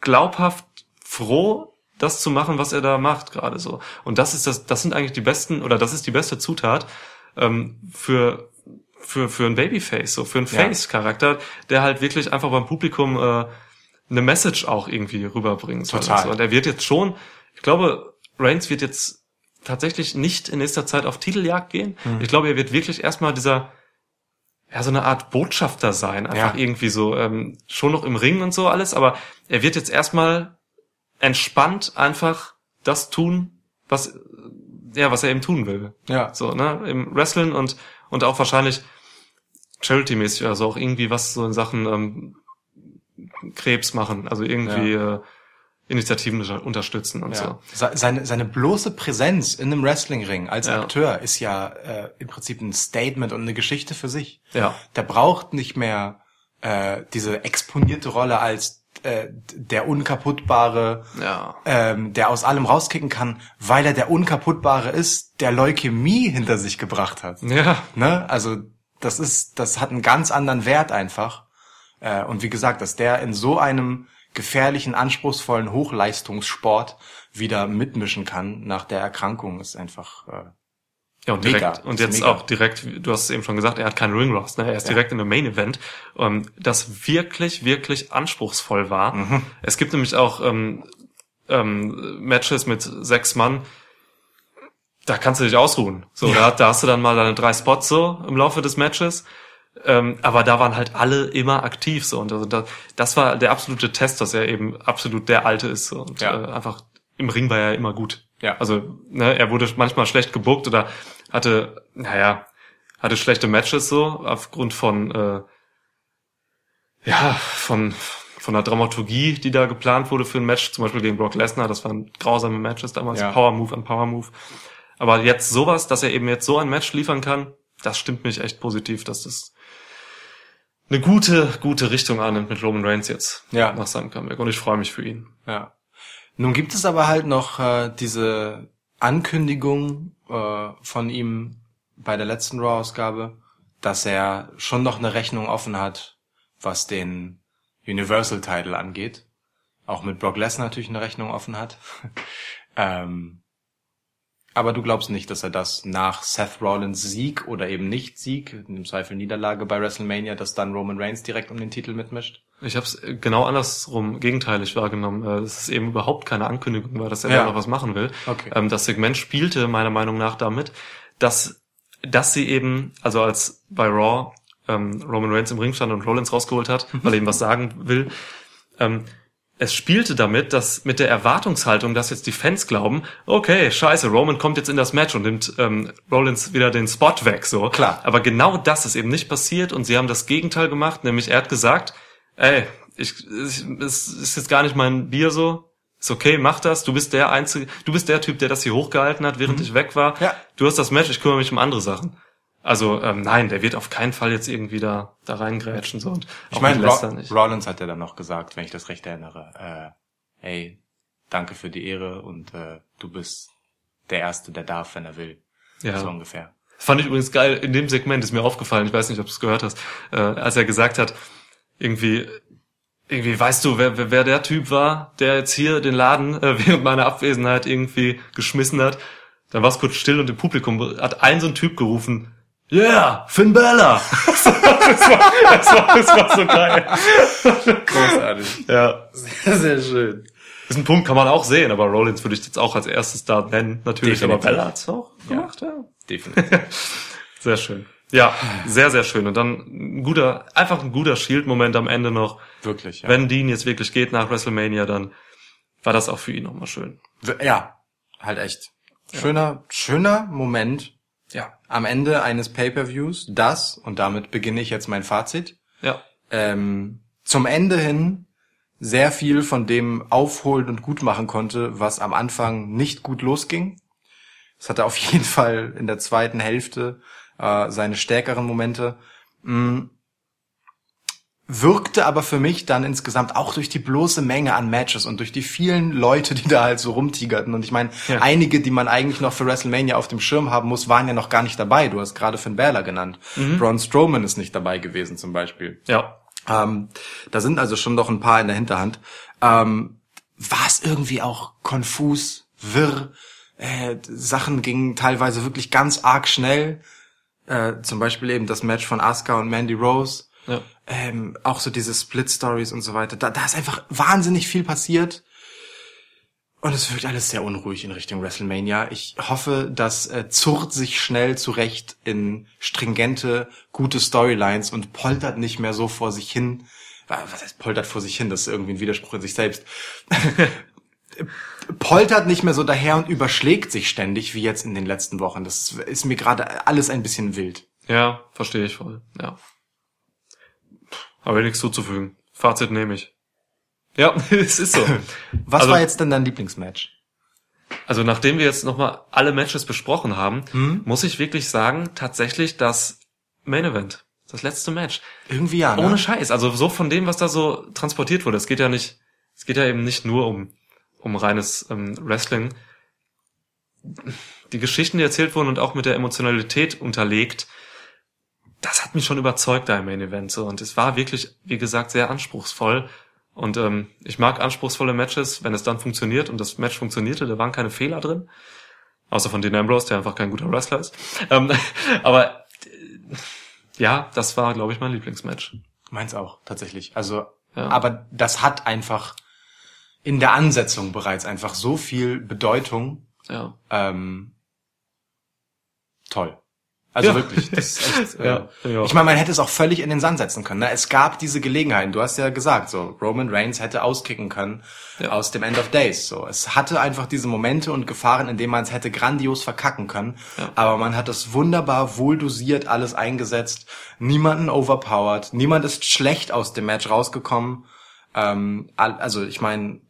glaubhaft froh, das zu machen, was er da macht gerade so. Und das ist das, das sind eigentlich die besten oder das ist die beste Zutat ähm, für für für ein Babyface, so für einen. Face-Charakter, der halt wirklich einfach beim Publikum äh, eine Message auch irgendwie rüberbringt. soll Total. Und, so. und er wird jetzt schon, ich glaube, Reigns wird jetzt tatsächlich nicht in nächster Zeit auf Titeljagd gehen. Mhm. Ich glaube, er wird wirklich erstmal dieser ja, so eine Art Botschafter sein, einfach Ja. irgendwie so, ähm, schon noch im Ring und so alles, aber er wird jetzt erstmal entspannt einfach das tun, was, äh, ja, was er eben tun will. Ja. So, ne, im Wrestling und, und auch wahrscheinlich Charity-mäßig, also auch irgendwie was so in Sachen, ähm, Krebs machen, also irgendwie, äh, Initiativen unter- unterstützen und so. Ja. Se- Seine, seine bloße Präsenz in einem Wrestlingring als Ja. Akteur ist ja äh, im Prinzip ein Statement und eine Geschichte für sich. Ja. Der braucht nicht mehr äh, diese exponierte Rolle als äh, der unkaputtbare, Ja. ähm, der aus allem rauskicken kann, weil er der unkaputtbare ist, der Leukämie hinter sich gebracht hat. Ja. Ne? Also das ist, das hat einen ganz anderen Wert einfach. Äh, und wie gesagt, dass der in so einem gefährlichen, anspruchsvollen Hochleistungssport wieder mitmischen kann nach der Erkrankung, ist einfach äh, Ja, und Mega. direkt, und jetzt mega. auch direkt, du hast es eben schon gesagt, er hat keinen Ring Rust, ne? er ist Ja. direkt in einem Main Event, ähm, das wirklich, wirklich anspruchsvoll war. Mhm. Es gibt nämlich auch ähm, ähm, Matches mit sechs Mann, da kannst du dich ausruhen. So, da, da hast du dann mal deine drei Spots so im Laufe des Matches. Ähm, aber da waren halt alle immer aktiv so und also das, das war der absolute Test, dass er eben absolut der Alte ist so. und Ja. äh, einfach im Ring war er immer gut. Ja. Also ne, er wurde manchmal schlecht gebuckt oder hatte, naja, hatte schlechte Matches so aufgrund von äh, ja von von der Dramaturgie, die da geplant wurde für ein Match, zum Beispiel gegen Brock Lesnar. Das waren grausame Matches damals, Ja. Power Move an Power Move. Aber jetzt sowas, dass er eben jetzt so ein Match liefern kann, das stimmt mich echt positiv, dass das eine gute, gute Richtung annimmt mit Roman Reigns jetzt Ja. nach seinem Comeback. Und ich freue mich für ihn. Ja. Nun gibt es aber halt noch äh, diese Ankündigung äh, von ihm bei der letzten Raw-Ausgabe, dass er schon noch eine Rechnung offen hat, was den Universal-Title angeht. auch mit Brock Lesnar natürlich eine Rechnung offen hat. [LAUGHS] ähm, aber du glaubst nicht, dass er das nach Seth Rollins Sieg oder eben nicht Sieg, im Zweifel Niederlage bei WrestleMania, dass dann Roman Reigns direkt um den Titel mitmischt? Ich habe es genau andersrum, gegenteilig wahrgenommen. Äh, es eben überhaupt keine Ankündigung war, dass er Ja. da noch was machen will. Okay. Ähm, Das Segment spielte meiner Meinung nach damit, dass, dass sie eben, also als bei Raw ähm, Roman Reigns im Ring stand und Rollins rausgeholt hat, [LAUGHS] weil er ihm was sagen will, ähm, es spielte damit, dass mit der Erwartungshaltung, dass jetzt die Fans glauben, okay, scheiße, Roman kommt jetzt in das Match und nimmt ähm, Rollins wieder den Spot weg, so. Klar. Aber genau das ist eben nicht passiert und sie haben das Gegenteil gemacht, nämlich er hat gesagt, ey, ich, ich es ist jetzt gar nicht mein Bier so, ist okay, mach das, du bist der einzige, du bist der Typ, der das hier hochgehalten hat, während ich weg war. Ja. Du hast das Match, ich kümmere mich um andere Sachen. Also ähm, nein, der wird auf keinen Fall jetzt irgendwie da da reingrätschen so und Ich meine. Rollins hat ja dann noch gesagt, wenn ich das recht erinnere, äh, hey, danke für die Ehre und äh, du bist der Erste, der darf, wenn er will. Ja. So ungefähr. Fand ich übrigens geil, in dem Segment ist mir aufgefallen, ich weiß nicht, ob du es gehört hast, äh, als er gesagt hat, irgendwie, irgendwie weißt du, wer, wer, wer der Typ war, der jetzt hier den Laden äh, [LAUGHS] während meiner Abwesenheit irgendwie geschmissen hat. Dann war es kurz still und im Publikum hat ein so ein Typ gerufen, Yeah, Finn Bella! [LAUGHS] das, war, das, war, das war so geil. Großartig. Ja, Sehr, sehr schön. ist ein Punkt, kann man auch sehen, aber Rollins würde ich jetzt auch als erstes da nennen, natürlich, aber Definitiv. Bella hat's auch gemacht, ja. Definitiv. [LAUGHS] Sehr schön. Ja, sehr, sehr schön. Und dann ein guter, einfach ein guter Shield-Moment am Ende noch. Wirklich, ja. Wenn Dean jetzt wirklich geht nach WrestleMania, dann war das auch für ihn nochmal schön. Ja, halt echt. Schöner, schöner Moment Ja. am Ende eines Pay-per-Views, das, und damit beginne ich jetzt mein Fazit, Ja. ähm, zum Ende hin sehr viel von dem aufholen und gut machen konnte, was am Anfang nicht gut losging. Es hatte auf [LAUGHS] jeden Fall in der zweiten Hälfte äh, seine stärkeren Momente. Mm, wirkte aber für mich dann insgesamt auch durch die bloße Menge an Matches und durch die vielen Leute, die da halt so rumtigerten. Und ich meine, Ja. einige, die man eigentlich noch für WrestleMania auf dem Schirm haben muss, waren ja noch gar nicht dabei. Du hast gerade Finn Balor genannt. Braun Strowman ist nicht dabei gewesen zum Beispiel. Ja. Ähm, da sind also schon noch ein paar in der Hinterhand. Ähm, war es irgendwie auch konfus, wirr. Äh, Sachen gingen teilweise wirklich ganz arg schnell. Äh, zum Beispiel eben das Match von Asuka und Mandy Rose. Ja. Ähm, auch so diese Split-Stories und so weiter. Da, da ist einfach wahnsinnig viel passiert. Und es wirkt alles sehr unruhig in Richtung WrestleMania. Ich hoffe, dass äh, zurrt sich schnell zurecht in stringente, gute Storylines und poltert nicht mehr so vor sich hin. Was heißt poltert vor sich hin? Das ist irgendwie ein Widerspruch in sich selbst. [LAUGHS] poltert nicht mehr so daher und überschlägt sich ständig wie jetzt in den letzten Wochen. Das ist mir gerade alles ein bisschen wild. Ja, verstehe ich voll. Ja. Aber nichts zuzufügen. Fazit nehme ich. Ja, [LAUGHS] es ist so. [LAUGHS] Was Also- war jetzt denn dein Lieblingsmatch? Also nachdem wir jetzt nochmal alle Matches besprochen haben, muss ich wirklich sagen, tatsächlich das Main Event. Das letzte Match. Irgendwie ja, ne? Ohne Scheiß. Also so von dem, was da so transportiert wurde. Es geht ja nicht, es geht ja eben nicht nur um, um reines ähm, Wrestling. Die Geschichten, die erzählt wurden und auch mit der Emotionalität unterlegt, das hat mich schon überzeugt da im Main Event so. Und es war wirklich, wie gesagt, sehr anspruchsvoll. Und ähm, ich mag anspruchsvolle Matches, wenn es dann funktioniert. Und das Match funktionierte, da waren keine Fehler drin. Außer von Dean Ambrose, der einfach kein guter Wrestler ist. [LAUGHS] Ähm, aber äh, ja, das war, glaube ich, mein Lieblingsmatch. Meins auch, tatsächlich. Also, Ja. aber das hat einfach in der Ansetzung bereits einfach so viel Bedeutung. Ja. Ähm, toll. Also Ja. wirklich. Das ist echt, [LAUGHS] äh, Ja, ja. Ich meine, man hätte es auch völlig in den Sand setzen können. Ne? Es gab diese Gelegenheiten. Du hast ja gesagt, so Roman Reigns hätte auskicken können aus dem End of Days. So, es hatte einfach diese Momente und Gefahren, in denen man es hätte grandios verkacken können. Aber man hat es wunderbar, wohl dosiert alles eingesetzt. Niemanden overpowered. Niemand ist schlecht aus dem Match rausgekommen. Ähm, also ich meine,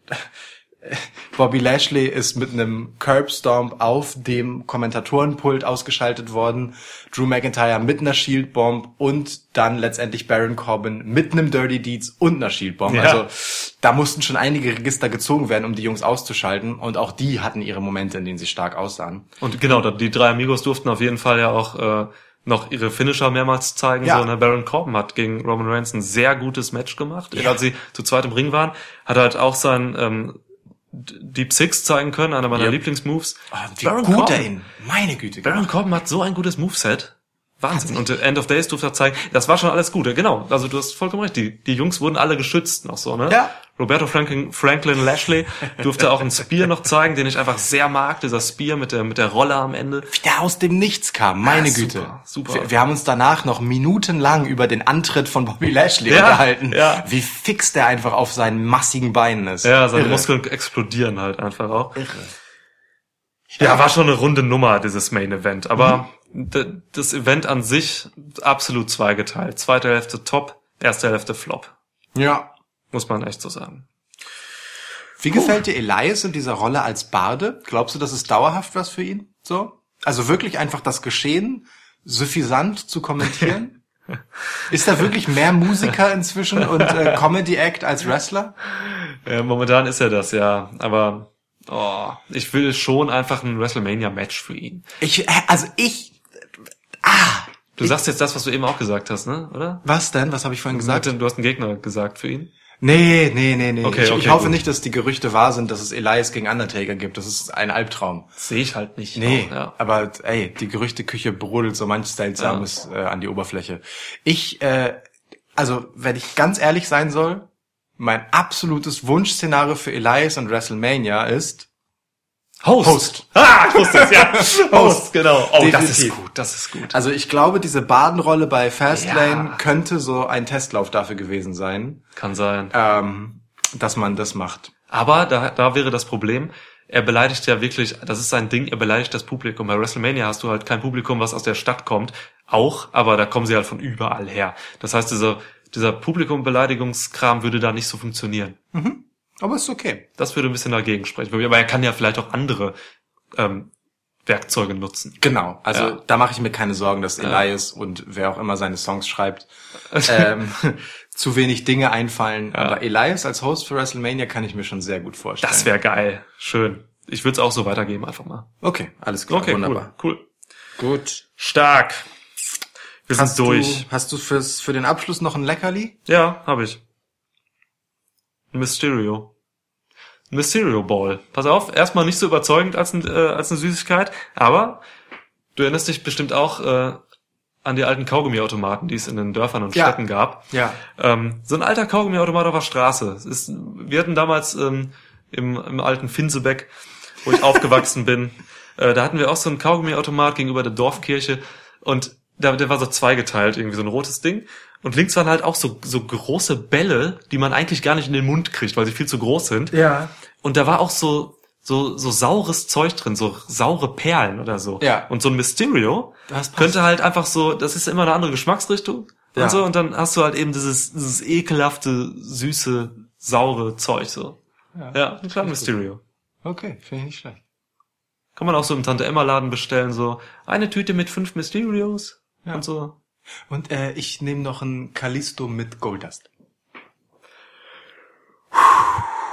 Bobby Lashley ist mit einem Curbstomp auf dem Kommentatorenpult ausgeschaltet worden. Drew McIntyre mit einer Shield Bomb und dann letztendlich Baron Corbin mit einem Dirty Deeds und einer Shield Bomb. Ja. Also da mussten schon einige Register gezogen werden, um die Jungs auszuschalten. Und auch die hatten ihre Momente, in denen sie stark aussahen. Und genau, die drei Amigos durften auf jeden Fall ja auch äh, noch ihre Finisher mehrmals zeigen. Ja. So, ne? Baron Corbin hat gegen Roman Reigns ein sehr gutes Match gemacht. Ja. Als sie zu zweit im Ring waren, hat er halt auch sein ähm, Deep Six zeigen können, einer meiner Yep. Lieblingsmoves. Ah, wie Baron gut Corbin. er ihn, meine Güte. Baron Corbin hat so ein gutes Moveset. Wahnsinn. Und End of Days durfte er zeigen. Das war schon alles gut. Genau. Also du hast vollkommen recht. Die, die Jungs wurden alle geschützt noch so, ne? Ja. Roberto Franklin, Franklin Lashley durfte auch einen Spear noch zeigen, den ich einfach sehr mag. Dieser Spear mit der, mit der Rolle am Ende. der aus dem Nichts kam, meine Ja, super, Güte. super. Wir, wir haben uns danach noch minutenlang über den Antritt von Bobby Lashley Ja, unterhalten. ja. Wie fix der einfach auf seinen massigen Beinen ist. Ja, seine Irre. Muskeln explodieren halt einfach auch. Irre. Ja, war schon eine runde Nummer, dieses Main Event. Aber d- das Event an sich absolut zweigeteilt. Zweite Hälfte top, erste Hälfte flop. Ja. Muss man echt so sagen. Wie gefällt dir Elias in dieser Rolle als Barde? Glaubst du, das ist dauerhaft was für ihn? So? Also wirklich einfach das Geschehen suffisant zu kommentieren? [LAUGHS] ist er wirklich mehr Musiker inzwischen und äh, Comedy Act als Wrestler? [LAUGHS] Ja, momentan ist er das, ja. Aber oh, ich will schon einfach ein WrestleMania-Match für ihn. Ich, äh, also ich, Du sagst jetzt das, was du eben auch gesagt hast, ne? Oder? was denn? Was habe ich vorhin gesagt? Du hast einen Gegner gesagt für ihn. Nee, nee, nee, nee. Okay, ich, okay, ich hoffe gut. nicht, dass die Gerüchte wahr sind, dass es Elias gegen Undertaker gibt. Das ist ein Albtraum. Sehe ich halt nicht. Nee, Oh, ja. aber ey, die Gerüchteküche brodelt so manch Seltsames äh, an die Oberfläche. Ich, äh, also wenn ich ganz ehrlich sein soll, mein absolutes Wunschszenario für Elias und WrestleMania ist Host. Host. [LAUGHS] Ah, ich wusste es, ja. [LAUGHS] Host, genau. Oh, das ist Definitiv. gut, das ist gut. Also ich glaube, diese Badenrolle bei Fastlane Ja. könnte so ein Testlauf dafür gewesen sein, Kann sein. ähm, dass man das macht. Aber da, da wäre das Problem, er beleidigt ja wirklich, das ist sein Ding, er beleidigt das Publikum. Bei WrestleMania hast du halt kein Publikum, was aus der Stadt kommt. Auch, aber da kommen sie halt von überall her. Das heißt, dieser, dieser Publikumbeleidigungskram würde da nicht so funktionieren. Aber ist okay. Das würde ein bisschen dagegen sprechen. Aber er kann ja vielleicht auch andere ähm, Werkzeuge nutzen. Genau, also Ja. da mache ich mir keine Sorgen, dass Elias und wer auch immer seine Songs schreibt, [LAUGHS] ähm, zu wenig Dinge einfallen. Aber Elias als Host für WrestleMania kann ich mir schon sehr gut vorstellen. Das wäre geil. Schön. Ich würde es auch so weitergeben, einfach mal. okay, alles klar, Okay, wunderbar. cool. cool. Gut. Stark. Wir Hast sind durch. du, hast du fürs, für den Abschluss noch ein Leckerli? Ja, habe ich. Mysterio. Mysterio Ball. Pass auf, erstmal nicht so überzeugend als, ein, äh, als eine Süßigkeit, aber du erinnerst dich bestimmt auch äh, an die alten Kaugummiautomaten, die es in den Dörfern und Ja. Städten gab. Ja. Ähm, so ein alter Kaugummiautomat auf der Straße. Ist, wir hatten damals ähm, im, im alten Finsebeck, wo ich [LAUGHS] aufgewachsen bin, äh, da hatten wir auch so einen Kaugummiautomat gegenüber der Dorfkirche und da, der war so zweigeteilt, irgendwie so ein rotes Ding. Und links waren halt auch so, so große Bälle, die man eigentlich gar nicht in den Mund kriegt, weil sie viel zu groß sind. Ja. Und da war auch so, so, so saures Zeug drin, so saure Perlen oder so. Ja. Und so ein Mysterio könnte halt einfach so, das ist immer eine andere Geschmacksrichtung Ja. und so, und dann hast du halt eben dieses, dieses ekelhafte, süße, saure Zeug so. Ja, ein kleiner Mysterio. Okay, finde ich nicht schlecht. Kann man auch so im Tante Emma Laden bestellen, so eine Tüte mit fünf Mysterios Ja. und so. Und äh, ich nehme noch ein Callisto mit Goldust.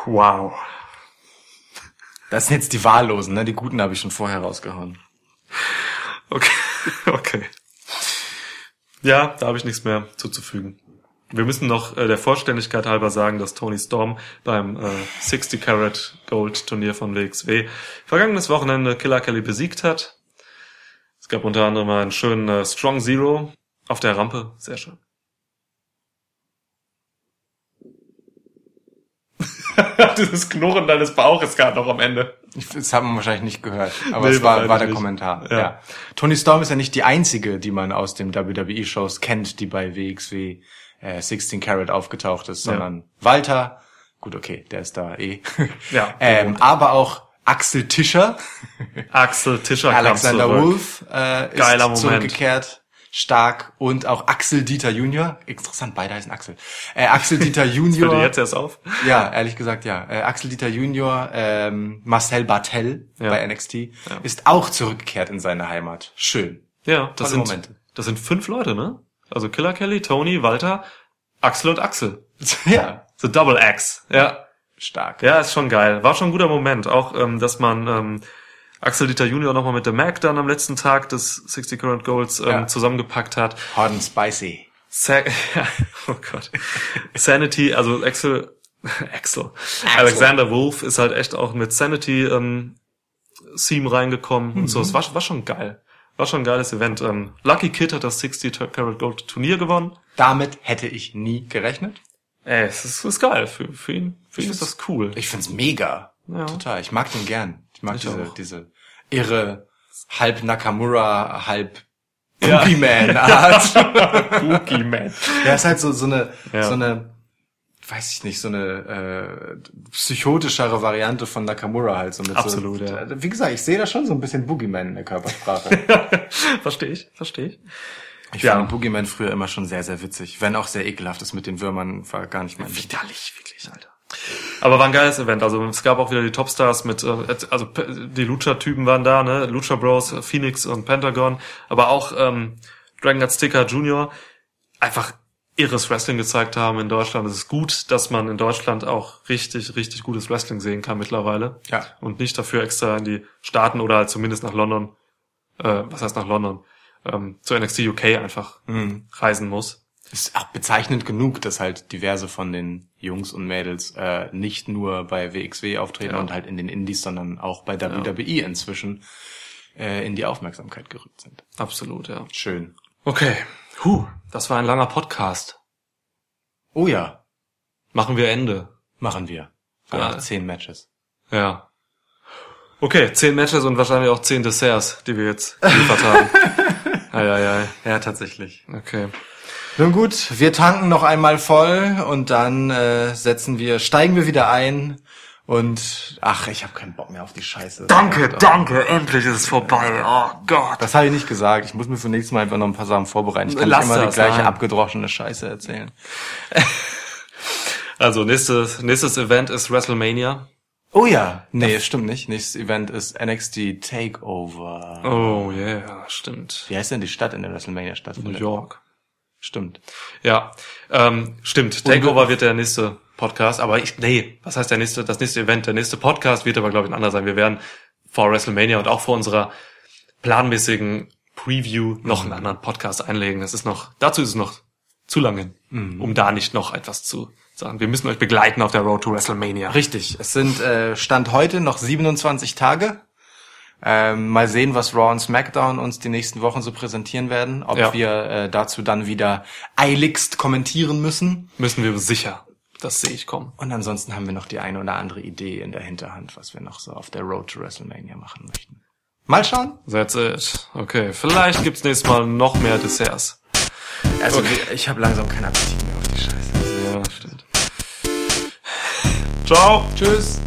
Wow. Das sind jetzt die Wahllosen, ne? Die guten habe ich schon vorher rausgehauen. Okay, [LAUGHS] okay. Ja, da habe ich nichts mehr zuzufügen. Wir müssen noch äh, der Vollständigkeit halber sagen, dass Tony Storm beim äh, 60 Carat Gold Turnier von WXW vergangenes Wochenende Killer Kelly besiegt hat. Es gab unter anderem einen schönen äh, Strong Zero auf der Rampe. Sehr schön. [LAUGHS] Dieses Knurren deines Bauches gerade noch am Ende. Ich- Das haben wir wahrscheinlich nicht gehört, aber Nee, es war, war der nicht. Kommentar. Ja. Ja. Tony Storm ist ja nicht die einzige, die man aus dem WWE-Shows kennt, die bei WXW äh, 16 Carat aufgetaucht ist, sondern Walter, gut, okay, der ist da eh. [LAUGHS] Ja, [LAUGHS] ähm, aber auch Axel Tischer, Axel Tischer kam Alexander zurück. Wolf äh, ist Geiler Moment. zurückgekehrt. Stark und auch Axel Dieter Junior. Interessant, beide heißen Axel. Äh, Axel Dieter [LAUGHS] Junior. jetzt erst auf? Ja, ehrlich gesagt, ja. Äh, Axel Dieter Junior, ähm, Marcel Bartel Ja. bei NXT, ist auch zurückgekehrt in seine Heimat. Schön. Ja, das Tolle sind, Momente. das sind fünf Leute, ne? Also Killer Kelly, Tony, Walter, Axel und Axel. [LAUGHS] ja, The Double X. Ja. stark. Ja, ist schon geil. War schon ein guter Moment. Auch, ähm, dass man ähm, Axel Dieter Junior nochmal mit der Mac dann am letzten Tag des 60 Current Goals ähm, Ja. zusammengepackt hat. Hot and spicy. Sa [LAUGHS] ja, oh Gott. Sanity, also [LAUGHS] Axel, Axel. Alexander Wolf ist halt echt auch mit Sanity ähm, Theme reingekommen und so. Es war, war schon geil. War schon ein geiles Event. Ähm, Lucky Kid hat das 60 Carat Gold Turnier gewonnen. Damit hätte ich nie gerechnet. Ey, es ist, ist geil. Für, für ihn, für ihn ist das cool. Ich find's mega. Ja. Total. Ich mag den gern. Ich mag Ich diese, auch. diese irre, halb Nakamura, halb Ja. Boogeyman-Art. [LAUGHS] Man. Ja, ist halt so, so eine, Ja. so eine, weiß ich nicht, so eine äh, psychotischere Variante von Nakamura halt. So mit Absolut, so, ja. Wie gesagt, ich sehe da schon so ein bisschen Boogeyman in der Körpersprache. [LAUGHS] verstehe ich, verstehe ich. Ich Ja. fand Boogeyman früher immer schon sehr, sehr witzig. Wenn auch sehr ekelhaft ist mit den Würmern, war gar nicht mein. Widerlich, wirklich, Alter. Aber war ein geiles Event. Also es gab auch wieder die Topstars mit, äh, also die Lucha-Typen waren da, ne? Lucha Bros, Phoenix und Pentagon, aber auch ähm, Dragon Azteca Junior. Einfach irres Wrestling gezeigt haben in Deutschland. Es ist gut, dass man in Deutschland auch richtig, richtig gutes Wrestling sehen kann mittlerweile. Ja. Und nicht dafür extra in die Staaten oder halt zumindest nach London, äh, was heißt nach London, ähm, zu NXT UK einfach reisen muss. Ist auch bezeichnend genug, dass halt diverse von den Jungs und Mädels äh, nicht nur bei WXW auftreten Ja. und halt in den Indies, sondern auch bei WWE inzwischen äh, in die Aufmerksamkeit gerückt sind. Absolut, ja. Schön. Okay. Huh, das war ein langer Podcast. Oh ja, Machen wir Ende. machen wir. Ja. zehn Matches. Ja. Okay, zehn Matches und wahrscheinlich auch zehn Desserts, die wir jetzt geliefert haben. [LAUGHS] Eieiei. Ja, tatsächlich. Okay. Nun gut, wir tanken noch einmal voll und dann äh, setzen wir, steigen wir wieder ein und ach, ich habe keinen Bock mehr auf die Scheiße. Danke, Das- danke, endlich ist es vorbei. Oh Gott. Das habe ich nicht gesagt. Ich muss mir für nächstes Mal einfach noch ein paar Sachen vorbereiten. Ich kann Lass nicht immer die das, gleiche nein. abgedroschene Scheiße erzählen. [LAUGHS] Also nächstes, nächstes Event ist WrestleMania. Oh ja. Nee, stimmt nicht. Nächstes Event ist NXT Takeover. Oh yeah, stimmt. Wie heißt denn die Stadt, in der WrestleMania New? York. Stimmt. Ja, ähm, stimmt. Takeover wird der nächste Podcast, aber ich, nee, was heißt der nächste, das nächste Event? Der nächste Podcast wird aber, glaube ich, ein anderer sein. Wir werden vor WrestleMania und auch vor unserer planmäßigen Preview noch einen anderen Podcast einlegen. Es ist noch, dazu ist es noch zu lange, um da nicht noch etwas zu sagen. Wir müssen euch begleiten auf der Road to WrestleMania. Richtig. Es sind äh, Stand heute noch 27 Tage. Ähm, mal sehen, was Raw und SmackDown uns die nächsten Wochen so präsentieren werden. Ob Ja. wir äh, dazu dann wieder eiligst kommentieren müssen. Müssen wir sicher. Das sehe ich kommen. Und ansonsten haben wir noch die eine oder andere Idee in der Hinterhand, was wir noch so auf der Road to WrestleMania machen möchten. Mal schauen. That's it. Okay, vielleicht gibt's nächstes Mal noch mehr Desserts. Also ich habe langsam keinen Appetit mehr auf die Scheiße. Ja, stimmt. Ciao. Tschüss.